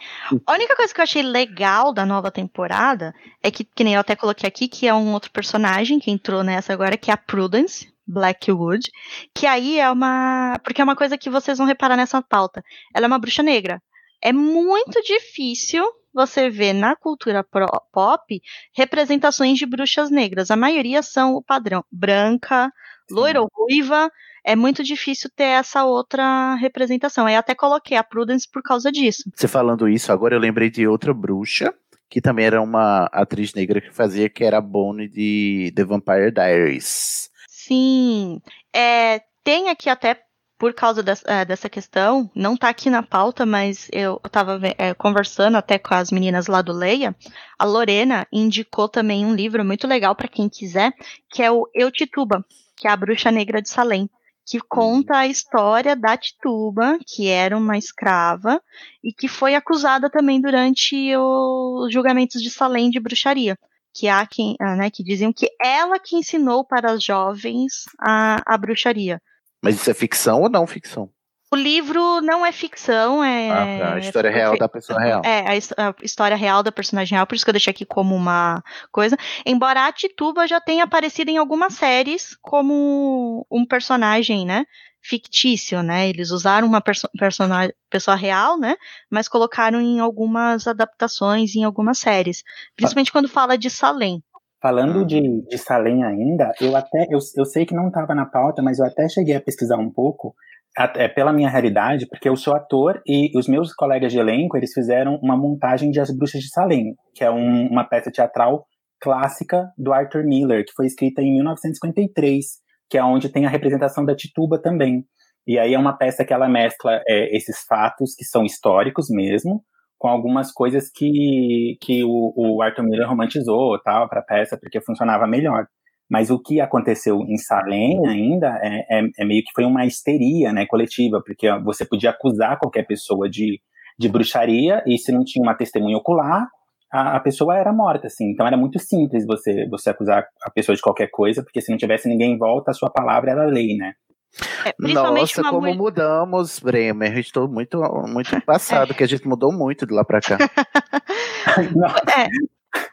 A única coisa que eu achei legal da nova temporada é que, que nem eu até coloquei aqui, que é um outro personagem que entrou nessa agora, que é a Prudence, Blackwood, que aí é uma. Porque é uma coisa que vocês vão reparar nessa pauta. Ela é uma bruxa negra. É muito difícil você ver na cultura pop representações de bruxas negras. A maioria são o padrão branca, loira ou ruiva. É muito difícil ter essa outra representação. Eu até coloquei a Prudence por causa disso. Você falando isso, agora eu lembrei de outra bruxa que também era uma atriz negra que fazia, que era a Bonnie de The Vampire Diaries. Sim, é, tem aqui até por causa dessa, é, dessa questão, não tá aqui na pauta, mas eu estava é, conversando até com as meninas lá do Leia, a Lorena indicou também um livro muito legal para quem quiser, que é o Eu Tituba, que é a bruxa negra de Salem que conta a história da Tituba, que era uma escrava e que foi acusada também durante os julgamentos de Salem de bruxaria. Que há quem, ah, né, que diziam que ela que ensinou para as jovens a, a bruxaria. Mas isso é ficção ou não ficção? O livro não é ficção, é. Ah, tá. A história é real da pessoa real. É, a, a, história real da personagem real, por isso que eu deixei aqui como uma coisa. Embora a Tituba já tenha aparecido em algumas séries como um personagem, né? Fictício, né? Eles usaram uma perso personagem, pessoa real, né? Mas colocaram em algumas adaptações, em algumas séries. Principalmente quando fala de Salem. Falando de, de Salem ainda, eu até eu, eu sei que não estava na pauta, mas eu até cheguei a pesquisar um pouco é pela minha realidade, porque eu sou ator e os meus colegas de elenco, eles fizeram uma montagem de As Bruxas de Salem, que é um, uma peça teatral clássica do Arthur Miller, que foi escrita em 1953, que é onde tem a representação da Tituba também. E aí é uma peça que ela mescla é, esses fatos que são históricos mesmo, com algumas coisas que, que o, o Arthur Miller romantizou tal para a peça, porque funcionava melhor. Mas o que aconteceu em Salem ainda é, é, é, meio que foi uma histeria né, coletiva, porque você podia acusar qualquer pessoa de, de bruxaria e se não tinha uma testemunha ocular, a, a, pessoa era morta, assim. Então era muito simples você, você acusar a pessoa de qualquer coisa, porque se não tivesse ninguém em volta, a sua palavra era lei, né? É, Nossa, como mulher... mudamos, Bremer. Estou muito, muito passado, é. que a gente mudou muito de lá para cá. é,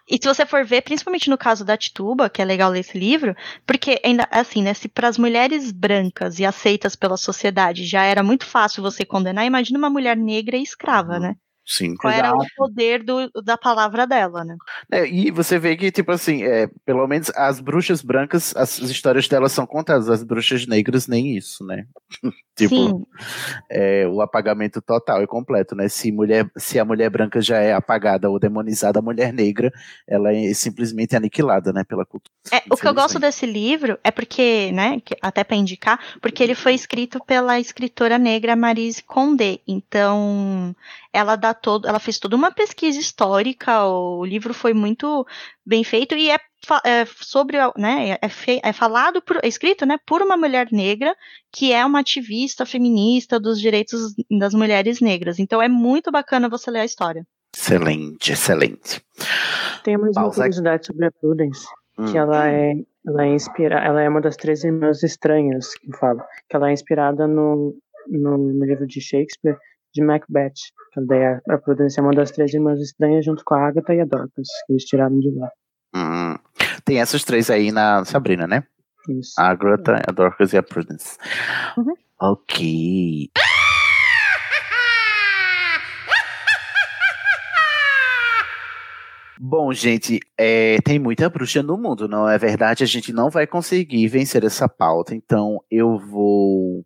e se você for ver, principalmente no caso da Tituba, que é legal ler esse livro, porque ainda assim, né, se para as mulheres brancas e aceitas pela sociedade já era muito fácil você condenar, imagina uma mulher negra e escrava, uhum. né? Sim. Qual Exato. era o poder do, da palavra dela, né? É, e você vê que, tipo assim, é, pelo menos as bruxas brancas, as histórias delas são contadas, as bruxas negras nem isso, né? tipo, é, o apagamento total e completo, né? Se, mulher, se a mulher branca já é apagada ou demonizada, a mulher negra, ela é simplesmente aniquilada, né, pela cultura. É, o que eu gosto desse livro é porque, né, até para indicar, porque ele foi escrito pela escritora negra Marise Condé, então ela dá todo, ela fez toda uma pesquisa histórica, o livro foi muito bem feito e é, é sobre, né, é, fe, é falado, por, é escrito, né, por uma mulher negra que é uma ativista feminista dos direitos das mulheres negras. Então é muito bacana você ler a história. Excelente, excelente. Tem mais uma curiosidade sobre a Prudence, hum. que ela é ela é inspira, ela é uma das três irmãs estranhas que fala, que ela é inspirada no, no, no livro de Shakespeare de Macbeth, que daí a, a Prudence é uma das três irmãs estranhas junto com a Agatha e a Dorcas, que eles tiraram de lá. Hum, tem essas três aí na Sabrina, né? Isso. A Agatha, a Dorcas e a Prudence. Uhum. Ok. Bom, gente, é, tem muita bruxa no mundo, não é verdade? A gente não vai conseguir vencer essa pauta, então eu vou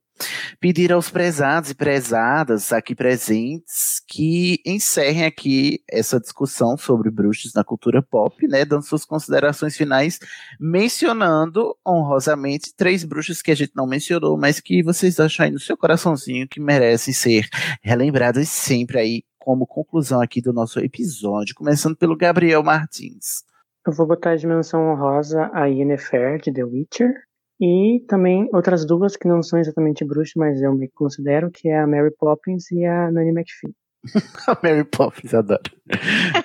pedir aos prezados e prezadas aqui presentes que encerrem aqui essa discussão sobre bruxos na cultura pop, né, dando suas considerações finais, mencionando honrosamente três bruxos que a gente não mencionou, mas que vocês acham aí no seu coraçãozinho que merecem ser relembradas sempre aí como conclusão aqui do nosso episódio, começando pelo Gabriel Martins. Eu vou botar a dimensão honrosa a Yennefer de The Witcher, e também outras duas que não são exatamente bruxas, mas eu me considero, que é a Mary Poppins e a Nanny McPhee. a Mary Poppins, adoro.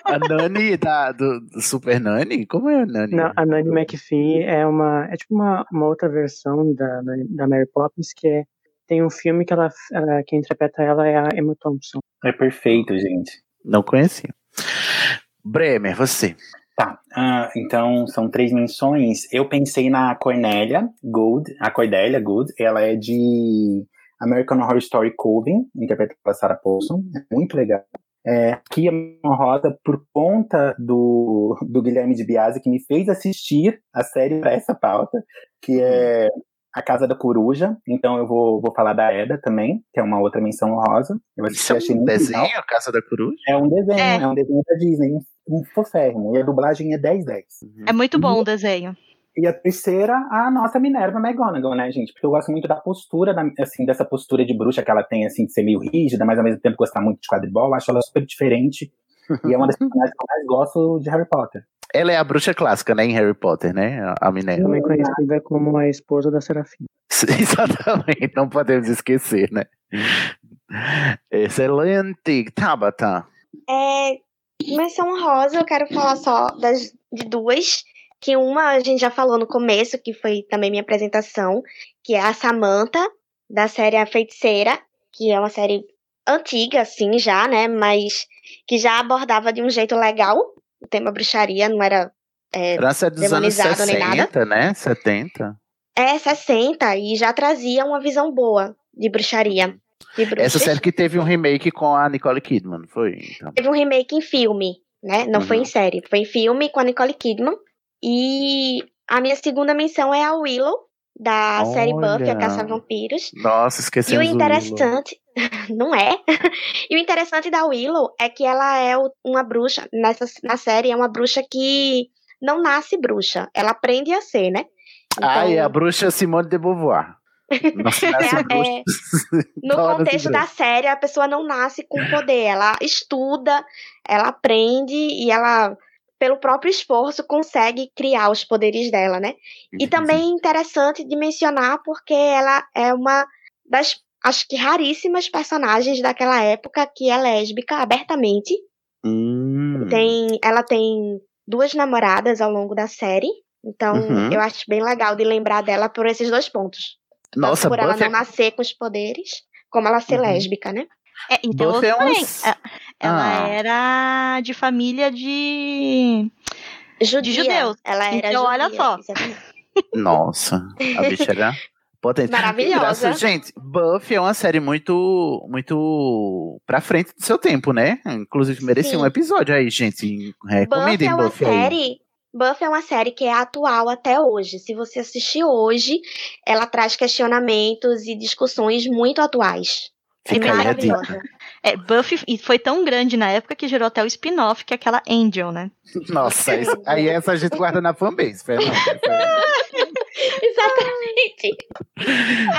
A Nanny da, do, do, Super Nanny? Como é a Nanny? Não, a Nanny McPhee é uma é tipo uma, uma outra versão da, da Mary Poppins, que é, tem um filme que ela, ela quem interpreta ela é a Emma Thompson. É perfeito, gente. Não conhecia. Bremer, você. Tá, uh, então são três menções. Eu pensei na Cornélia Good, a Cordelia Good, ela é de American Horror Story Coven, interpretada pela Sarah Paulson, é muito legal. É, aqui é uma roda por conta do, do Guilherme de Biasi, que me fez assistir a série para essa pauta, que é A Casa da Coruja. Então eu vou, vou falar da Eda também, que é uma outra menção honrosa. Eu assisti, Isso é um desenho, legal. A Casa da Coruja? É um desenho, é, é um desenho da Disney, foférrimo. E a dublagem é 10-10. É muito bom o desenho. E a terceira, a nossa Minerva McGonagall, né, gente? Porque eu gosto muito da postura, da, assim, dessa postura de bruxa que ela tem, assim, de ser meio rígida, mas ao mesmo tempo gostar muito de quadribol. Acho ela super diferente. e é uma das personagens que eu mais gosto de Harry Potter. Ela é a bruxa clássica, né, em Harry Potter, né? A Minerva. Também conhecida como a esposa da Serafina. Exatamente, não podemos esquecer, né? Excelente, Tabata. É, menção rosa, eu quero falar só das, de duas que uma a gente já falou no começo, que foi também minha apresentação, que é a Samantha, da série A Feiticeira, que é uma série antiga, assim, já, né? Mas que já abordava de um jeito legal o tema bruxaria, não era é, era dos anos 60, né? 70. É, 60, e já trazia uma visão boa de bruxaria. Essa série que teve um remake com a Nicole Kidman, foi? Então. Teve um remake em filme, né? Não uhum. foi em série, foi em filme com a Nicole Kidman. E a minha segunda menção é a Willow, da Olha. série Buffy, a Caça Vampiros. Nossa, esqueci. E o interessante, não é? e o interessante da Willow é que ela é uma bruxa, nessa, na série é uma bruxa que não nasce bruxa, ela aprende a ser, né? Então, ah, é a bruxa Simone de Beauvoir. Nossa, é, é, no contexto da série, a pessoa não nasce com poder, ela estuda, ela aprende e ela pelo próprio esforço, consegue criar os poderes dela, né? E também é interessante de mencionar porque ela é uma das, acho que raríssimas personagens daquela época que é lésbica abertamente. Hum. Tem, ela tem duas namoradas ao longo da série, então uhum. eu acho bem legal de lembrar dela por esses dois pontos. Nossa, por ela não nascer com os poderes, como ela ser uhum. lésbica, né? É, então Você é um... Ela ah. era de família de. Judia. De judeus. Ela era então, judia, olha só. Nossa, a bicha era potente. Maravilhosa. Gente, Buffy é uma série muito, muito pra frente do seu tempo, né? Inclusive, merecia um episódio aí, gente. Recomendem Buffy. É Buffy série... Buffy é uma série que é atual até hoje. Se você assistir hoje, ela traz questionamentos e discussões muito atuais. Fica é maravilhosa. É, Buffy foi tão grande na época que gerou até o spin-off, que é aquela Angel, né? Nossa, isso, aí essa a gente guarda na fanbase, Fernanda.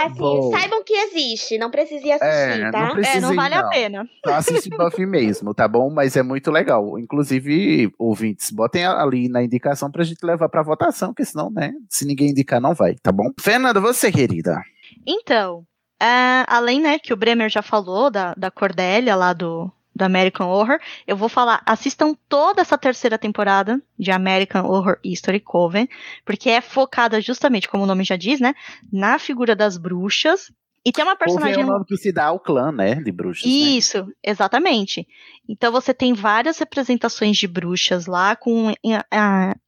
Assim, Bom, saibam que existe, não precisa assistir, é, tá? Não precisa, é, não vale não. a pena. Só assiste Buffy mesmo, tá bom? Mas é muito legal. Inclusive, ouvintes, botem ali na indicação pra gente levar pra votação, porque senão, né, se ninguém indicar, não vai, tá bom? Fernanda, você, querida. Então, Uh, além, né, que o Bremer já falou da, da Cordélia lá do, do American Horror, eu vou falar, assistam toda essa terceira temporada de American Horror History Coven, porque é focada justamente, como o nome já diz, né, na figura das bruxas. E tem uma personagem. Coven é o nome que se dá ao clã, né, de bruxas. Né? Isso, né? exatamente. Então você tem várias representações de bruxas lá, com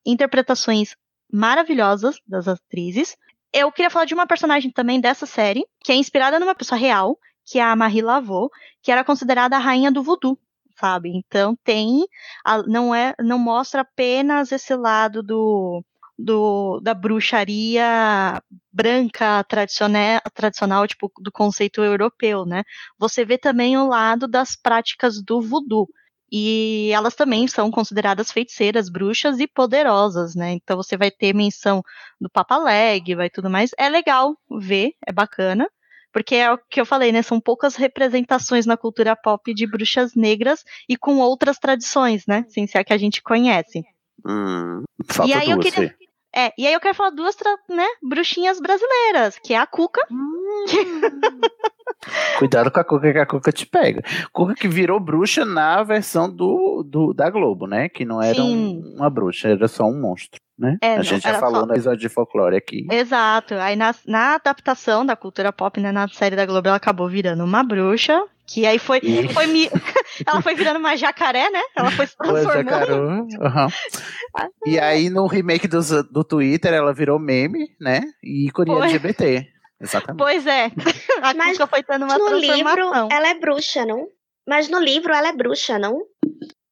interpretações maravilhosas das atrizes eu queria falar de uma personagem também dessa série, que é inspirada numa pessoa real, que é a Marie Laveau, que era considerada a rainha do voodoo, sabe? Então tem, a, não é, não mostra apenas esse lado do, do da bruxaria branca tradicional, tradicional, tipo do conceito europeu, né? Você vê também o lado das práticas do voodoo. E elas também são consideradas feiticeiras, bruxas e poderosas, né? Então você vai ter menção do Papa Leg, vai tudo mais. É legal ver, é bacana, porque é o que eu falei, né? São poucas representações na cultura pop de bruxas negras e com outras tradições, né? Sem ser a que a gente conhece. Hum, e aí eu queria, é, e aí eu quero falar duas, né, bruxinhas brasileiras, que é a Cuca. Hum. Cuidado com a Cuca, que a Cuca te pega. Cuca que virou bruxa na versão do, do da Globo, né? Que não era um, uma bruxa, era só um monstro. Né? É, a não, gente já falou só- no episódio de folclore aqui. Exato. Aí na, na adaptação da cultura pop, né, na série da Globo, ela acabou virando uma bruxa. Que aí foi. Foi mi- ela foi virando uma jacaré, né? Ela foi se Pô, transformando. aham. E aí, no remake do, do Twitter, ela virou meme, né? E ícone Foi. LGBT. Exatamente. Pois é. A Mas Cuca foi tendo uma no livro, ela é bruxa, não? Mas no livro ela é bruxa, não?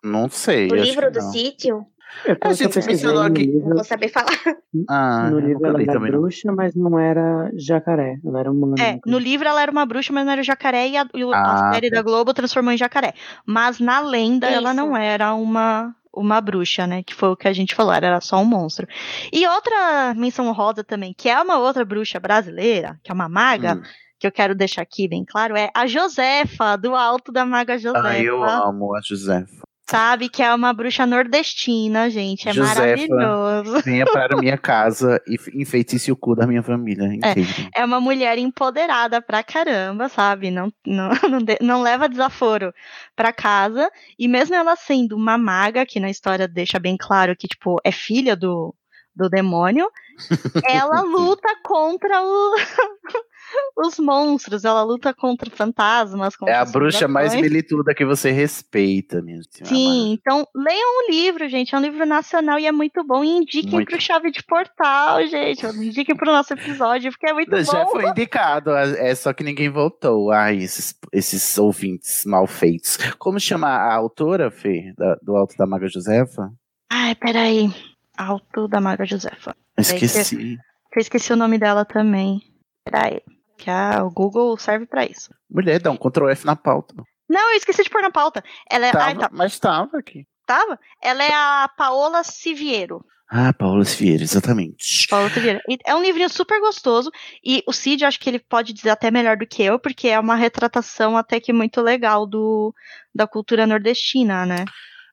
Não sei. O livro do não. sítio? É, A gente mencionou no aqui- livro, Não vou saber falar. Ah, no livro ela era também, não. bruxa, mas não era jacaré. Ela era uma. É, no livro ela era uma bruxa, mas não era jacaré, e a, e a Ah, série tá. da Globo transformou em jacaré. Mas na lenda ela Isso. não era uma, uma bruxa, né? Que foi o que a gente falou, ela era só um monstro. E outra menção rosa também, que é uma outra bruxa brasileira, que é uma maga, Hum. que eu quero deixar aqui bem claro, é a Josefa, do Alto da Maga Josefa. Ah, eu amo a Josefa. Sabe que é uma bruxa nordestina, gente. É Josefa, maravilhoso. Venha para minha casa e enfeitice o cu da minha família inteira. É uma mulher empoderada pra caramba, sabe? Não, não, não, de- não leva desaforo pra casa. E mesmo ela sendo uma maga, que na história deixa bem claro que, tipo, é filha do, do demônio, ela luta contra o- os monstros, ela luta contra fantasmas. É Contra a bruxa mais milituda que você respeita, minha senhora. Sim, então leiam o livro, gente. É um livro nacional e é muito bom. E indiquem Muito. pro Chave de Portal, gente. Indiquem pro nosso episódio, porque é muito Já bom. foi indicado, é só que ninguém voltou. Ai, esses, esses ouvintes mal feitos. Como chama a autora, Fê, da- do Alto da Maga Josefa? Ai, peraí. Alto da Maga Josefa. Esqueci. Eu esqueci o nome dela também. Peraí. Que a, o Google serve pra isso. Mulher, dá um Ctrl F na pauta. Não, eu esqueci de pôr na pauta. Ela é. Tava, ai, tá. Mas tava aqui. Tava? Ela é a Paola Siviero. Ah, Paula Vieira, exatamente. Paola Siviero. É um livrinho super gostoso. E o Cid, acho que ele pode dizer até melhor do que eu, porque é uma retratação até que muito legal do, da cultura nordestina, né?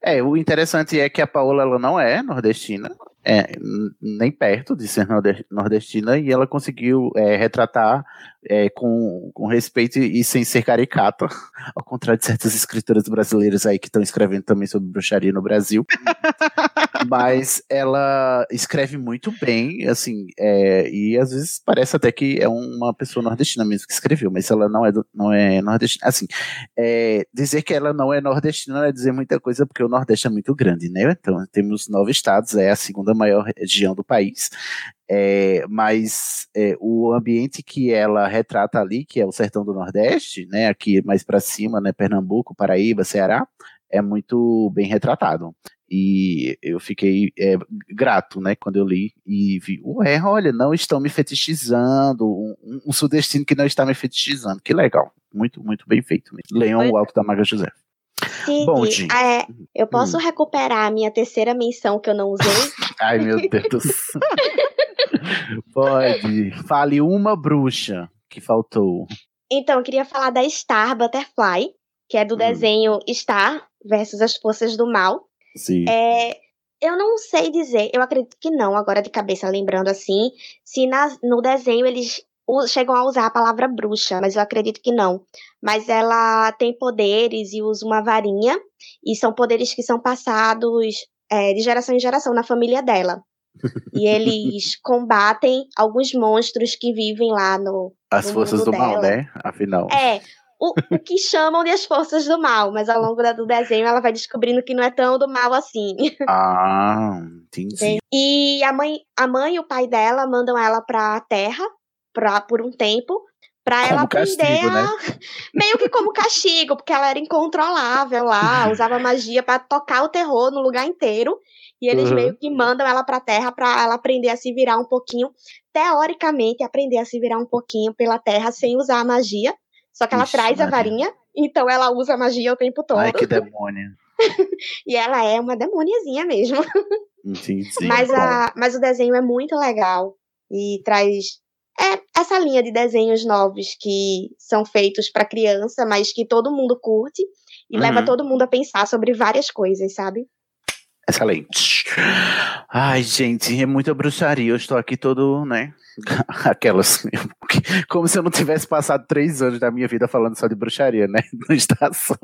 É, o interessante é que a Paola ela não é nordestina, é, nem perto de ser norde- nordestina, e ela conseguiu é, retratar é, com, com respeito e sem ser caricata, ao contrário de certas escritoras brasileiras aí que estão escrevendo também sobre bruxaria no Brasil. Mas ela escreve muito bem, assim, é, e às vezes parece até que é uma pessoa nordestina mesmo que escreveu, mas ela não é, do- não é nordestina. Assim, é, dizer que ela não é nordestina é dizer muita coisa, porque o Nordeste é muito grande, né? Então, temos nove estados, é a segunda maior região do país. É, mas é, o ambiente que ela retrata ali, que é o sertão do Nordeste, né? Aqui mais para cima, né? Pernambuco, Paraíba, Ceará, é muito bem retratado. E eu fiquei é, grato, né, quando eu li e vi, ué, olha, não estão me fetichizando, um, um- sudestino que não está me fetichizando, que legal, muito, muito bem feito. Leão o Alto da Maga José. Cid, Bom, gente. é, eu posso Hum. recuperar a minha terceira menção que eu não usei? Ai, meu Deus. Pode, fale uma bruxa que faltou. Então, eu queria falar da Star Butterfly, que Hum. é do desenho Star versus as Forças do Mal. Sim. É, eu não sei dizer, eu acredito que não, agora de cabeça lembrando assim, se na- no desenho eles chegam a usar a palavra bruxa, mas eu acredito que não. Mas ela tem poderes e usa uma varinha, e são poderes que são passados é, de geração em geração na família dela. E eles combatem alguns monstros que vivem lá no. As no forças do mal, dela. né? Afinal. É, o, o que chamam de as forças do mal, mas ao longo do desenho ela vai descobrindo que não é tão do mal assim. Ah, entendi. E a mãe, a mãe e o pai dela mandam ela pra terra pra, por um tempo. Pra Como ela aprender castigo, a. né? Meio que como castigo, porque ela era incontrolável lá, usava magia pra tocar o terror no lugar inteiro. E eles Uhum. meio que mandam ela pra terra pra ela aprender a se virar um pouquinho. Teoricamente, aprender a se virar um pouquinho pela terra sem usar a magia. Só que ela Ixi, traz a Maria. varinha, então ela usa a magia o tempo todo. Ai, que demônio. E ela é uma demoniazinha mesmo. Entendi. mas, Bom, a, mas o desenho é muito legal e traz é, essa linha de desenhos novos que são feitos para criança, mas que todo mundo curte e Uhum. leva todo mundo a pensar sobre várias coisas, sabe? Excelente. Ai, gente, é muita bruxaria. Eu estou aqui todo, né? Aquelas. Como se eu não tivesse passado três anos da minha vida falando só de bruxaria, né? Na estação.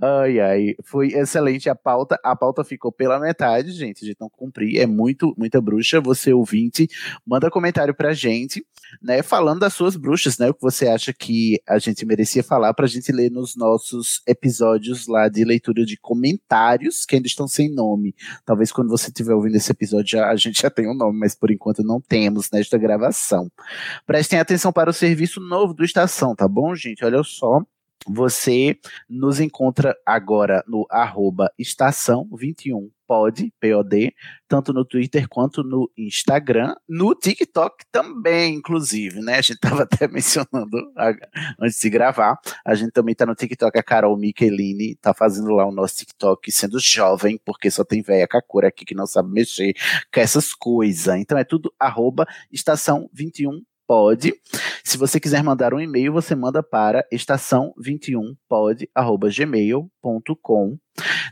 Ai, ai, foi excelente a pauta. A pauta ficou pela metade, gente. A gente não cumprir. É muito, muita bruxa. Você ouvinte, manda comentário pra gente, né? Falando das suas bruxas, né? O que você acha que a gente merecia falar pra gente ler nos nossos episódios lá de leitura de comentários, que ainda estão sem nome. Talvez quando você estiver ouvindo esse episódio a gente já tenha um nome, mas por enquanto não temos nesta gravação. Prestem atenção para o serviço novo do Estação, tá bom, gente? Olha só. Você nos encontra agora no arroba estação 21 pod, POD, tanto no Twitter quanto no Instagram, no TikTok também, inclusive, né? A gente tava até mencionando antes de gravar. A gente também tá no TikTok, a Carol Michelini tá fazendo lá o nosso TikTok sendo jovem, porque só tem velha Kakura aqui que não sabe mexer com essas coisas. Então é tudo arroba estação 21 pode. Se você quiser mandar um e-mail, você manda para estação21pod@gmail.com.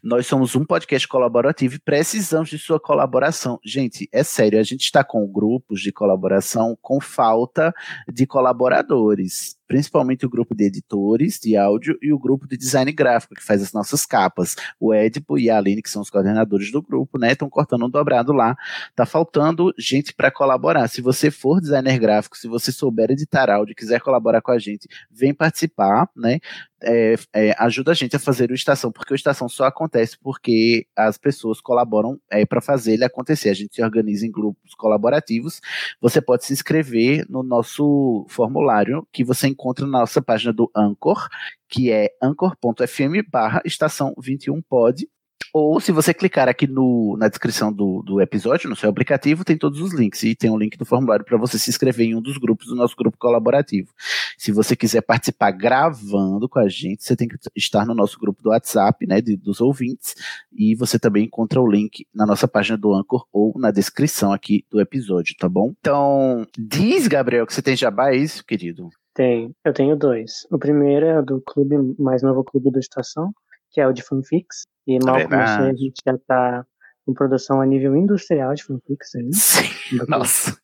Nós somos um podcast colaborativo e precisamos de sua colaboração. Gente, é sério, a gente está com grupos de colaboração com falta de colaboradores, principalmente o grupo de editores de áudio e o grupo de design gráfico que faz as nossas capas. O Edipo e a Aline, que são os coordenadores do grupo, né, estão cortando um dobrado lá. Tá faltando gente para colaborar. Se você for designer gráfico, se você souber editar áudio, quiser colaborar com a gente, vem participar, né? é, é, ajuda a gente a fazer o Estação, porque o Estação só acontece porque as pessoas colaboram é, para fazer ele acontecer. A gente se organiza em grupos colaborativos. Você pode se inscrever no nosso formulário que você encontra na nossa página do Anchor, que é anchor.fm barra estação 21 pod. Ou se você clicar aqui no, na descrição do, do episódio, no seu aplicativo, tem todos os links. E tem um link do formulário para você se inscrever em um dos grupos do nosso grupo colaborativo. Se você quiser participar gravando com a gente, você tem que estar no nosso grupo do WhatsApp, né, de, dos ouvintes. E você também encontra o link na nossa página do Anchor ou na descrição aqui do episódio, tá bom? Então, diz, Gabriel, que você tem jabá, é isso, querido? Tem, eu tenho dois. O primeiro é do clube, mais novo clube da estação, que é o de fanfics. E mal é começou, a gente já tá com produção a nível industrial de fanfics aí. Sim, nossa.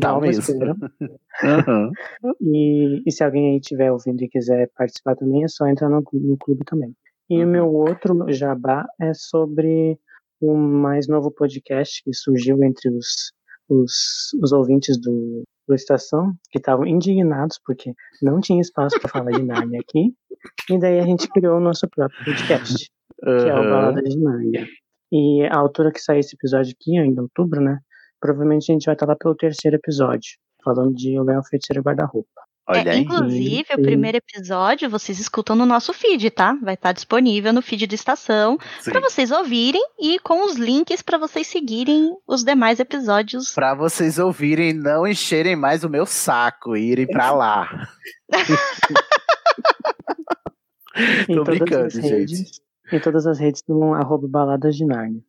Tá mesmo. uhum. e, e, se alguém aí estiver ouvindo e quiser participar também, é só entrar no, no clube também. E uhum. o meu outro jabá é sobre o mais novo podcast que surgiu entre os, os, os ouvintes do Estação, que estavam indignados porque não tinha espaço para falar de Narnia aqui. E daí a gente criou o nosso próprio podcast que é o Balada de Narnia. E a altura que sair esse episódio aqui, em outubro, né? Provavelmente a gente vai estar lá pelo terceiro episódio, falando de O Leão Feiticeiro Guarda-Roupa. É, inclusive, e... o primeiro episódio vocês escutam no nosso feed, tá? Vai estar disponível no feed da estação para vocês ouvirem e com os links para vocês seguirem os demais episódios. Para vocês ouvirem, não encherem mais o meu saco e irem para lá. Tô brincando, gente em todas as redes do arroba baladas de Narnia.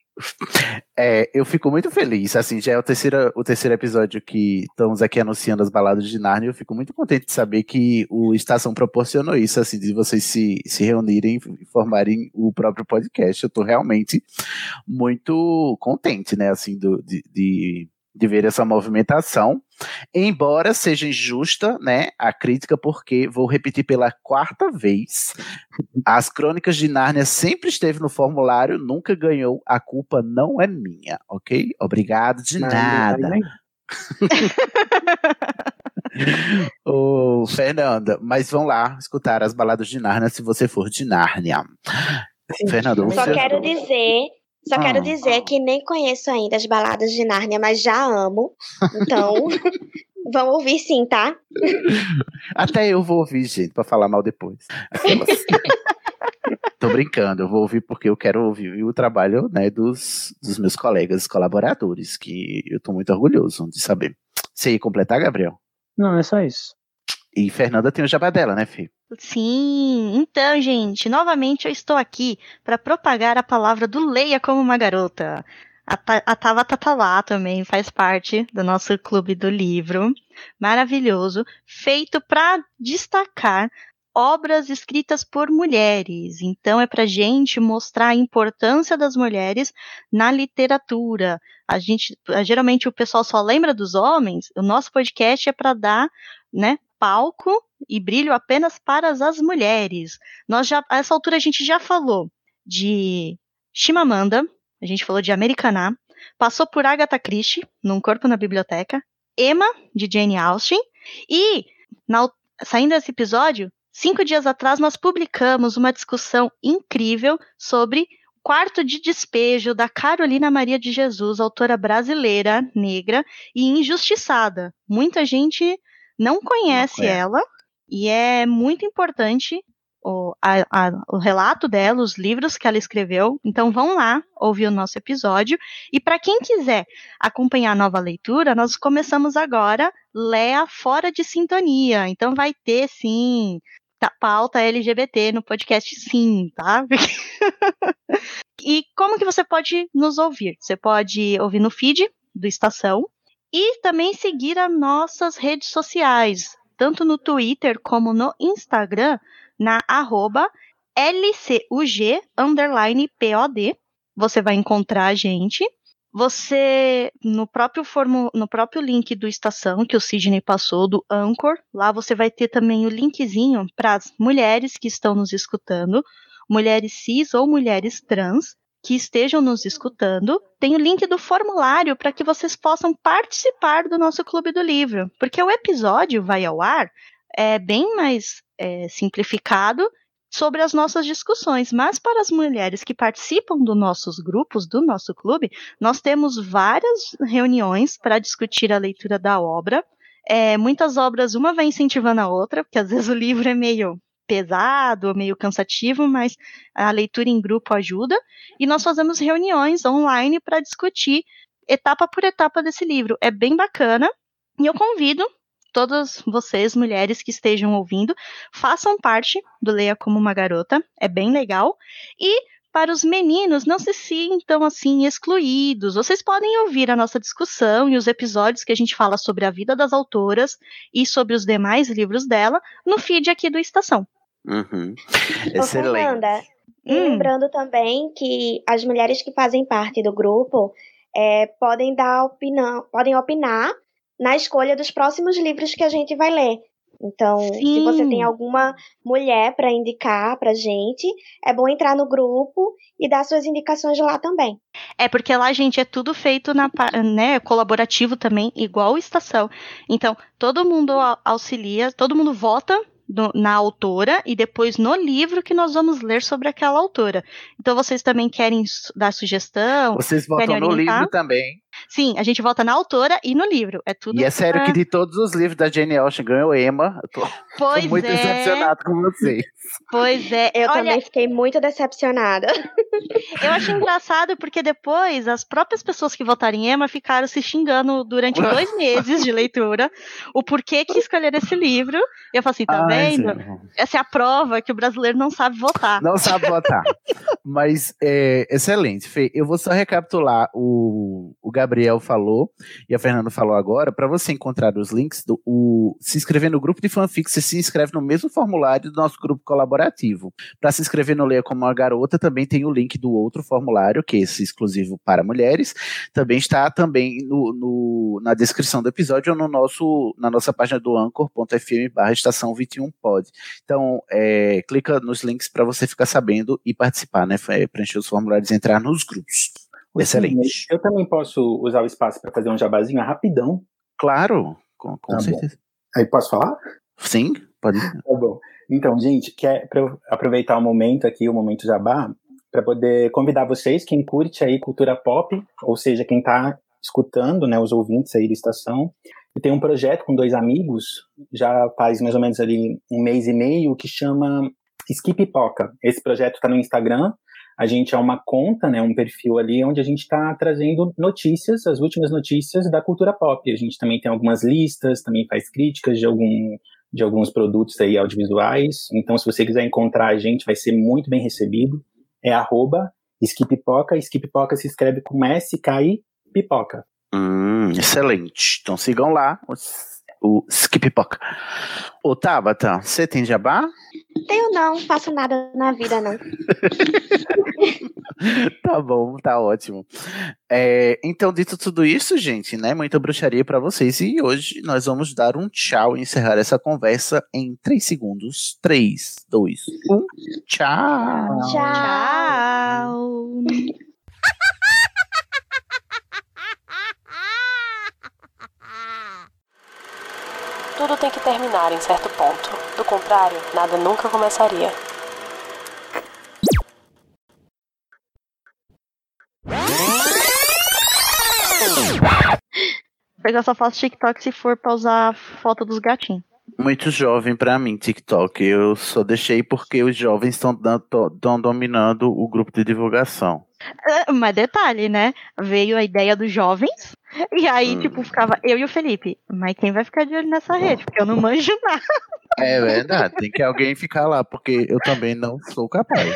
É, eu fico muito feliz, assim, já é o terceiro, o terceiro episódio que estamos aqui anunciando as baladas de Narnia, eu fico muito contente de saber que o Estação proporcionou isso, assim, de vocês se, se reunirem e formarem o próprio podcast, eu tô realmente muito contente, né, assim, do, de, de de ver essa movimentação, embora seja injusta, né, a crítica, porque vou repetir pela quarta vez, as Crônicas de Nárnia sempre esteve no formulário, nunca ganhou, a culpa não é minha, ok? Obrigado de nada. Ô, Fernanda, mas vão lá escutar as baladas de Nárnia se você for de Nárnia. Fernanda, você... Só quero dizer só quero ah. dizer que nem conheço ainda as baladas de Nárnia, mas já amo. Então, vão ouvir sim, tá? Até eu vou ouvir, gente, pra falar mal depois. Aquelas... Tô brincando, eu vou ouvir porque eu quero ouvir o trabalho né, dos, dos meus colegas colaboradores, que eu tô muito orgulhoso de saber. Você ia completar, Gabriel? Não, é só isso. E Fernanda tem o jabá dela, né, Fih? Sim, então, gente, novamente eu estou aqui para propagar a palavra do Leia como uma garota. A, a Tava Tatalá também faz parte do nosso clube do livro. Maravilhoso, feito para destacar obras escritas por mulheres. Então é para gente mostrar a importância das mulheres na literatura. A gente, geralmente o pessoal só lembra dos homens. O nosso podcast é para dar, né, palco e brilho apenas para as mulheres. Nós já, a essa altura a gente já falou de Chimamanda, a gente falou de Americaná, passou por Agatha Christie, num corpo na biblioteca, Emma, de Jane Austen, e, na, saindo desse episódio, cinco dias atrás nós publicamos uma discussão incrível sobre Quarto de Despejo, da Carolina Maria de Jesus, autora brasileira, negra e injustiçada. Muita gente não conhece não ela e é muito importante o, a, a, o relato dela, os livros que ela escreveu. Então vão lá ouvir o nosso episódio. E para quem quiser acompanhar a nova leitura, nós começamos agora Lea Fora de Sintonia. Então vai ter, sim, tá, pauta LGBT no podcast, sim, tá? e como que você pode nos ouvir? Você pode ouvir no feed do Estação e também seguir as nossas redes sociais, tanto no Twitter como no Instagram, na arroba LCUG_POD. Você vai encontrar a gente. Você, no próprio, formo, no próprio link do Estação, que o Sidney passou, do Anchor, lá você vai ter também o linkzinho para as mulheres que estão nos escutando, mulheres cis ou mulheres trans, que estejam nos escutando, tem o link do formulário para que vocês possam participar do nosso Clube do Livro, porque o episódio vai ao ar é bem mais é, simplificado sobre as nossas discussões, mas para as mulheres que participam dos nossos grupos, do nosso clube, nós temos várias reuniões para discutir a leitura da obra. É, muitas obras, uma vai incentivando a outra, porque às vezes o livro é meio pesado, meio cansativo, mas a leitura em grupo ajuda. E nós fazemos reuniões online para discutir etapa por etapa desse livro. É bem bacana. E eu convido todas vocês, mulheres que estejam ouvindo, façam parte do Leia como uma Garota, é bem legal. E para os meninos, não se sintam assim excluídos. Vocês podem ouvir a nossa discussão e os episódios que a gente fala sobre a vida das autoras e sobre os demais livros dela no feed aqui do Estação. Uhum. Excelente. Fernanda, hum. lembrando também que as mulheres que fazem parte do grupo é, podem dar opinião, podem opinar na escolha dos próximos livros que a gente vai ler. Então, Sim. se você tem alguma mulher para indicar pra gente, é bom entrar no grupo e dar suas indicações lá também. É porque lá, gente, é tudo feito na, né, colaborativo também, igual estação. Então, todo mundo auxilia, todo mundo vota no, na autora e depois no livro que nós vamos ler sobre aquela autora. Então vocês também querem dar sugestão? Vocês votam no livro também. Sim, a gente volta na autora e no livro. É tudo. E é sério que de todos os livros da Jane Austen ganhou Emma. Eu tô, pois tô muito é. decepcionado com vocês. Pois é. Eu Olha, também fiquei muito decepcionada. Eu achei engraçado porque depois as próprias pessoas que votaram em Emma ficaram se xingando durante dois meses de leitura o porquê que escolheram esse livro. E eu falei assim, tá Ai, vendo? Sim. Essa é a prova que o brasileiro não sabe votar. Não sabe votar. Mas é excelente, Fê. Eu vou só recapitular o, o Gabriel falou e a Fernanda falou agora, para você encontrar os links, do, o, se inscrever no grupo de fanfic, você se inscreve no mesmo formulário do nosso grupo colaborativo. Para se inscrever no Leia como uma Garota, também tem o link do outro formulário, que é esse exclusivo para mulheres. Também está também no, no na descrição do episódio ou no nosso, na nossa página do anchor.fm barra estação 21 pod. Então, é, clica nos links para você ficar sabendo e participar, né? Preencher os formulários e entrar nos grupos. Excelente. Eu também posso usar o espaço para fazer um jabazinho rapidão. Claro, com, com tá certeza. Bom. Aí posso falar? Sim, pode. Tá bom. Então, gente, quer aproveitar o momento aqui, o momento jabá, para poder convidar vocês, quem curte aí cultura pop, ou seja, quem está escutando, né, os ouvintes aí da estação. Eu tenho um projeto com dois amigos, já faz mais ou menos ali um mês e meio, que chama Skip Poca. Esse projeto está no Instagram, a gente é uma conta, né, um perfil ali onde a gente está trazendo notícias, as últimas notícias da cultura pop. A gente também tem algumas listas, também faz críticas de algum de alguns produtos aí audiovisuais. Então, se você quiser encontrar a gente, vai ser muito bem recebido. É arroba Skippoca. Skippoca se escreve com S, K I, pipoca. Hum, excelente. Então sigam lá o, o Skippoca. Ô, Tabata, você tem jabá? Eu não faço nada na vida, não. tá bom, tá ótimo. É, então, dito tudo isso, gente, né? Muita bruxaria para vocês. E hoje nós vamos dar um tchau e encerrar essa conversa em 3 segundos. 3, 2, 1. Tchau. Tchau. Tudo tem que terminar em certo ponto. Do contrário, nada nunca começaria. Eu só faço TikTok se for pra usar a foto dos gatinhos. Muito jovem pra mim, TikTok. Eu só deixei porque os jovens estão dominando o grupo de divulgação. É, mas detalhe, né? Veio a ideia dos jovens, e aí, hum. tipo, ficava eu e o Felipe. Mas quem vai ficar de olho nessa rede? Porque eu não manjo nada. É verdade, tem que alguém ficar lá, porque eu também não sou capaz.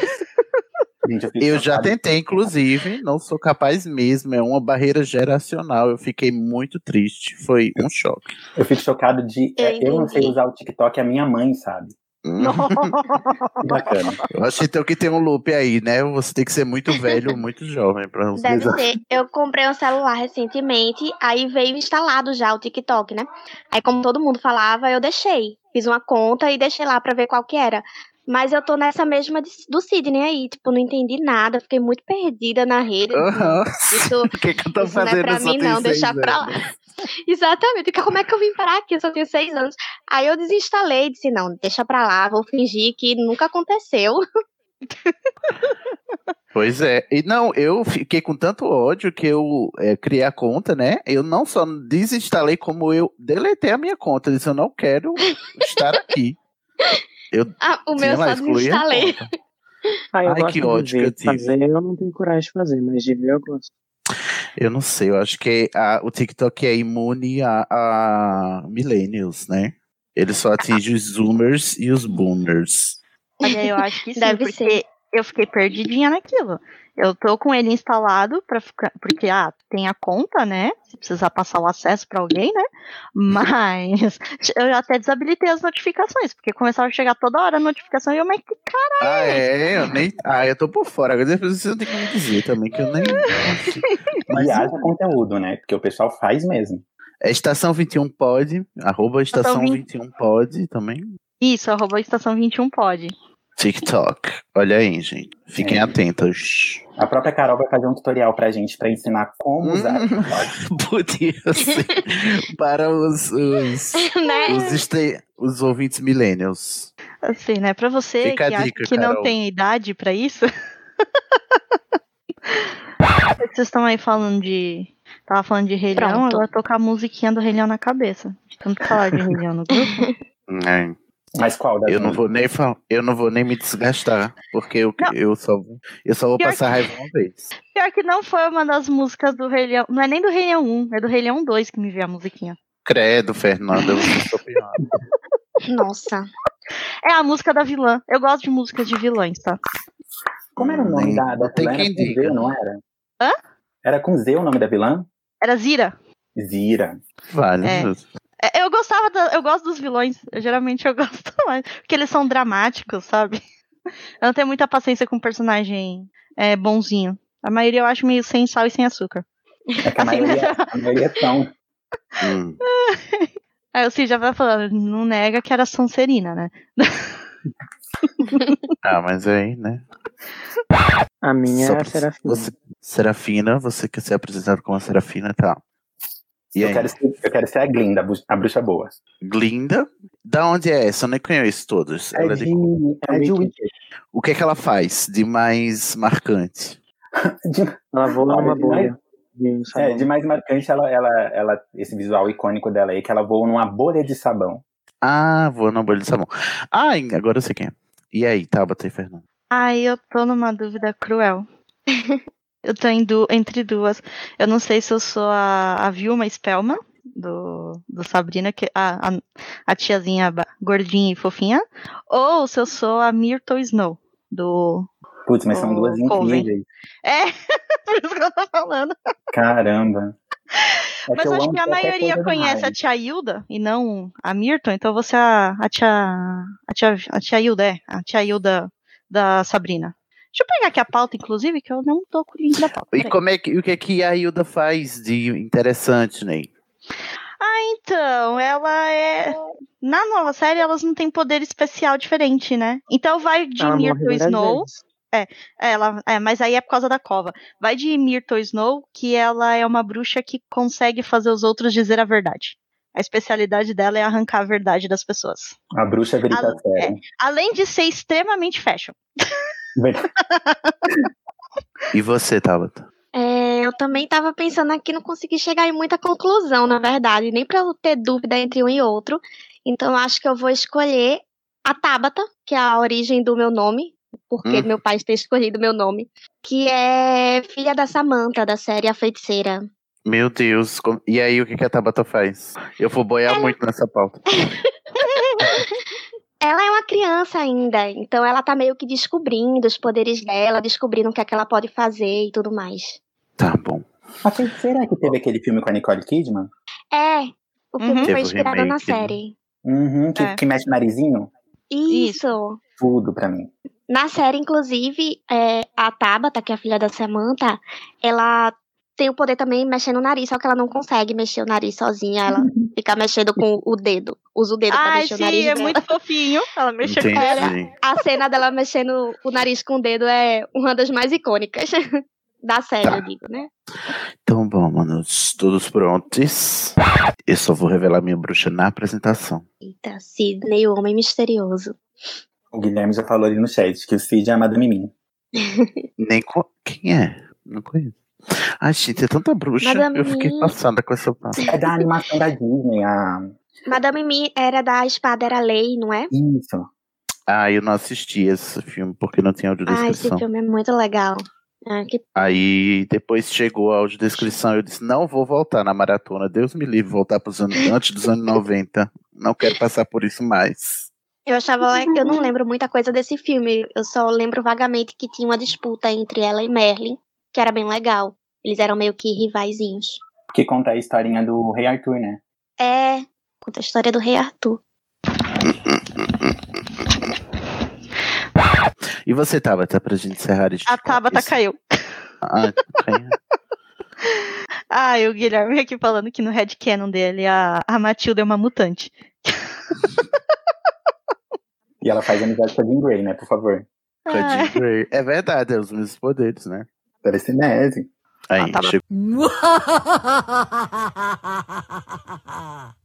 Gente, eu, eu já tentei, inclusive, não sou capaz mesmo. É uma barreira geracional. Eu fiquei muito triste. Foi um choque. Eu fico chocado de. É, eu não sei usar o TikTok, a minha mãe sabe. Bacana. Eu acho então que tem um loop aí, né? Você tem que ser muito velho ou muito jovem para usar. Deve ser. Eu comprei um celular recentemente, aí veio instalado já o TikTok, né? Aí como todo mundo falava, eu deixei. Fiz uma conta e deixei lá para ver qual que era. Mas eu tô nessa mesma do Sidney aí, tipo, não entendi nada, fiquei muito perdida na rede. Uhum. Isso, o que, que eu tô isso fazendo? Não é pra mim, não, deixar anos. pra lá. Exatamente, como é que eu vim parar aqui? Eu só tenho seis anos. Aí eu desinstalei, disse, não, deixa pra lá, vou fingir que nunca aconteceu. Pois é, e não, eu fiquei com tanto ódio que eu é, criei a conta, né? Eu não só desinstalei, como eu deletei a minha conta. Eu disse, eu não quero estar aqui. Eu ah, o meu só desinstalei. Ah, eu Ai, que ódio que eu tive. Fazer, eu não tenho coragem de fazer, mas de ver eu gosto. Eu não sei, eu acho que a, o TikTok é imune a, a millennials, né? Ele só atinge os zoomers e os boomers. Olha, eu acho que sim, Deve porque ser. eu fiquei perdidinha naquilo. Eu tô com ele instalado para ficar, porque ah, tem a conta, né? Se precisar passar o acesso para alguém, né? Mas eu até desabilitei as notificações, porque começava a chegar toda hora a notificação e eu, mas que caralho. Ah, é, eu nem. Ah, eu tô por fora. Agora depois você não tem como dizer também que eu nem. Mas haja conteúdo, né? Porque o pessoal faz mesmo. É Estação 21 pode, arroba Estação 21 pode também. Isso, arroba Estação 21 pode. TikTok. Olha aí, gente. Fiquem é. atentos. A própria Carol vai fazer um tutorial pra gente pra ensinar como usar hum, Podia ser. para os, os, né? os, este, os ouvintes millennials. Assim, né? Pra você Fica que, dica, que não tem idade pra isso. Vocês estão aí falando de. Tava falando de Rei Leão, agora tocar a musiquinha do Rei Leão na cabeça. Tanto falar de Rei Leão no grupo. É. Mas qual? Eu não vou nem eu não vou nem me desgastar, porque eu, eu só eu só vou Pior passar que... raiva uma vez. Pior que não foi uma das músicas do Rei Leão, não é nem do Rei Leão 1, é do Rei Leão 2 que me veio a musiquinha. Credo, Fernanda, eu sou pior. Nossa. É a música da vilã. Eu gosto de músicas de vilãs, tá? Como era o nome nem, da, da Tem quem diga. Z, não era? Hã? Era com Z o nome da vilã? Era Zira. Zira. Vale. É. É, eu gostava, da, eu gosto dos vilões. Eu, geralmente eu gosto mais. Porque eles são dramáticos, sabe? Eu não tenho muita paciência com personagem é, bonzinho. A maioria eu acho meio sem sal e sem açúcar. É que a, assim, maioria, né? a maioria são. Hum. Aí o Cid já vai falando, não nega que era Sonserina, né? ah, mas aí, né? A minha é a Serafina. Você, Serafina, você quer ser apresentado como a Serafina, tá? E eu, quero ser, eu quero ser a Glinda, a bruxa boa. Glinda? Da onde é essa? Eu nem conheço todos. É, ela de, é de Wicked. O que é que ela faz de mais marcante? de, ela voa numa bolha. De é, de mais marcante, ela, ela, ela, esse visual icônico dela aí, que ela voa numa bolha de sabão. Ah, voa numa bolha de sabão. Ah, agora eu sei quem é. E aí, Tabata e Fernando? Ai, eu tô numa dúvida cruel. Eu tô du entre duas. Eu não sei se eu sou a, a Vilma Spellman, do, do Sabrina, que a, a, a, tiazinha gordinha e fofinha, ou se eu sou a Myrtle Snow, do. Putz, mas são duas incríveis. É, por isso que eu tô falando. Caramba. É Mas eu acho que a maioria conhece Ryan. a tia Hilda e não a Mirton, então você é a, a tia. A tia, a tia Hilda, é. A tia Hilda da Sabrina. Deixa eu pegar aqui a pauta, inclusive, que eu não tô com o link da pauta. E peraí. como é que, o que é que a Hilda faz de interessante, Ney? Ah, então, ela é. Na nova série, elas não têm poder especial diferente, né? Então vai de Myrtle várias Snow. vezes. É, ela, é, mas aí é por causa da cova. Vai de Myrtle Snow, que ela é uma bruxa que consegue fazer os outros dizer a verdade. A especialidade dela é arrancar a verdade das pessoas. A bruxa grita A- sério. Além de ser extremamente fashion. E você, Tabata? É, eu também tava pensando aqui, não consegui chegar em muita conclusão, na verdade, nem pra eu ter dúvida entre um e outro. Então acho que eu vou escolher a Tabata, que é a origem do meu nome, porque Hum. meu pai ter escolhido meu nome, que é filha da Samantha, da série A Feiticeira. Meu Deus, e aí o que, que a Tabata faz? Eu vou boiar muito nessa pauta. Ela é uma criança ainda, então ela tá meio que descobrindo os poderes dela, descobrindo o que é que ela pode fazer e tudo mais. Tá bom. A feiticeira que teve aquele filme com a Nicole Kidman? É, o filme Teve foi inspirado na né? série. Uhum, que, É. que mexe o narizinho? Isso. Tudo pra mim. Na série, inclusive, é, a Tabata, que é a filha da Samantha, ela tem o poder também mexendo o nariz, só que ela não consegue mexer o nariz sozinha, ela fica mexendo com o dedo. Usa o dedo pra Ai, mexer sim, o nariz é dela. muito fofinho. Ela mexeu com Entendi. A cena dela mexendo o nariz com o dedo é uma das mais icônicas da série, Tá. eu digo, né? Então bom, manos, todos prontos? Eu só vou revelar minha bruxa na apresentação. Eita, Sidney, o homem misterioso. O Guilherme já falou ali no chat que o Cid é a Madame Mim. Nem co... Quem é? Não conheço. Ai, gente, é tanta bruxa. Madame eu fiquei Mim. passada com essa pauta. É da animação da Disney, a... Madame Mi era da Espada Era Lei, não é? Isso. Ah, eu não assisti esse filme porque não tinha Ah, esse audiodescrição. filme é muito legal. Ah, que Aí depois chegou a audiodescrição e eu disse: não vou voltar na maratona. Deus me livre voltar pros anos antes dos anos 90. Não quero passar por isso mais. Eu achava, eu não lembro muita coisa desse filme. Eu só lembro vagamente que tinha uma disputa entre ela e Merlin, que era bem legal. Eles eram meio que rivaizinhos. Que conta a historinha do Rei Arthur, né? É, conta a história do Rei Arthur. E você, Tabata, pra gente encerrar este. A Tabata esse- caiu. Ah, caiu. Ah, e o Guilherme aqui falando que no headcanon dele a, a Matilda é uma mutante. E ela faz amizade com a Jean Grey, né? Por favor. Com a Jean Grey. É verdade, é os mesmos poderes, né? Telecinese. Aí, Ah, tá chegou.